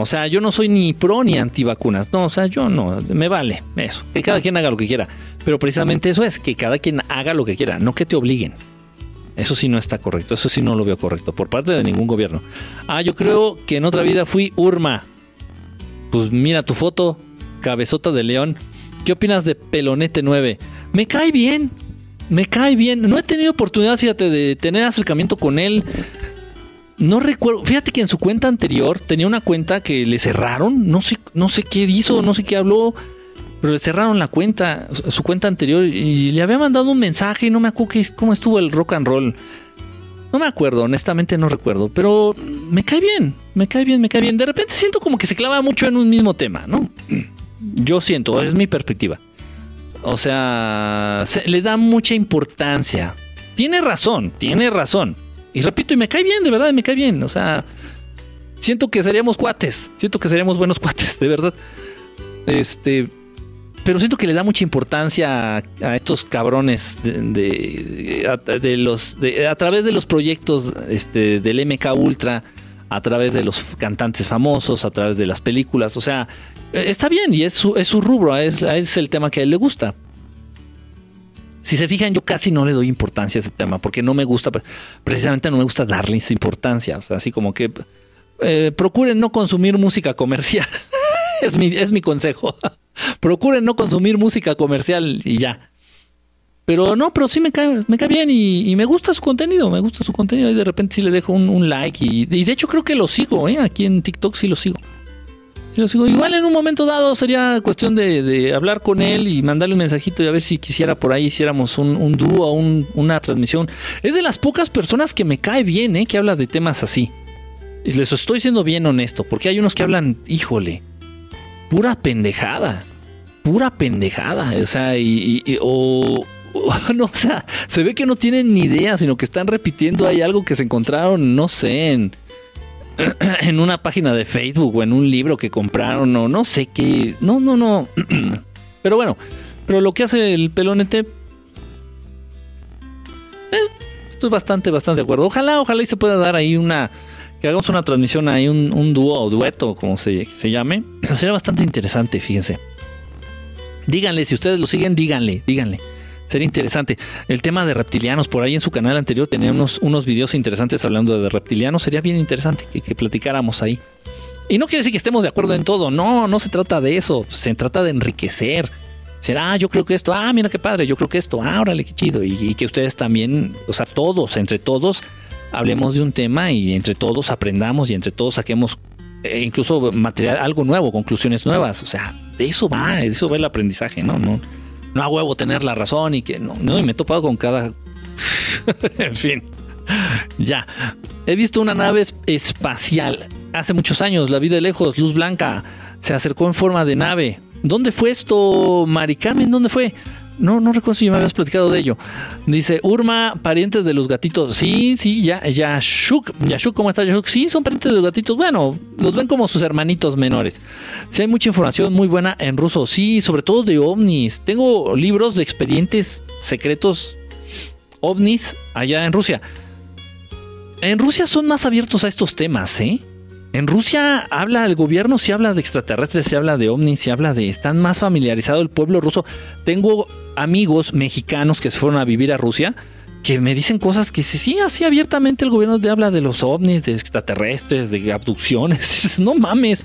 O sea, yo no soy ni pro ni antivacunas. No, o sea, yo no, me vale eso. Que cada quien haga lo que quiera. Pero precisamente eso es, que cada quien haga lo que quiera, no que te obliguen. Eso sí no está correcto, eso sí no lo veo correcto por parte de ningún gobierno. Ah, yo creo que en otra vida fui Urma. Pues mira tu foto, cabezota de león. ¿Qué opinas de Pelonete 9? Me cae bien, me cae bien. No he tenido oportunidad, fíjate, de tener acercamiento con él. No recuerdo, fíjate que en su cuenta anterior tenía una cuenta que le cerraron, no sé, no sé qué hizo, no sé qué habló, pero le cerraron la cuenta, su cuenta anterior, y le había mandado un mensaje y no me acuerdo cómo estuvo el rock and roll. No me acuerdo, honestamente no recuerdo, pero me cae bien, me cae bien, me cae bien. De repente siento como que se clava mucho en un mismo tema, ¿no? Yo siento, es mi perspectiva. O sea, le da mucha importancia. Tiene razón, tiene razón y repito, y me cae bien, de verdad, me cae bien. O sea, siento que seríamos cuates. Siento que seríamos buenos cuates, de verdad. Este. Pero siento que le da mucha importancia a, estos cabrones de, los a través de los proyectos este, del MK Ultra, a través de los cantantes famosos, a través de las películas. O sea, está bien y es su, es su rubro, es, es el tema que a él le gusta. Si se fijan, yo casi no le doy importancia a ese tema porque no me gusta, precisamente no me gusta darle esa importancia. así como que eh, procuren no consumir música comercial. es, mi, es mi consejo. procuren no consumir música comercial y ya. Pero no, pero sí me cae, me cae bien y, me gusta su contenido, me gusta su contenido y de repente sí le dejo un, like y, y, de hecho creo que lo sigo, ¿eh? aquí en TikTok sí lo sigo. Igual en un momento dado sería cuestión de, hablar con él y mandarle un mensajito y a ver si quisiera por ahí hiciéramos un, dúo, un, una transmisión. Es de las pocas personas que me cae bien, ¿eh? Que habla de temas así. Y les estoy siendo bien honesto, porque hay unos que hablan, híjole, pura pendejada. Pura pendejada. O sea, y, o, no, se ve que no tienen ni idea, sino que están repitiendo ahí algo que se encontraron, no sé, en una página de Facebook o en un libro que compraron o no sé qué. No, no, no. pero bueno, pero lo que hace el pelonete... Eh, estoy bastante, bastante de acuerdo. Ojalá, ojalá y se pueda dar ahí una... Que hagamos una transmisión ahí, un, un dúo o dueto, como se, se llame. Sería bastante interesante, fíjense. Díganle, si ustedes lo siguen, díganle, díganle. Sería interesante. El tema de reptilianos, por ahí en su canal anterior tenía unos, unos videos interesantes hablando de reptilianos. Sería bien interesante que, platicáramos ahí. Y no quiere decir que estemos de acuerdo en todo. No, no se trata de eso. Se trata de enriquecer. Será, ah, yo creo que esto, ah, mira qué padre, yo creo que esto, ah, órale, qué chido. Y, que ustedes también, o sea, todos, entre todos, hablemos de un tema y entre todos aprendamos y entre todos saquemos eh, incluso material, algo nuevo, conclusiones nuevas. O sea, de eso va, de eso va el aprendizaje, ¿no? No, no a huevo tener la razón y que no, no, y me he topado con cada... en fin, ya. He visto una nave espacial hace muchos años, la vi de lejos, luz blanca, se acercó en forma de nave. ¿Dónde fue esto, Maricamen? ¿Dónde fue? No, no recuerdo si me habías platicado de ello. Dice, Urma, parientes de los gatitos. Sí, sí, ya, Yashuk. Yashuk, ¿cómo está Yashuk? Sí, son parientes de los gatitos. Bueno, los ven como sus hermanitos menores. Sí, hay mucha información muy buena en ruso. Sí, sobre todo de ovnis. Tengo libros de expedientes secretos ovnis allá en Rusia. En Rusia son más abiertos a estos temas, ¿eh? En Rusia habla el gobierno, si habla de extraterrestres, se habla de ovnis, se habla de... Están más familiarizado el pueblo ruso. Tengo amigos mexicanos que se fueron a vivir a Rusia que me dicen cosas que sí, así abiertamente el gobierno te habla de los ovnis, de extraterrestres, de abducciones. no mames.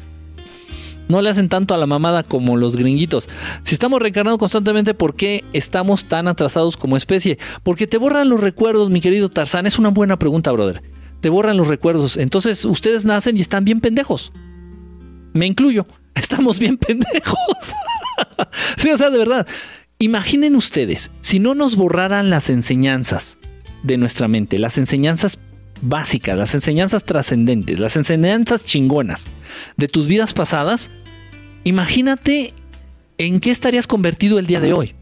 No le hacen tanto a la mamada como los gringuitos. Si estamos reencarnando constantemente, ¿por qué estamos tan atrasados como especie? Porque te borran los recuerdos, mi querido Tarzán. Es una buena pregunta, brother. Te borran los recuerdos. Entonces ustedes nacen y están bien pendejos. Me incluyo. Estamos bien pendejos. sí, o sea, de verdad. Imaginen ustedes, si no nos borraran las enseñanzas de nuestra mente, las enseñanzas básicas, las enseñanzas trascendentes, las enseñanzas chingonas de tus vidas pasadas, imagínate en qué estarías convertido el día de hoy.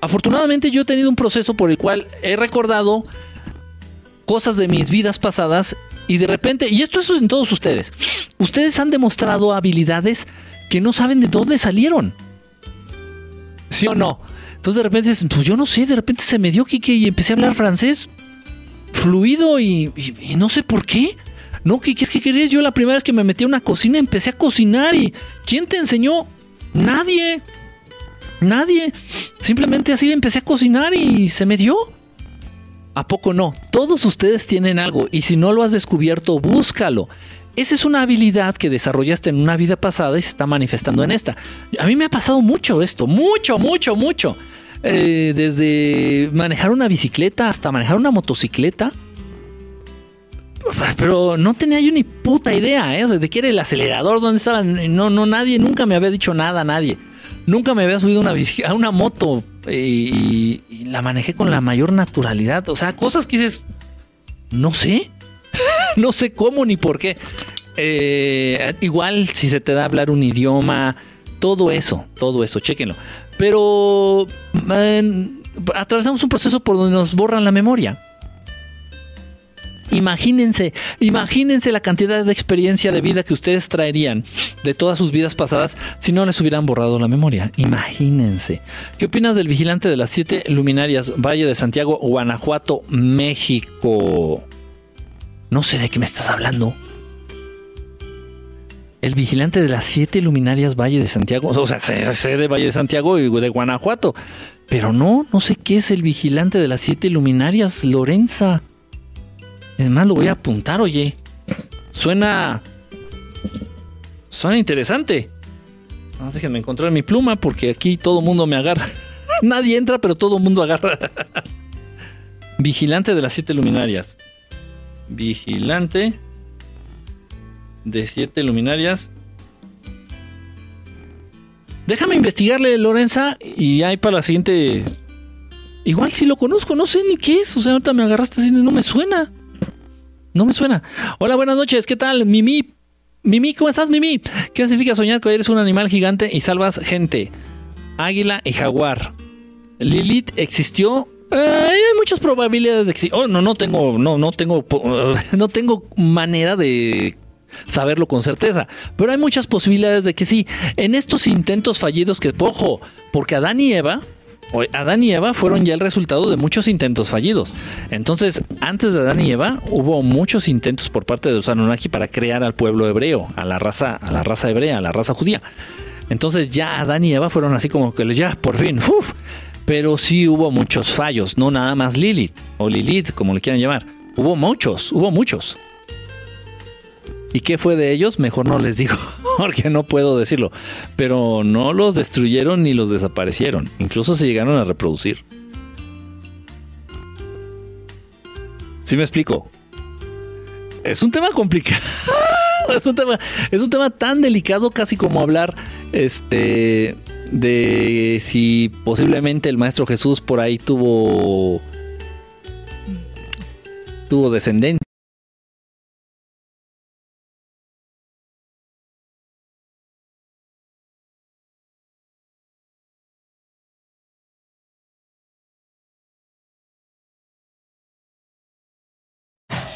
Afortunadamente yo he tenido un proceso por el cual he recordado cosas de mis vidas pasadas y de repente, y esto es en todos ustedes, ustedes han demostrado habilidades que no saben de dónde salieron. ¿Sí o no? Entonces de repente, pues yo no sé, de repente se me dio Kike y empecé a hablar francés fluido y, no sé por qué. No, Kike, es que querías. Yo la primera vez que me metí a una cocina empecé a cocinar y ¿quién te enseñó? Nadie. Nadie. Simplemente así empecé a cocinar y se me dio. ¿A poco no? Todos ustedes tienen algo y si no lo has descubierto, búscalo. Esa es una habilidad que desarrollaste en una vida pasada y se está manifestando en esta. A mí me ha pasado mucho esto, mucho, mucho, mucho. Eh, desde manejar una bicicleta hasta manejar una motocicleta. Pero no tenía yo ni puta idea, ¿eh? de qué era el acelerador, dónde estaba. No, no, nadie, nunca me había dicho nada, nadie. Nunca me había subido una a una moto eh, y, la manejé con la mayor naturalidad. O sea, cosas que dices, no sé, no sé cómo ni por qué. Eh, igual si se te da hablar un idioma, todo eso, todo eso, chéquenlo. Pero atravesamos un proceso por donde nos borran la memoria. Imagínense, imagínense la cantidad de experiencia de vida que ustedes traerían de todas sus vidas pasadas si no les hubieran borrado la memoria. Imagínense. ¿Qué opinas del vigilante de las siete luminarias, Valle de Santiago, Guanajuato, México? No sé de qué me estás hablando. El vigilante de las siete luminarias Valle de Santiago, o sea, sé, de Valle de Santiago y de Guanajuato, pero no, no sé qué es el vigilante de las siete luminarias, Lorenza. Es más, lo voy a apuntar, oye. Suena. Suena interesante. No, déjenme encontrar mi pluma porque aquí todo mundo me agarra. Nadie entra, pero todo mundo agarra. Vigilante de las siete luminarias. Vigilante de siete luminarias. Déjame investigarle, Lorenza, y ahí para la siguiente. Igual si lo conozco, no sé ni qué es. O sea, ahorita me agarraste así, no me suena. No me suena. Hola, buenas noches, ¿qué tal? Mimi. Mimi, ¿cómo estás, Mimi? ¿Qué significa soñar que eres un animal gigante y salvas gente? Águila y jaguar. Lilith existió hay muchas probabilidades de que sí. Oh, no, no tengo, no, no tengo, no tengo manera de saberlo con certeza. Pero hay muchas posibilidades de que sí. En estos intentos fallidos que, ojo, porque Adán y Eva, Adán y Eva fueron ya el resultado de muchos intentos fallidos. Entonces, antes de Adán y Eva, hubo muchos intentos por parte de los para crear al pueblo hebreo, a la raza, a la raza hebrea, a la raza judía. Entonces ya Adán y Eva fueron así como que ya, por fin, uf, pero sí hubo muchos fallos, no nada más Lilith o Lilith, como le quieran llamar. Hubo muchos, hubo muchos. ¿Y qué fue de ellos? Mejor no les digo, porque no puedo decirlo. Pero no los destruyeron ni los desaparecieron. Incluso se llegaron a reproducir. ¿Sí me explico? Es un tema complicado. es, un tema, es un tema tan delicado casi como hablar este de si posiblemente el maestro Jesús por ahí tuvo tuvo descendencia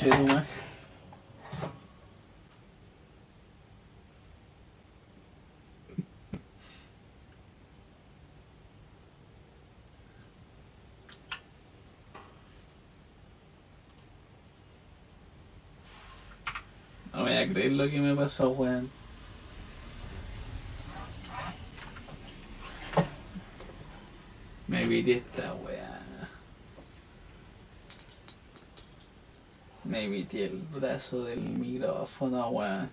Nomás. No voy a creer lo que me pasó, weón. Me vi esta, weón. Me evité el brazo del micrófono, weón.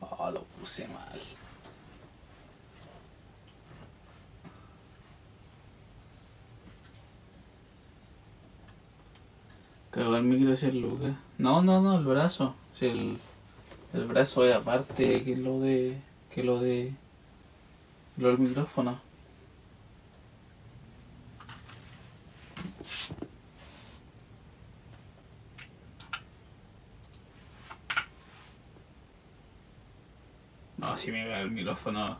Oh, lo puse mal. El micro si el Lucas. No, no, no, el brazo. Si el, el brazo es aparte que lo de. que lo de. lo del micrófono. No, si me cae el micrófono.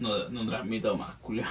No, no transmito más, culio.